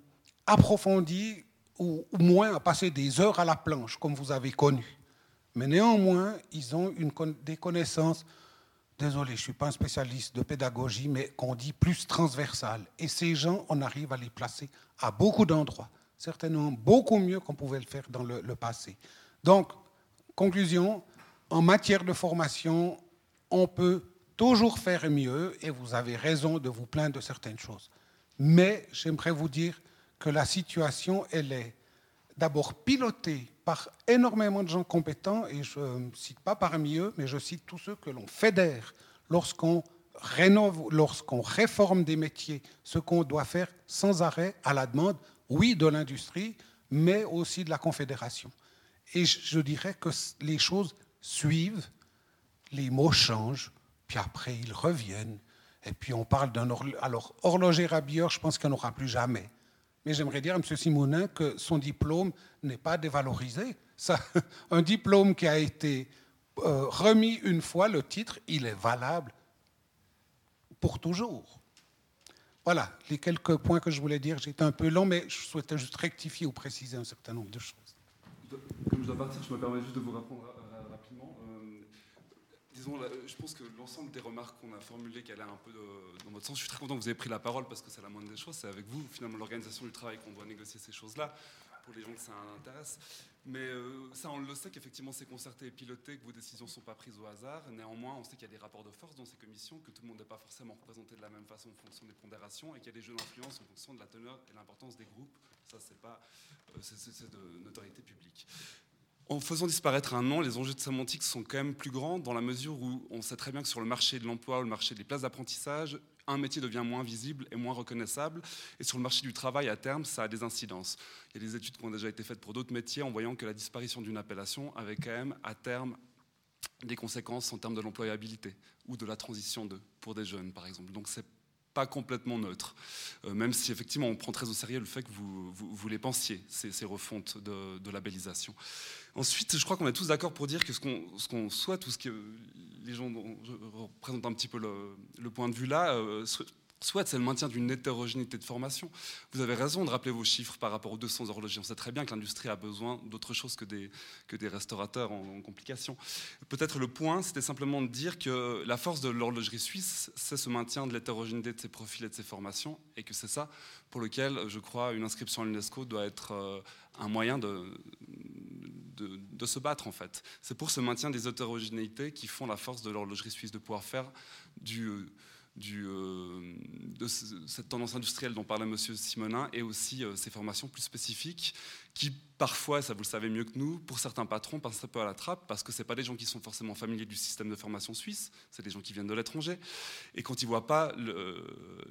approfondie ou, moins à passer des heures à la planche, comme vous avez connu. Mais néanmoins, ils ont une, des connaissances désolé, je ne suis pas un spécialiste de pédagogie, mais qu'on dit plus transversale. Et ces gens, on arrive à les placer à beaucoup d'endroits, certainement beaucoup mieux qu'on pouvait le faire dans le, passé. Donc, conclusion, en matière de formation, on peut toujours faire mieux, et vous avez raison de vous plaindre de certaines choses. Mais j'aimerais vous dire que la situation, elle est d'abord pilotée par énormément de gens compétents, et je ne cite pas parmi eux, mais je cite tous ceux que l'on fédère lorsqu'on rénove, lorsqu'on réforme des métiers, ce qu'on doit faire sans arrêt à la demande, oui, de l'industrie, mais aussi de la Confédération. Et je dirais que les choses suivent, les mots changent, puis après ils reviennent, et puis on parle d'un alors horloger rabilleur, je pense qu'il n'y en aura plus jamais. Mais j'aimerais dire à M. Simonin que son diplôme n'est pas dévalorisé. Ça, un diplôme qui a été euh, remis une fois, le titre, il est valable pour toujours. Voilà les quelques points que je voulais dire. J'étais un peu long, mais je souhaitais juste rectifier ou préciser un certain nombre de choses. Comme je dois partir, je me permets juste de vous répondre rapidement. Euh, disons, je pense que l'ensemble des remarques qu'on a formulées, qui allaient un peu dans votre sens, je suis très content que vous ayez pris la parole parce que c'est la moindre des choses. C'est avec vous, finalement, l'organisation du travail qu'on doit négocier ces choses-là pour les gens que ça intéresse. Mais euh, ça, on le sait qu'effectivement, c'est concerté et piloté, que vos décisions ne sont pas prises au hasard. Néanmoins, on sait qu'il y a des rapports de force dans ces commissions, que tout le monde n'est pas forcément représenté de la même façon en fonction des pondérations, et qu'il y a des jeux d'influence en fonction de la teneur et l'importance des groupes. Ça, c'est pas, euh, c'est de notoriété publique. En faisant disparaître un nom, les enjeux de sémantique sont quand même plus grands dans la mesure où on sait très bien que sur le marché de l'emploi ou le marché des places d'apprentissage, un métier devient moins visible et moins reconnaissable. Et sur le marché du travail, à terme, ça a des incidences. Il y a des études qui ont déjà été faites pour d'autres métiers en voyant que la disparition d'une appellation avait quand même, à terme, des conséquences en termes de l'employabilité ou de la transition pour des jeunes, par exemple. Donc c'est pas complètement neutre, euh, même si effectivement on prend très au sérieux le fait que vous, vous, les pensiez, ces, refontes de, labellisation. Ensuite, je crois qu'on est tous d'accord pour dire que ce qu'on souhaite, ou ce que les gens je représente un petit peu le, le point de vue là, souhaite, c'est le maintien d'une hétérogénéité de formation. Vous avez raison de rappeler vos chiffres par rapport aux 200 horlogers. On sait très bien que l'industrie a besoin d'autre chose que des, restaurateurs en, en complications. Peut-être le point, c'était simplement de dire que la force de l'horlogerie suisse, c'est ce maintien de l'hétérogénéité de ses profils et de ses formations, et que c'est ça pour lequel, je crois, une inscription à l'UNESCO doit être euh, un moyen de, de, se battre, en fait. C'est pour ce maintien des hétérogénéités qui font la force de l'horlogerie suisse, de pouvoir faire du euh, de cette tendance industrielle dont parlait M. Simonin et aussi euh, ces formations plus spécifiques qui parfois, ça vous le savez mieux que nous, pour certains patrons passent un peu à la trappe parce que ce pas des gens qui sont forcément familiers du système de formation suisse, c'est des gens qui viennent de l'étranger. Et quand ils ne voient pas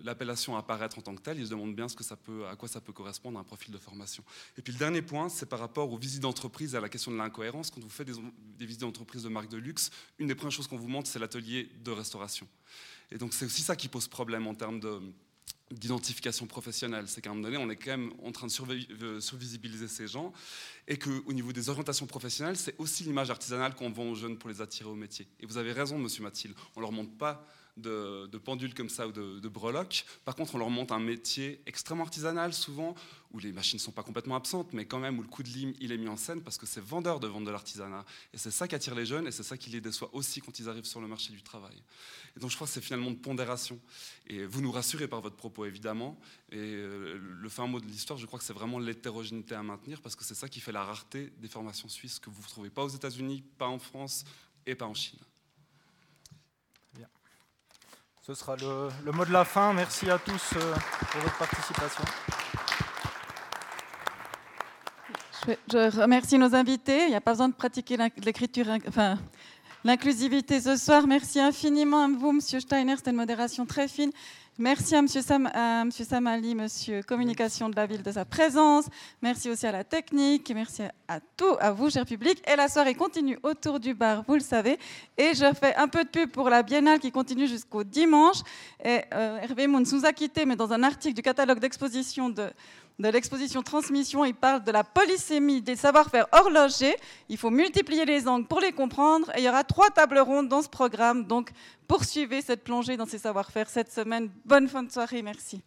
l'appellation apparaître en tant que telle, ils se demandent bien ce que ça peut, à quoi ça peut correspondre un profil de formation. Et puis le dernier point, c'est par rapport aux visites d'entreprise à la question de l'incohérence. Quand vous faites des, des visites d'entreprise de marque de luxe, une des premières choses qu'on vous montre, c'est l'atelier de restauration. Et donc c'est aussi ça qui pose problème en termes d'identification professionnelle. C'est qu'à un moment donné, on est quand même en train de survisibiliser ces gens et qu'au niveau des orientations professionnelles, c'est aussi l'image artisanale qu'on vend aux jeunes pour les attirer au métier. Et vous avez raison, monsieur Mathilde, on ne leur montre pas de, pendules comme ça ou de, breloques. Par contre, on leur montre un métier extrêmement artisanal, souvent, où les machines ne sont pas complètement absentes, mais quand même où le coup de lime, il est mis en scène parce que c'est vendeur de vendre de l'artisanat. Et c'est ça qui attire les jeunes et c'est ça qui les déçoit aussi quand ils arrivent sur le marché du travail. Et donc je crois que c'est finalement de pondération. Et vous nous rassurez par votre propos, évidemment. Et euh, le fin mot de l'histoire, je crois que c'est vraiment l'hétérogénéité à maintenir parce que c'est ça qui fait la rareté des formations suisses que vous ne trouvez pas aux États-Unis, pas en France et pas en Chine. Ce sera le, mot de la fin. Merci à tous euh, pour votre participation. Je remercie nos invités. Il n'y a pas besoin de pratiquer l'écriture, enfin, l'inclusivité ce soir. Merci infiniment à vous, Monsieur Steiner. C'était une modération très fine. Merci à M. Sam, Monsieur Samali, Monsieur Communication de la Ville, de sa présence. Merci aussi à la technique. Merci à tout, à vous, cher public. Et la soirée continue autour du bar, vous le savez. Et je fais un peu de pub pour la Biennale qui continue jusqu'au dimanche. Euh, Hervé Mouns nous a quittés, mais dans un article du catalogue d'exposition de de l'exposition Transmission, il parle de la polysémie des savoir-faire horlogers. Il faut multiplier les angles pour les comprendre. Et il y aura trois tables rondes dans ce programme. Donc, poursuivez cette plongée dans ces savoir-faire cette semaine. Bonne fin de soirée. Merci.